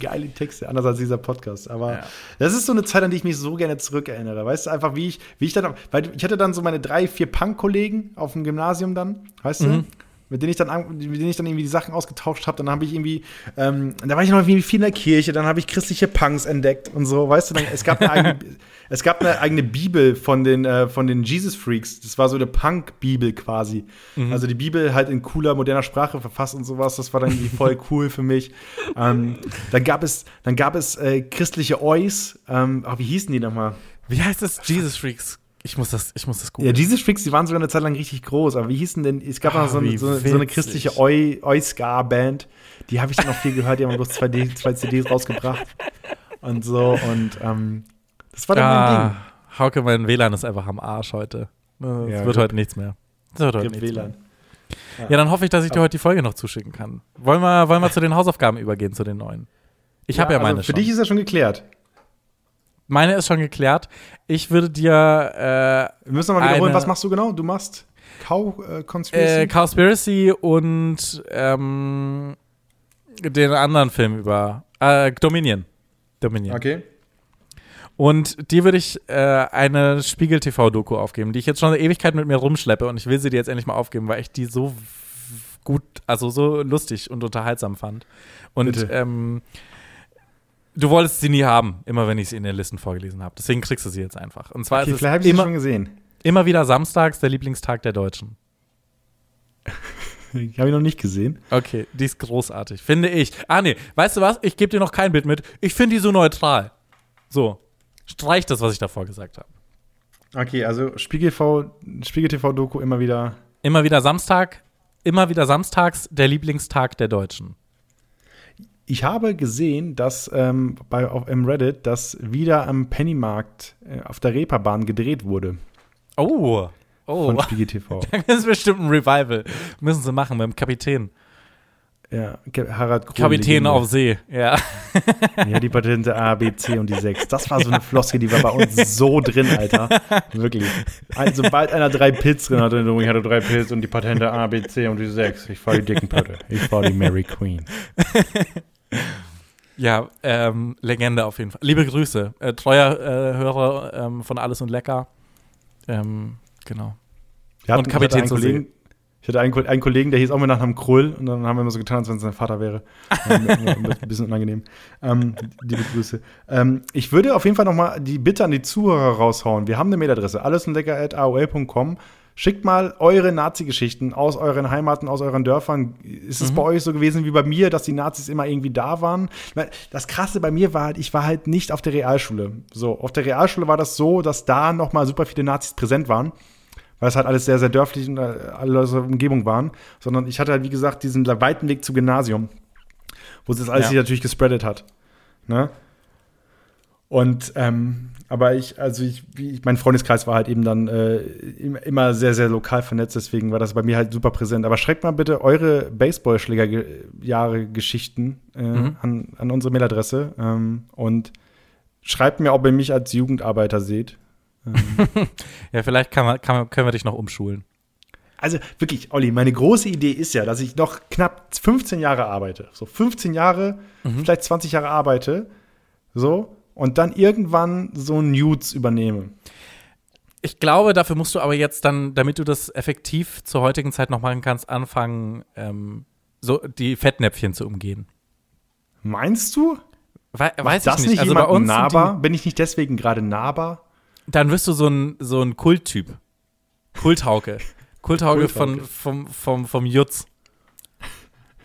A: Geile Texte, anders als dieser Podcast. Aber
B: Ja.
A: das ist so eine Zeit, an die ich mich so gerne zurückerinnere. Weißt du, einfach wie ich, wie ich dann, weil ich hatte dann so meine drei, vier Punk-Kollegen auf dem Gymnasium dann, weißt
B: Mhm.
A: Mit denen ich dann, an- mit denen ich dann irgendwie die Sachen ausgetauscht habe. Dann habe ich irgendwie, ähm, da war ich noch irgendwie viel in der Kirche, dann habe ich christliche Punks entdeckt und so, weißt du, dann, es gab eine eigene, es gab eine eigene Bibel von den, äh, von den Jesus Freaks. Das war so eine Punk-Bibel quasi. Also die Bibel halt in cooler, moderner Sprache verfasst und sowas. Das war dann irgendwie voll cool für mich. Ähm, dann gab es, dann gab es äh, christliche Ois. Ähm, oh, wie hießen die nochmal?
B: Wie heißt das? Jesus Freaks. Ich muss das, ich muss das
A: Ja,
B: googeln.
A: Jesus Freaks, die waren sogar eine Zeit lang richtig groß, aber wie hießen denn, es gab
B: Ah,
A: noch so, eine- so, eine- christliche Oi- Oi-Ska-Band, die habe ich dann noch viel gehört, die haben bloß zwei, D, zwei CDs rausgebracht und so und ähm, das war dann mein
B: Ah, Hauke, mein WLAN ist einfach am Arsch heute. Es
A: Ja,
B: wird
A: gut.
B: heute nichts mehr. Es wird heute
A: Ding.
B: nichts
A: WLAN.
B: Mehr. Ja, dann hoffe ich, dass ich dir heute die Folge noch zuschicken kann. Wollen wir, wollen wir zu den Hausaufgaben übergehen, zu den neuen? Ich habe ja meine
A: also Für
B: schon.
A: dich ist das schon geklärt.
B: Meine ist schon geklärt. Ich würde dir
A: Wir müssen noch mal wiederholen, was machst du genau? Du machst Cow äh,
B: äh,
A: Conspiracy?
B: äh, Cowspiracy und ähm, den anderen Film über äh, Dominion. Dominion.
A: okay.
B: Und die würde ich äh, eine Spiegel-TV-Doku aufgeben, die ich jetzt schon eine Ewigkeit mit mir rumschleppe und ich will sie dir jetzt endlich mal aufgeben, weil ich die so gut, also so lustig und unterhaltsam fand. Und ähm, du wolltest sie nie haben, immer wenn ich sie in den Listen vorgelesen habe. Deswegen kriegst du sie jetzt einfach. Und zwar
A: okay
B: ist
A: vielleicht habe ich sie
B: immer,
A: schon gesehen.
B: immer wieder samstags der Lieblingstag der Deutschen.
A: Habe ich noch nicht gesehen.
B: Okay, die ist großartig, finde ich. Ah, nee, weißt du was? Ich gebe dir noch kein Bild mit. Ich finde die so neutral. So, streich das, was ich davor gesagt habe.
A: Okay, also Spiegel TV, Spiegel TV Doku immer wieder.
B: Immer wieder Samstag, immer wieder samstags der Lieblingstag der Deutschen.
A: Ich habe gesehen, dass ähm, bei auf, im Reddit, dass wieder am Pennymarkt äh, auf der Reeperbahn gedreht wurde
B: Oh, oh.
A: von Spiegel TV.
B: Das ist bestimmt ein Revival. Müssen sie machen mit dem Kapitän.
A: ja, Harald Krone,
B: Kapitän auf See, ja.
A: Ja, die Patente A, B, C und die 6. Das war so eine Floske, die war bei uns so drin, Alter. Wirklich. Also, sobald einer drei Pilz drin hatte, ich hatte drei Pilz und die Patente A, B, C und die 6. Ich fahr die dicken Pötte. Ich fahr die Mary Queen.
B: Ja, ähm, Legende auf jeden Fall. Liebe Grüße. Äh, treuer äh, Hörer ähm, von Alles und Lecker. Ähm, genau.
A: Wir hatten-
B: Und Kapitän
A: ich hatte
B: zur
A: einen Kollegen, ich hatte einen, einen Kollegen, der hieß auch mit Nachnamen Krull und dann haben wir immer so getan, als wenn es sein Vater wäre. Ähm, ein bisschen unangenehm. Ähm, liebe Grüße. Ähm, ich würde auf jeden Fall noch mal die Bitte an die Zuhörer raushauen. Wir haben eine Mailadresse, allesundlecker.aol.com. Schickt mal eure Nazi-Geschichten aus euren Heimaten, aus euren Dörfern. Ist es bei euch so gewesen wie bei mir, dass die Nazis immer irgendwie da waren? Weil Das Krasse bei mir war halt, ich war halt nicht auf der Realschule. So, auf der Realschule war das so, dass da noch mal super viele Nazis präsent waren weil es halt alles sehr, sehr dörflich und äh, alle aus der Umgebung waren, sondern ich hatte halt, wie gesagt, diesen weiten Weg zum Gymnasium, wo sich das alles
B: Ja.
A: sich natürlich gespreadet hat. Ne? Und, ähm, aber ich, also ich, ich- mein Freundeskreis war halt eben dann äh, im- immer sehr, sehr lokal vernetzt, deswegen war das bei mir halt super präsent. Aber schreibt mal bitte eure Baseballschlägerjahre-Geschichten äh,
B: Mhm.
A: an, an unsere Mailadresse ähm, und schreibt mir, ob ihr mich als Jugendarbeiter seht.
B: Ja, vielleicht kann man, kann man, können wir dich noch umschulen.
A: Also wirklich, Olli, meine große Idee ist ja, dass ich noch knapp 15 Jahre arbeite. So 15 Jahre, vielleicht 20 Jahre arbeite. So. Und dann irgendwann so Nudes übernehme.
B: Ich glaube, dafür musst du aber jetzt dann, damit du das effektiv zur heutigen Zeit noch machen kannst, anfangen, ähm, so die Fettnäpfchen zu umgehen.
A: Meinst du?
B: We weiß
A: das
B: ich nicht.
A: nicht
B: Also bei uns
A: nahbar? Bin ich nicht deswegen gerade nahbar?
B: die, dann wirst du so ein, so ein Kulttyp. Kulthauke. Kulthauke von,
A: Kulthauke.
B: vom, vom, vom Jutz.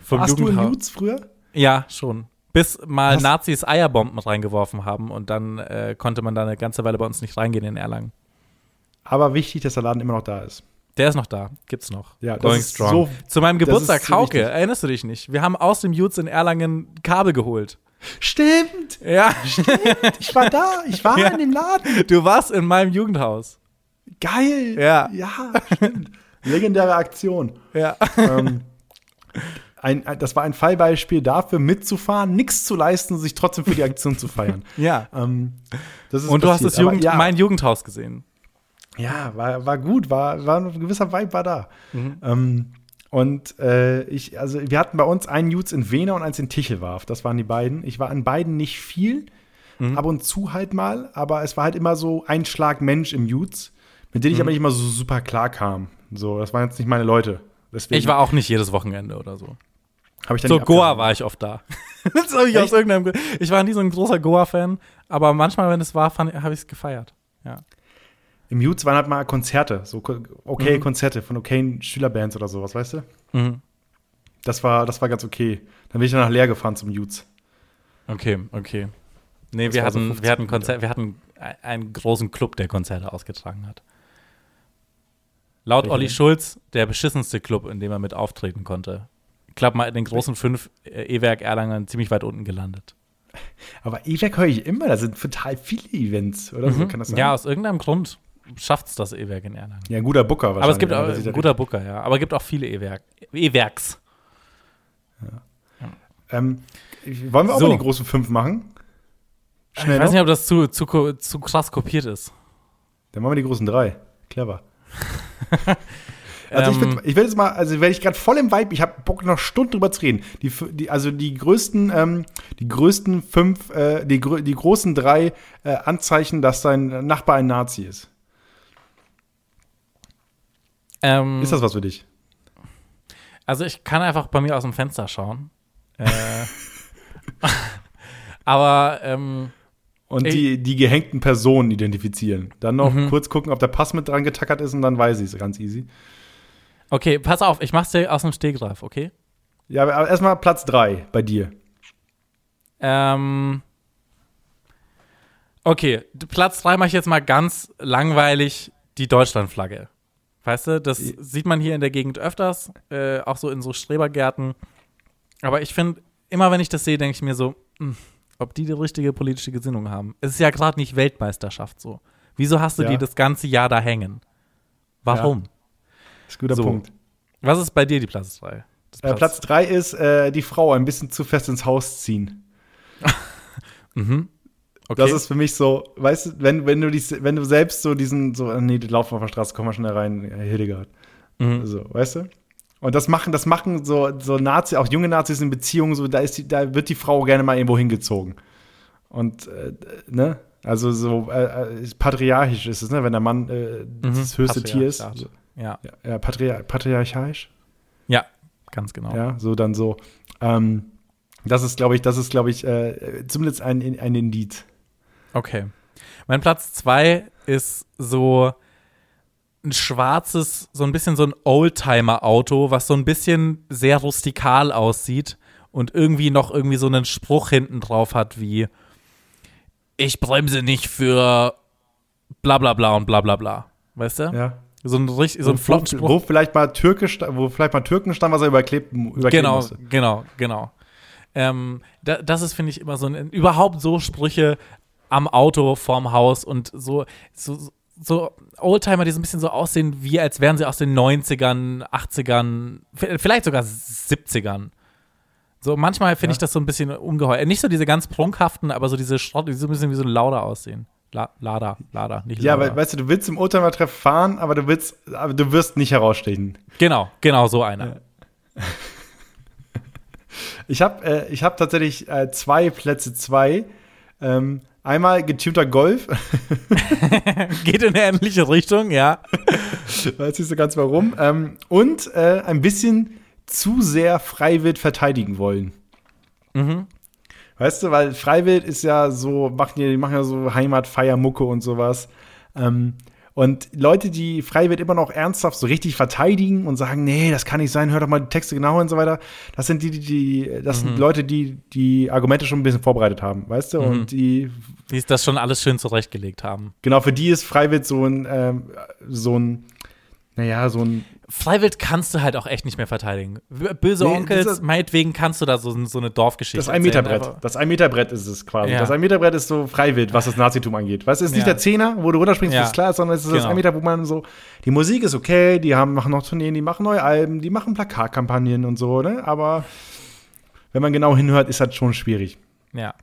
B: Vom
A: Warst du. Nudes früher?
B: Ja, schon. Bis mal
A: Was?
B: Nazis Eierbomben reingeworfen haben und dann äh, konnte man da eine ganze Weile bei uns nicht reingehen in Erlangen.
A: Aber wichtig, dass der Laden immer noch da ist.
B: Der ist noch da, gibt's noch.
A: Ja, das
B: Going
A: ist
B: strong.
A: so-
B: Zu meinem Geburtstag, Hauke,
A: wichtig.
B: erinnerst du dich nicht? Wir haben aus dem Jutz in Erlangen Kabel geholt.
A: Stimmt!
B: Ja,
A: Ich war da, ich war
B: Ja.
A: in dem Laden.
B: du warst in meinem Jugendhaus.
A: Geil!
B: Ja.
A: Ja, stimmt. Legendäre Aktion.
B: Ja.
A: ähm, ein, das war ein Fallbeispiel dafür, mitzufahren, nichts zu leisten, sich trotzdem für die Aktion zu feiern.
B: Ja.
A: Ähm, das ist
B: Und du hast das Jugend,
A: ja,
B: mein Jugendhaus gesehen.
A: Ja, war, war gut, war, war ein gewisser Vibe war da.
B: Mhm.
A: Ähm, und äh, ich, also wir hatten bei uns einen Jutes in Wena und eins in Tichelwarf. Das waren die beiden. Ich war an beiden nicht viel,
B: Mhm.
A: ab und zu halt mal, aber es war halt immer so ein Schlag Mensch im Jutes, mit denen ich
B: Mhm.
A: aber nicht immer so super klar kam. So, das waren jetzt nicht meine Leute. Deswegen
B: Ich war auch nicht jedes Wochenende oder so.
A: Hab ich dann
B: So, Goa war ich oft da. ich aus irgendeinem. Ich war nie so ein großer Goa-Fan, aber manchmal, wenn es war, habe ich es gefeiert. Ja.
A: Im Jutz waren halt mal Konzerte, so okay
B: Mhm.
A: Konzerte von okayen Schülerbands oder sowas, weißt du?
B: Mhm.
A: Das war, das war ganz okay. Dann bin ich dann nach Leer gefahren zum Jutz.
B: Okay, okay. Nee,
A: Das
B: wir
A: so
B: hatten,
A: 15
B: wir hatten
A: Meter.
B: Konzert, wir hatten ein- einen großen Club, der Konzerte ausgetragen hat. Laut Olli? Schulz der beschissenste Club, in dem er mit auftreten konnte. Ich glaube mal in den großen fünf äh, E-Werk Erlangen ziemlich weit unten gelandet.
A: Aber E-Werk höre ich immer, da sind total viele Events, oder so, kann das sein?
B: Mhm. Ja, aus irgendeinem Grund schafft es das E-Werk in Erlangen.
A: Ja, ein guter Booker wahrscheinlich.
B: Aber es gibt
A: ja,
B: auch ein guter Booker, ja. Aber es gibt auch viele E-Werk. E-Werks.
A: Ähm, wollen wir auch
B: So.
A: mal die großen fünf machen? Schnell
B: ich weiß
A: noch?
B: nicht, ob das zu, zu, zu krass kopiert ist.
A: Dann machen wir die großen drei. Clever. Also ich,
B: Ähm,
A: würd, ich will jetzt mal, also wenn ich gerade voll im Vibe, ich habe Bock noch Stunden drüber zu reden. Die, die, also die größten, ähm, die größten fünf, äh, die, die großen drei äh, Anzeichen, dass dein Nachbar ein Nazi ist.
B: ähm,
A: Ist das was für dich?
B: Also ich kann einfach bei mir aus dem Fenster schauen. äh, aber ähm,
A: Und die, die gehängten Personen identifizieren. Dann noch
B: Mhm.
A: kurz gucken, ob der Pass mit dran getackert ist und dann weiß ich es ganz easy.
B: Okay, pass auf, ich mach's dir aus dem Stegreif, okay?
A: Ja, aber erstmal Platz drei bei dir.
B: Ähm, okay, Platz 3 mache ich jetzt mal ganz langweilig die Deutschlandflagge. Weißt du, das sieht man hier in der Gegend öfters, äh, auch so in so Strebergärten. Aber ich finde, immer wenn ich das sehe, denke ich mir so, hm, ob die die richtige politische Gesinnung haben. Es ist ja gerade nicht Weltmeisterschaft so. Wieso hast du
A: Ja.
B: die das ganze Jahr da hängen? Warum?
A: Das ist ein guter
B: So.
A: Punkt.
B: Was ist bei dir die Platz 3?
A: Äh, Platz drei ist äh, die Frau ein bisschen zu fest ins Haus ziehen.
B: Mhm. Okay.
A: Das ist für mich so, weißt du, wenn, wenn, du dies, wenn du selbst so diesen, so, äh, nee, die laufen auf der Straße, komm mal schnell rein, Hildegard.
B: Mhm.
A: So, weißt du? Und das machen, das machen so, so Nazi, auch junge Nazis in Beziehungen, so, da, ist die, da wird die Frau gerne mal irgendwo hingezogen. Und, äh, ne? Also so äh, äh, patriarchisch ist es, ne? Wenn der Mann äh, das höchste Tier ist.
B: Ja.
A: Ja, ja patria patriarchalisch.
B: ja, ganz genau.
A: Ja, so dann so. Ähm, das ist, glaube ich, das ist, glaube ich, äh, zumindest ein, ein Indiz.
B: Okay. Mein Platz zwei ist so ein schwarzes, so ein bisschen so ein Oldtimer-Auto, was so ein bisschen sehr rustikal aussieht und irgendwie noch irgendwie so einen Spruch hinten drauf hat wie Ich bremse nicht für bla bla bla und bla bla bla. Weißt du?
A: Ja.
B: So ein, richtig, so ein
A: wo,
B: flotten Spruch.
A: wo vielleicht mal Türkisch, wo vielleicht mal Türken stand, was er überklebt, überkleben
B: genau,
A: musste.
B: genau, genau. Ähm, da, das ist, finde ich, immer so ein, überhaupt so Sprüche am Auto vorm Haus und so, so, so Oldtimer, die so ein bisschen so aussehen, wie als wären sie aus den 90ern, 80ern, v- vielleicht sogar 70ern. So, manchmal finde
A: Ja.
B: ich das so ein bisschen ungeheuer. Nicht so diese ganz prunkhaften, aber so diese Schrott, die so ein bisschen wie so ein Lauda aussehen. La Lada, Lada, nicht
A: Ja,
B: Lauda.
A: aber weißt du, du willst im Oldtimer-Treff fahren, aber du willst, aber du wirst nicht herausstechen.
B: Genau, genau so einer.
A: Ich habe äh, ich hab tatsächlich äh, zwei Plätze zwei. Ähm, einmal getunter Golf.
B: Geht in eine ähnliche Richtung, ja.
A: Weiß nicht so ganz warum. Ähm, und äh, ein bisschen zu sehr Freiwild verteidigen wollen.
B: Mhm.
A: Weißt du, weil Freiwild ist ja so, machen die, die machen ja so Heimatfeiermucke und sowas. Ähm, und Leute, die Freiwild immer noch ernsthaft so richtig verteidigen und sagen, nee, das kann nicht sein, hör doch mal die Texte genau und so weiter, das sind die, die, die das sind Leute, die die Argumente schon ein bisschen vorbereitet haben, weißt du? Und die,
B: Die das schon alles schön zurechtgelegt haben.
A: genau, für die ist Freiwild so ein, ähm, so ein, naja, so ein
B: Freiwild kannst du halt auch echt nicht mehr verteidigen. Böse
A: Nee,
B: Onkels,
A: das
B: meinetwegen kannst du da so, so eine Dorfgeschichte
A: Das Ein-Meter-Brett. Das Ein-Meter-Brett ist es quasi.
B: Ja.
A: Das Ein-Meter-Brett ist so Freiwild, was das Nazitum angeht. Weißt du, es ist nicht
B: Ja.
A: der Zehner, wo du runterspringst,
B: Ja.
A: das ist klar, sondern es ist das
B: Genau.
A: Ein-Meter, wo man so, die Musik ist okay, die haben, machen noch Tourneen, die machen neue Alben, die machen Plakatkampagnen und so, ne? Aber wenn man genau hinhört, ist das schon schwierig.
B: Ja.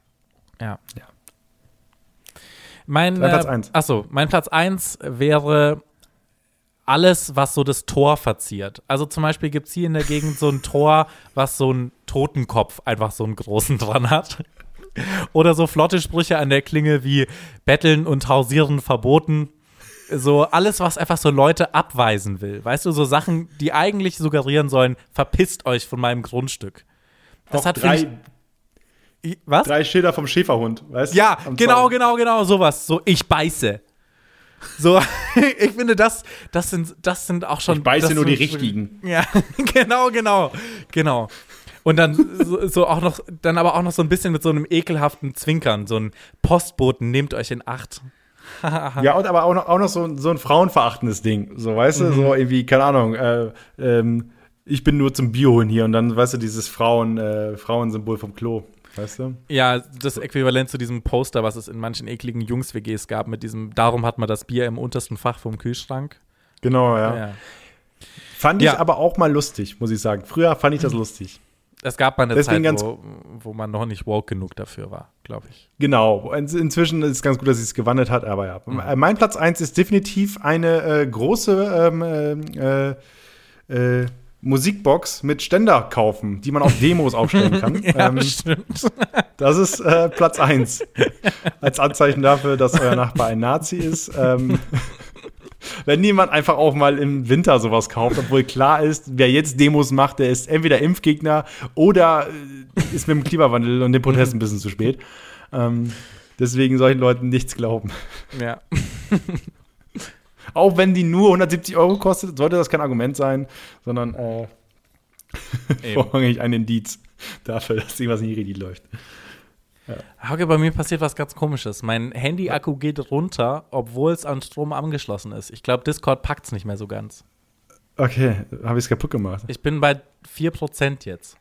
B: Ja.
A: Ja.
B: Mein
A: Platz
B: äh,
A: eins.
B: Achso, mein Platz 1 wäre alles, was so das Tor verziert. Also zum Beispiel gibt es hier in der Gegend so ein Tor, was so einen Totenkopf einfach so einen großen dran hat. Oder so flotte Sprüche an der Klinge wie Betteln und Hausieren verboten. so alles, was einfach so Leute abweisen will. Weißt du, so Sachen, die eigentlich suggerieren sollen, verpisst euch von meinem Grundstück. Das
A: Auch
B: hat
A: drei,
B: ich, was?
A: drei Schilder vom Schäferhund, weißt du?
B: Ja, genau, genau, genau, sowas. So, ich beiße. So, ich finde, das, das, sind, das sind auch schon.
A: Ich beiße
B: das
A: nur die richtigen.
B: Ja, genau, genau, genau. Und dann so, so auch noch, dann aber auch noch so ein bisschen mit so einem ekelhaften Zwinkern, so ein Postboten, nehmt euch in Acht.
A: Ja, und aber auch noch, auch noch so, ein- so ein frauenverachtendes Ding. So, weißt
B: Mhm.
A: du, so irgendwie, keine Ahnung, äh, ähm, ich bin nur zum Bioholen hier und dann, weißt du, dieses Frauen, äh, Frauensymbol vom Klo. Weißt du?
B: Ja, das Äquivalent zu diesem Poster, was es in manchen ekligen Jungs-WGs gab, mit diesem, darum hat man das Bier im untersten Fach vom Kühlschrank.
A: Genau, ja.
B: Ja.
A: Fand ich
B: Ja.
A: aber auch mal lustig, muss ich sagen. Früher fand ich das lustig.
B: Es gab mal eine
A: Deswegen
B: Zeit, wo, wo man noch nicht woke genug dafür war, glaube ich.
A: Genau. In, inzwischen ist es ganz gut, dass sie es gewandelt hat, aber ja. Äh, Mein Platz 1 ist definitiv eine äh, große ähm, äh, äh, Musikbox mit Ständer kaufen, die man auf Demos aufstellen kann.
B: Ja,
A: ähm,
B: stimmt.
A: das ist äh, Platz 1. Als Anzeichen dafür, dass euer Nachbar ein Nazi ist. Ähm, wenn niemand einfach auch mal im Winter sowas kauft, obwohl klar ist, wer jetzt Demos macht, der ist entweder Impfgegner oder äh, ist mit dem Klimawandel und dem Protest ein bisschen zu spät. Ähm, deswegen solchen Leuten nichts glauben.
B: Ja.
A: Auch wenn die nur 170 Euro kostet, sollte das kein Argument sein, sondern äh,
B: Eben.
A: vorrangig ein Indiz dafür, dass irgendwas nicht richtig läuft.
B: Hauke, bei mir passiert was ganz komisches. Mein Handy-Akku geht runter, obwohl es an Strom angeschlossen ist. Ich glaube, Discord packt es nicht mehr so ganz.
A: Okay, habe ich es kaputt gemacht.
B: Ich bin bei 4% jetzt.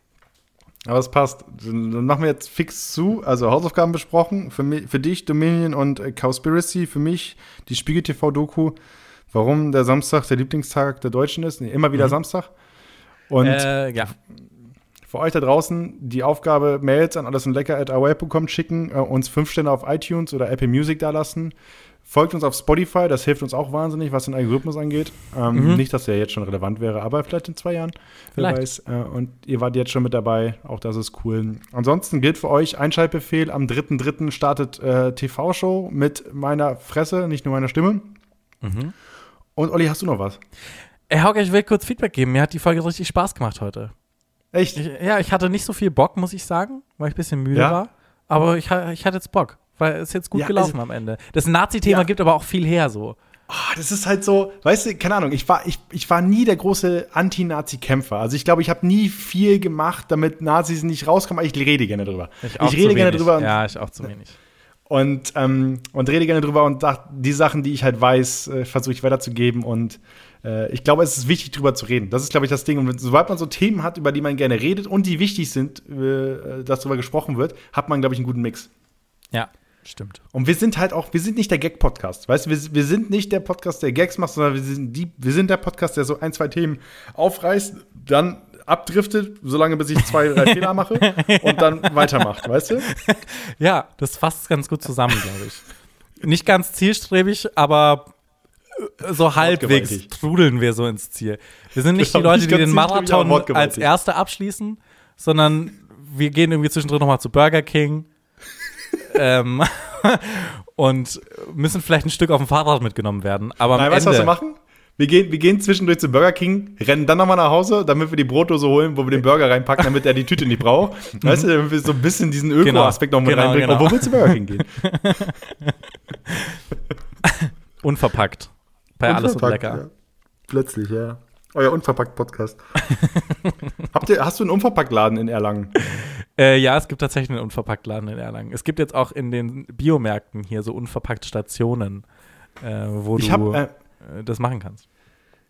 A: Aber es passt. Dann machen wir jetzt fix zu. Also Hausaufgaben besprochen. Für, mich, für dich Dominion und äh, Cowspiracy. Für mich die Spiegel TV-Doku. Warum der Samstag der Lieblingstag der Deutschen ist. Nee, immer wieder Samstag. Und
B: Äh, ja.
A: für euch da draußen die Aufgabe, Mails an alles und lecker at away.com schicken, äh, uns fünf Sterne auf iTunes oder Apple Music da lassen. Folgt uns auf Spotify, das hilft uns auch wahnsinnig, was den Algorithmus angeht. Ähm, Nicht, dass der jetzt schon relevant wäre, aber vielleicht in zwei Jahren. Wer
B: Vielleicht.
A: weiß. Äh, und ihr wart jetzt schon mit dabei, auch das ist cool. Ansonsten gilt für euch Einschaltbefehl. Am 3.3. startet äh, TV-Show mit meiner Fresse, nicht nur meiner Stimme. Und Olli, hast du noch was?
B: Ey, Hauke, ich will kurz Feedback geben. Mir hat die Folge richtig Spaß gemacht heute.
A: Echt?
B: Ich, ja, ich hatte nicht so viel Bock, muss ich sagen, weil ich ein bisschen müde
A: Ja?
B: war. Aber ich, ich hatte jetzt Bock, weil es jetzt gut
A: Ja,
B: gelaufen
A: also-
B: am Ende. Das Nazi-Thema
A: Ja.
B: gibt aber auch viel her so.
A: Ah, das ist halt so, weißt du, keine Ahnung, ich war, ich, ich war nie der große Anti-Nazi-Kämpfer. Also ich glaube, ich habe nie viel gemacht, damit Nazis nicht rauskommen, aber ich rede gerne drüber. Ich,
B: auch
A: rede
B: zu
A: gerne
B: wenig.
A: drüber und,
B: Ja, ich auch zu wenig.
A: und, ähm, und rede gerne drüber und die Sachen, die ich halt weiß, äh, versuche ich weiterzugeben. Und äh, ich glaube, es ist wichtig, drüber zu reden. Das ist, glaube ich, das Ding. Und sobald man so Themen hat, über die man gerne redet und die wichtig sind, äh, dass darüber gesprochen wird, hat man, glaube ich, einen guten Mix.
B: Ja, stimmt.
A: Und wir sind halt auch, wir sind nicht der Gag-Podcast. Weißt du, wir, wir sind nicht der Podcast, der Gags macht, sondern wir sind, die, wir sind der Podcast, der so ein, zwei Themen aufreißt, dann abdriftet, solange bis ich zwei, drei Fehler mache und dann weitermacht, weißt du?
B: Ja, das fasst ganz gut zusammen, glaube ich. Nicht ganz zielstrebig, aber so halbwegs trudeln wir so ins Ziel. Wir sind nicht die Leute, die den Marathon als Erste abschließen, sondern wir gehen irgendwie zwischendrin nochmal zu Burger King ähm, und müssen vielleicht ein Stück auf dem Fahrrad mitgenommen werden. Aber am
A: Nein, weißt du, was wir machen? Wir gehen, wir gehen zwischendurch zu Burger King, rennen dann nochmal nach Hause, damit wir die Brotdose holen, wo wir den Burger reinpacken, damit er die Tüte nicht braucht. Weißt du, damit wir so ein bisschen diesen Öko-Aspekt noch mit
B: Genau,
A: reinbringen.
B: genau.
A: Obwohl wir zu Burger King gehen.
B: unverpackt. Bei alles und lecker.
A: Ja. Plötzlich, ja. Euer Unverpackt-Podcast. Hast du einen Unverpackt-Laden in Erlangen?
B: Äh, ja, es gibt tatsächlich einen Unverpacktladen in Erlangen. Es gibt jetzt auch in den Biomärkten hier so unverpackt Stationen, äh, wo
A: Ich
B: du
A: habe äh,
B: äh, das machen kannst.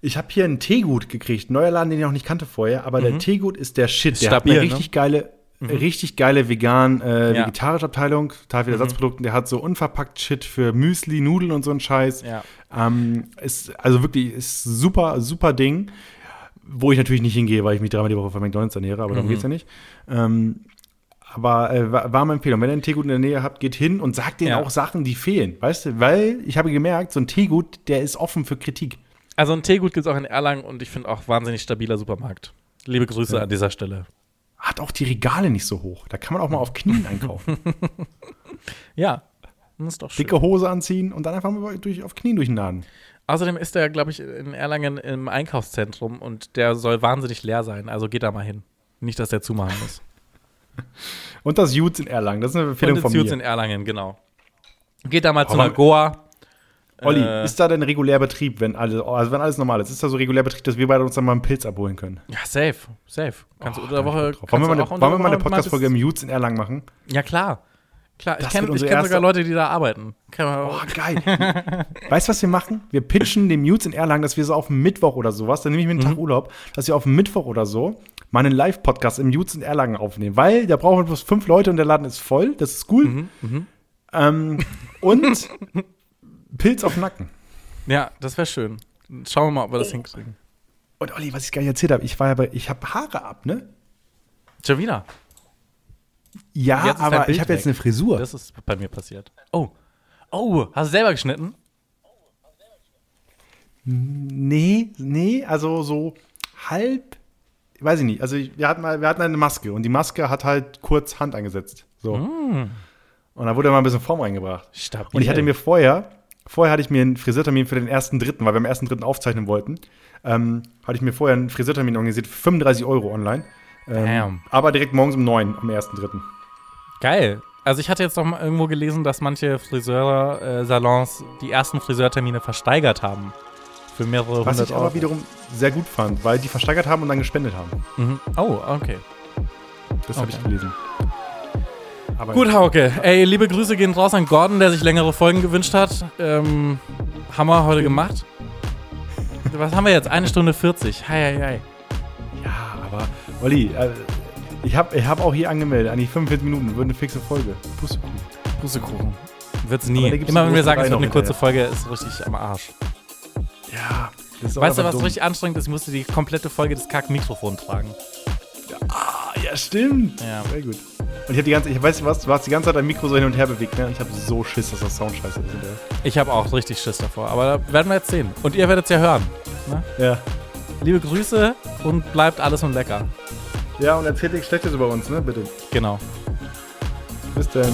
A: ich hab hier einen Teegut gekriegt. Neuer Laden, den ich noch nicht kannte vorher. Aber der Teegut ist der Shit.
B: Ist
A: der
B: stabil,
A: hat
B: ne?
A: eine richtig geile, richtig geile vegan, äh,
B: Ja.
A: vegetarische Abteilung. Total viele Ersatzprodukte. Der hat so unverpackt Shit für Müsli, Nudeln und so einen Scheiß.
B: Ja.
A: Ähm, ist, also wirklich, ist super, super Ding. Wo ich natürlich nicht hingehe, weil ich mich dreimal die Woche von McDonalds ernähre, aber darum geht's ja nicht. Ähm, aber äh, war, war meine Empfehlung. Wenn ihr einen Teegut in der Nähe habt, geht hin und sagt denen
B: Ja.
A: auch Sachen, die fehlen. Weißt du, weil ich habe gemerkt, so ein Teegut, der ist offen für Kritik.
B: Also ein Teegut gibt es auch in Erlangen und ich finde auch wahnsinnig stabiler Supermarkt. Liebe Grüße an dieser Stelle.
A: Hat auch die Regale nicht so hoch. Da kann man auch mal auf Knien einkaufen.
B: Ja, Das ist doch schön.
A: Dicke Hose anziehen und dann einfach mal durch, auf Knien durchnaden.
B: Außerdem ist er, glaube ich, in Erlangen im Einkaufszentrum und der soll wahnsinnig leer sein. Also geht da mal hin. Nicht, dass der zumachen muss.
A: Und das Jutes in Erlangen. Das ist eine Empfehlung
B: und
A: von
B: das Jutz
A: mir.
B: in Erlangen, genau. Geht da mal zu einer Goa.
A: Olli,
B: Äh,
A: ist da denn regulär Betrieb, wenn alles, also wenn alles normal ist? Ist da so regulär Betrieb, dass wir beide uns dann mal einen Pilz abholen können?
B: Ja, safe, safe. Kannst du unter der Woche.
A: Wollen wir mal eine, Podcast-Folge im Jutes in Erlangen machen?
B: Ja, klar. Klar, ich
A: Das
B: kenne ich
A: unsere
B: kenn sogar Leute, die da arbeiten. Man
A: Oh, geil. weißt du, was wir machen? Wir pitchen dem Jutes in Erlangen, dass wir so auf Mittwoch oder sowas, dann nehme ich mir einen
B: Mhm.
A: Tag Urlaub, dass wir auf Mittwoch oder so mal einen Live-Podcast im Jutes in Erlangen aufnehmen. Weil da brauchen wir bloß fünf Leute und der Laden ist voll. Das ist cool.
B: Mhm,
A: Ähm, und Pilz auf den Nacken.
B: Ja, das wäre schön. Schauen wir mal, ob wir das hinkriegen.
A: Und Olli, was ich gar nicht erzählt habe, ich war ja bei, ich habe Haare ab, ne?
B: Schon wieder.
A: Ja, aber ich habe jetzt eine Frisur.
B: Das ist bei mir passiert. Oh. Oh, hast du selber geschnitten?
A: Nee, nee, also so halb, weiß ich nicht. Also ich, wir, hatten wir hatten eine Maske und die Maske hat halt kurz Hand angesetzt. So.
B: Mm.
A: Und da wurde mal ein bisschen Form reingebracht.
B: Stabil.
A: Und ich hatte mir vorher, vorher hatte ich mir einen Friseurtermin für den ersten Dritten, weil wir am ersten Dritten aufzeichnen wollten, ähm, hatte ich mir vorher einen Friseurtermin organisiert für 35 Euro online. Ähm,
B: Damn.
A: aber direkt morgens um 9 am ersten Dritten.
B: Geil. Also ich hatte jetzt noch mal irgendwo gelesen, dass manche Friseursalons die ersten Friseurtermine versteigert haben. Für mehrere
A: Was
B: hundert
A: ich aber
B: Euro.
A: wiederum sehr gut fand, weil die versteigert haben und dann gespendet haben.
B: Mhm. Oh, okay.
A: Das habe
B: Okay.
A: ich gelesen. Aber
B: Gut, Hauke. Ey, liebe Grüße gehen raus an Gordon, der sich längere Folgen gewünscht hat. Ähm, haben wir heute gemacht. Was haben wir jetzt? Eine Stunde 40. Hei, hei, hei.
A: Ja, aber Olli, äh, ich habe ich hab auch hier angemeldet, eigentlich 45 Minuten, wird eine fixe Folge. Pustekuchen.
B: Pustekuchen. Wird's nie. Immer wenn wir sagen, es wird eine kurze Folge, ist richtig am Arsch.
A: Ja, das ist auch
B: Weißt du, was
A: dumm.
B: richtig anstrengend ist? Ich musste die komplette Folge des Kack-Mikrofon tragen.
A: Ah, ja, stimmt.
B: Ja.
A: Sehr gut. Und ich habe die ganze, ich weiß was, du hast die ganze Zeit dein Mikro so hin und her bewegt, ne? Und ich habe so Schiss, dass das Sound scheiße ist.
B: Ich habe auch richtig Schiss davor. Aber da werden wir jetzt sehen. Und ihr werdet es ja hören. Ne?
A: Ja.
B: Liebe Grüße und bleibt alles und lecker.
A: Ja, und erzählt nichts Schlechtes über uns, ne? Bitte.
B: Genau.
A: Bis dann.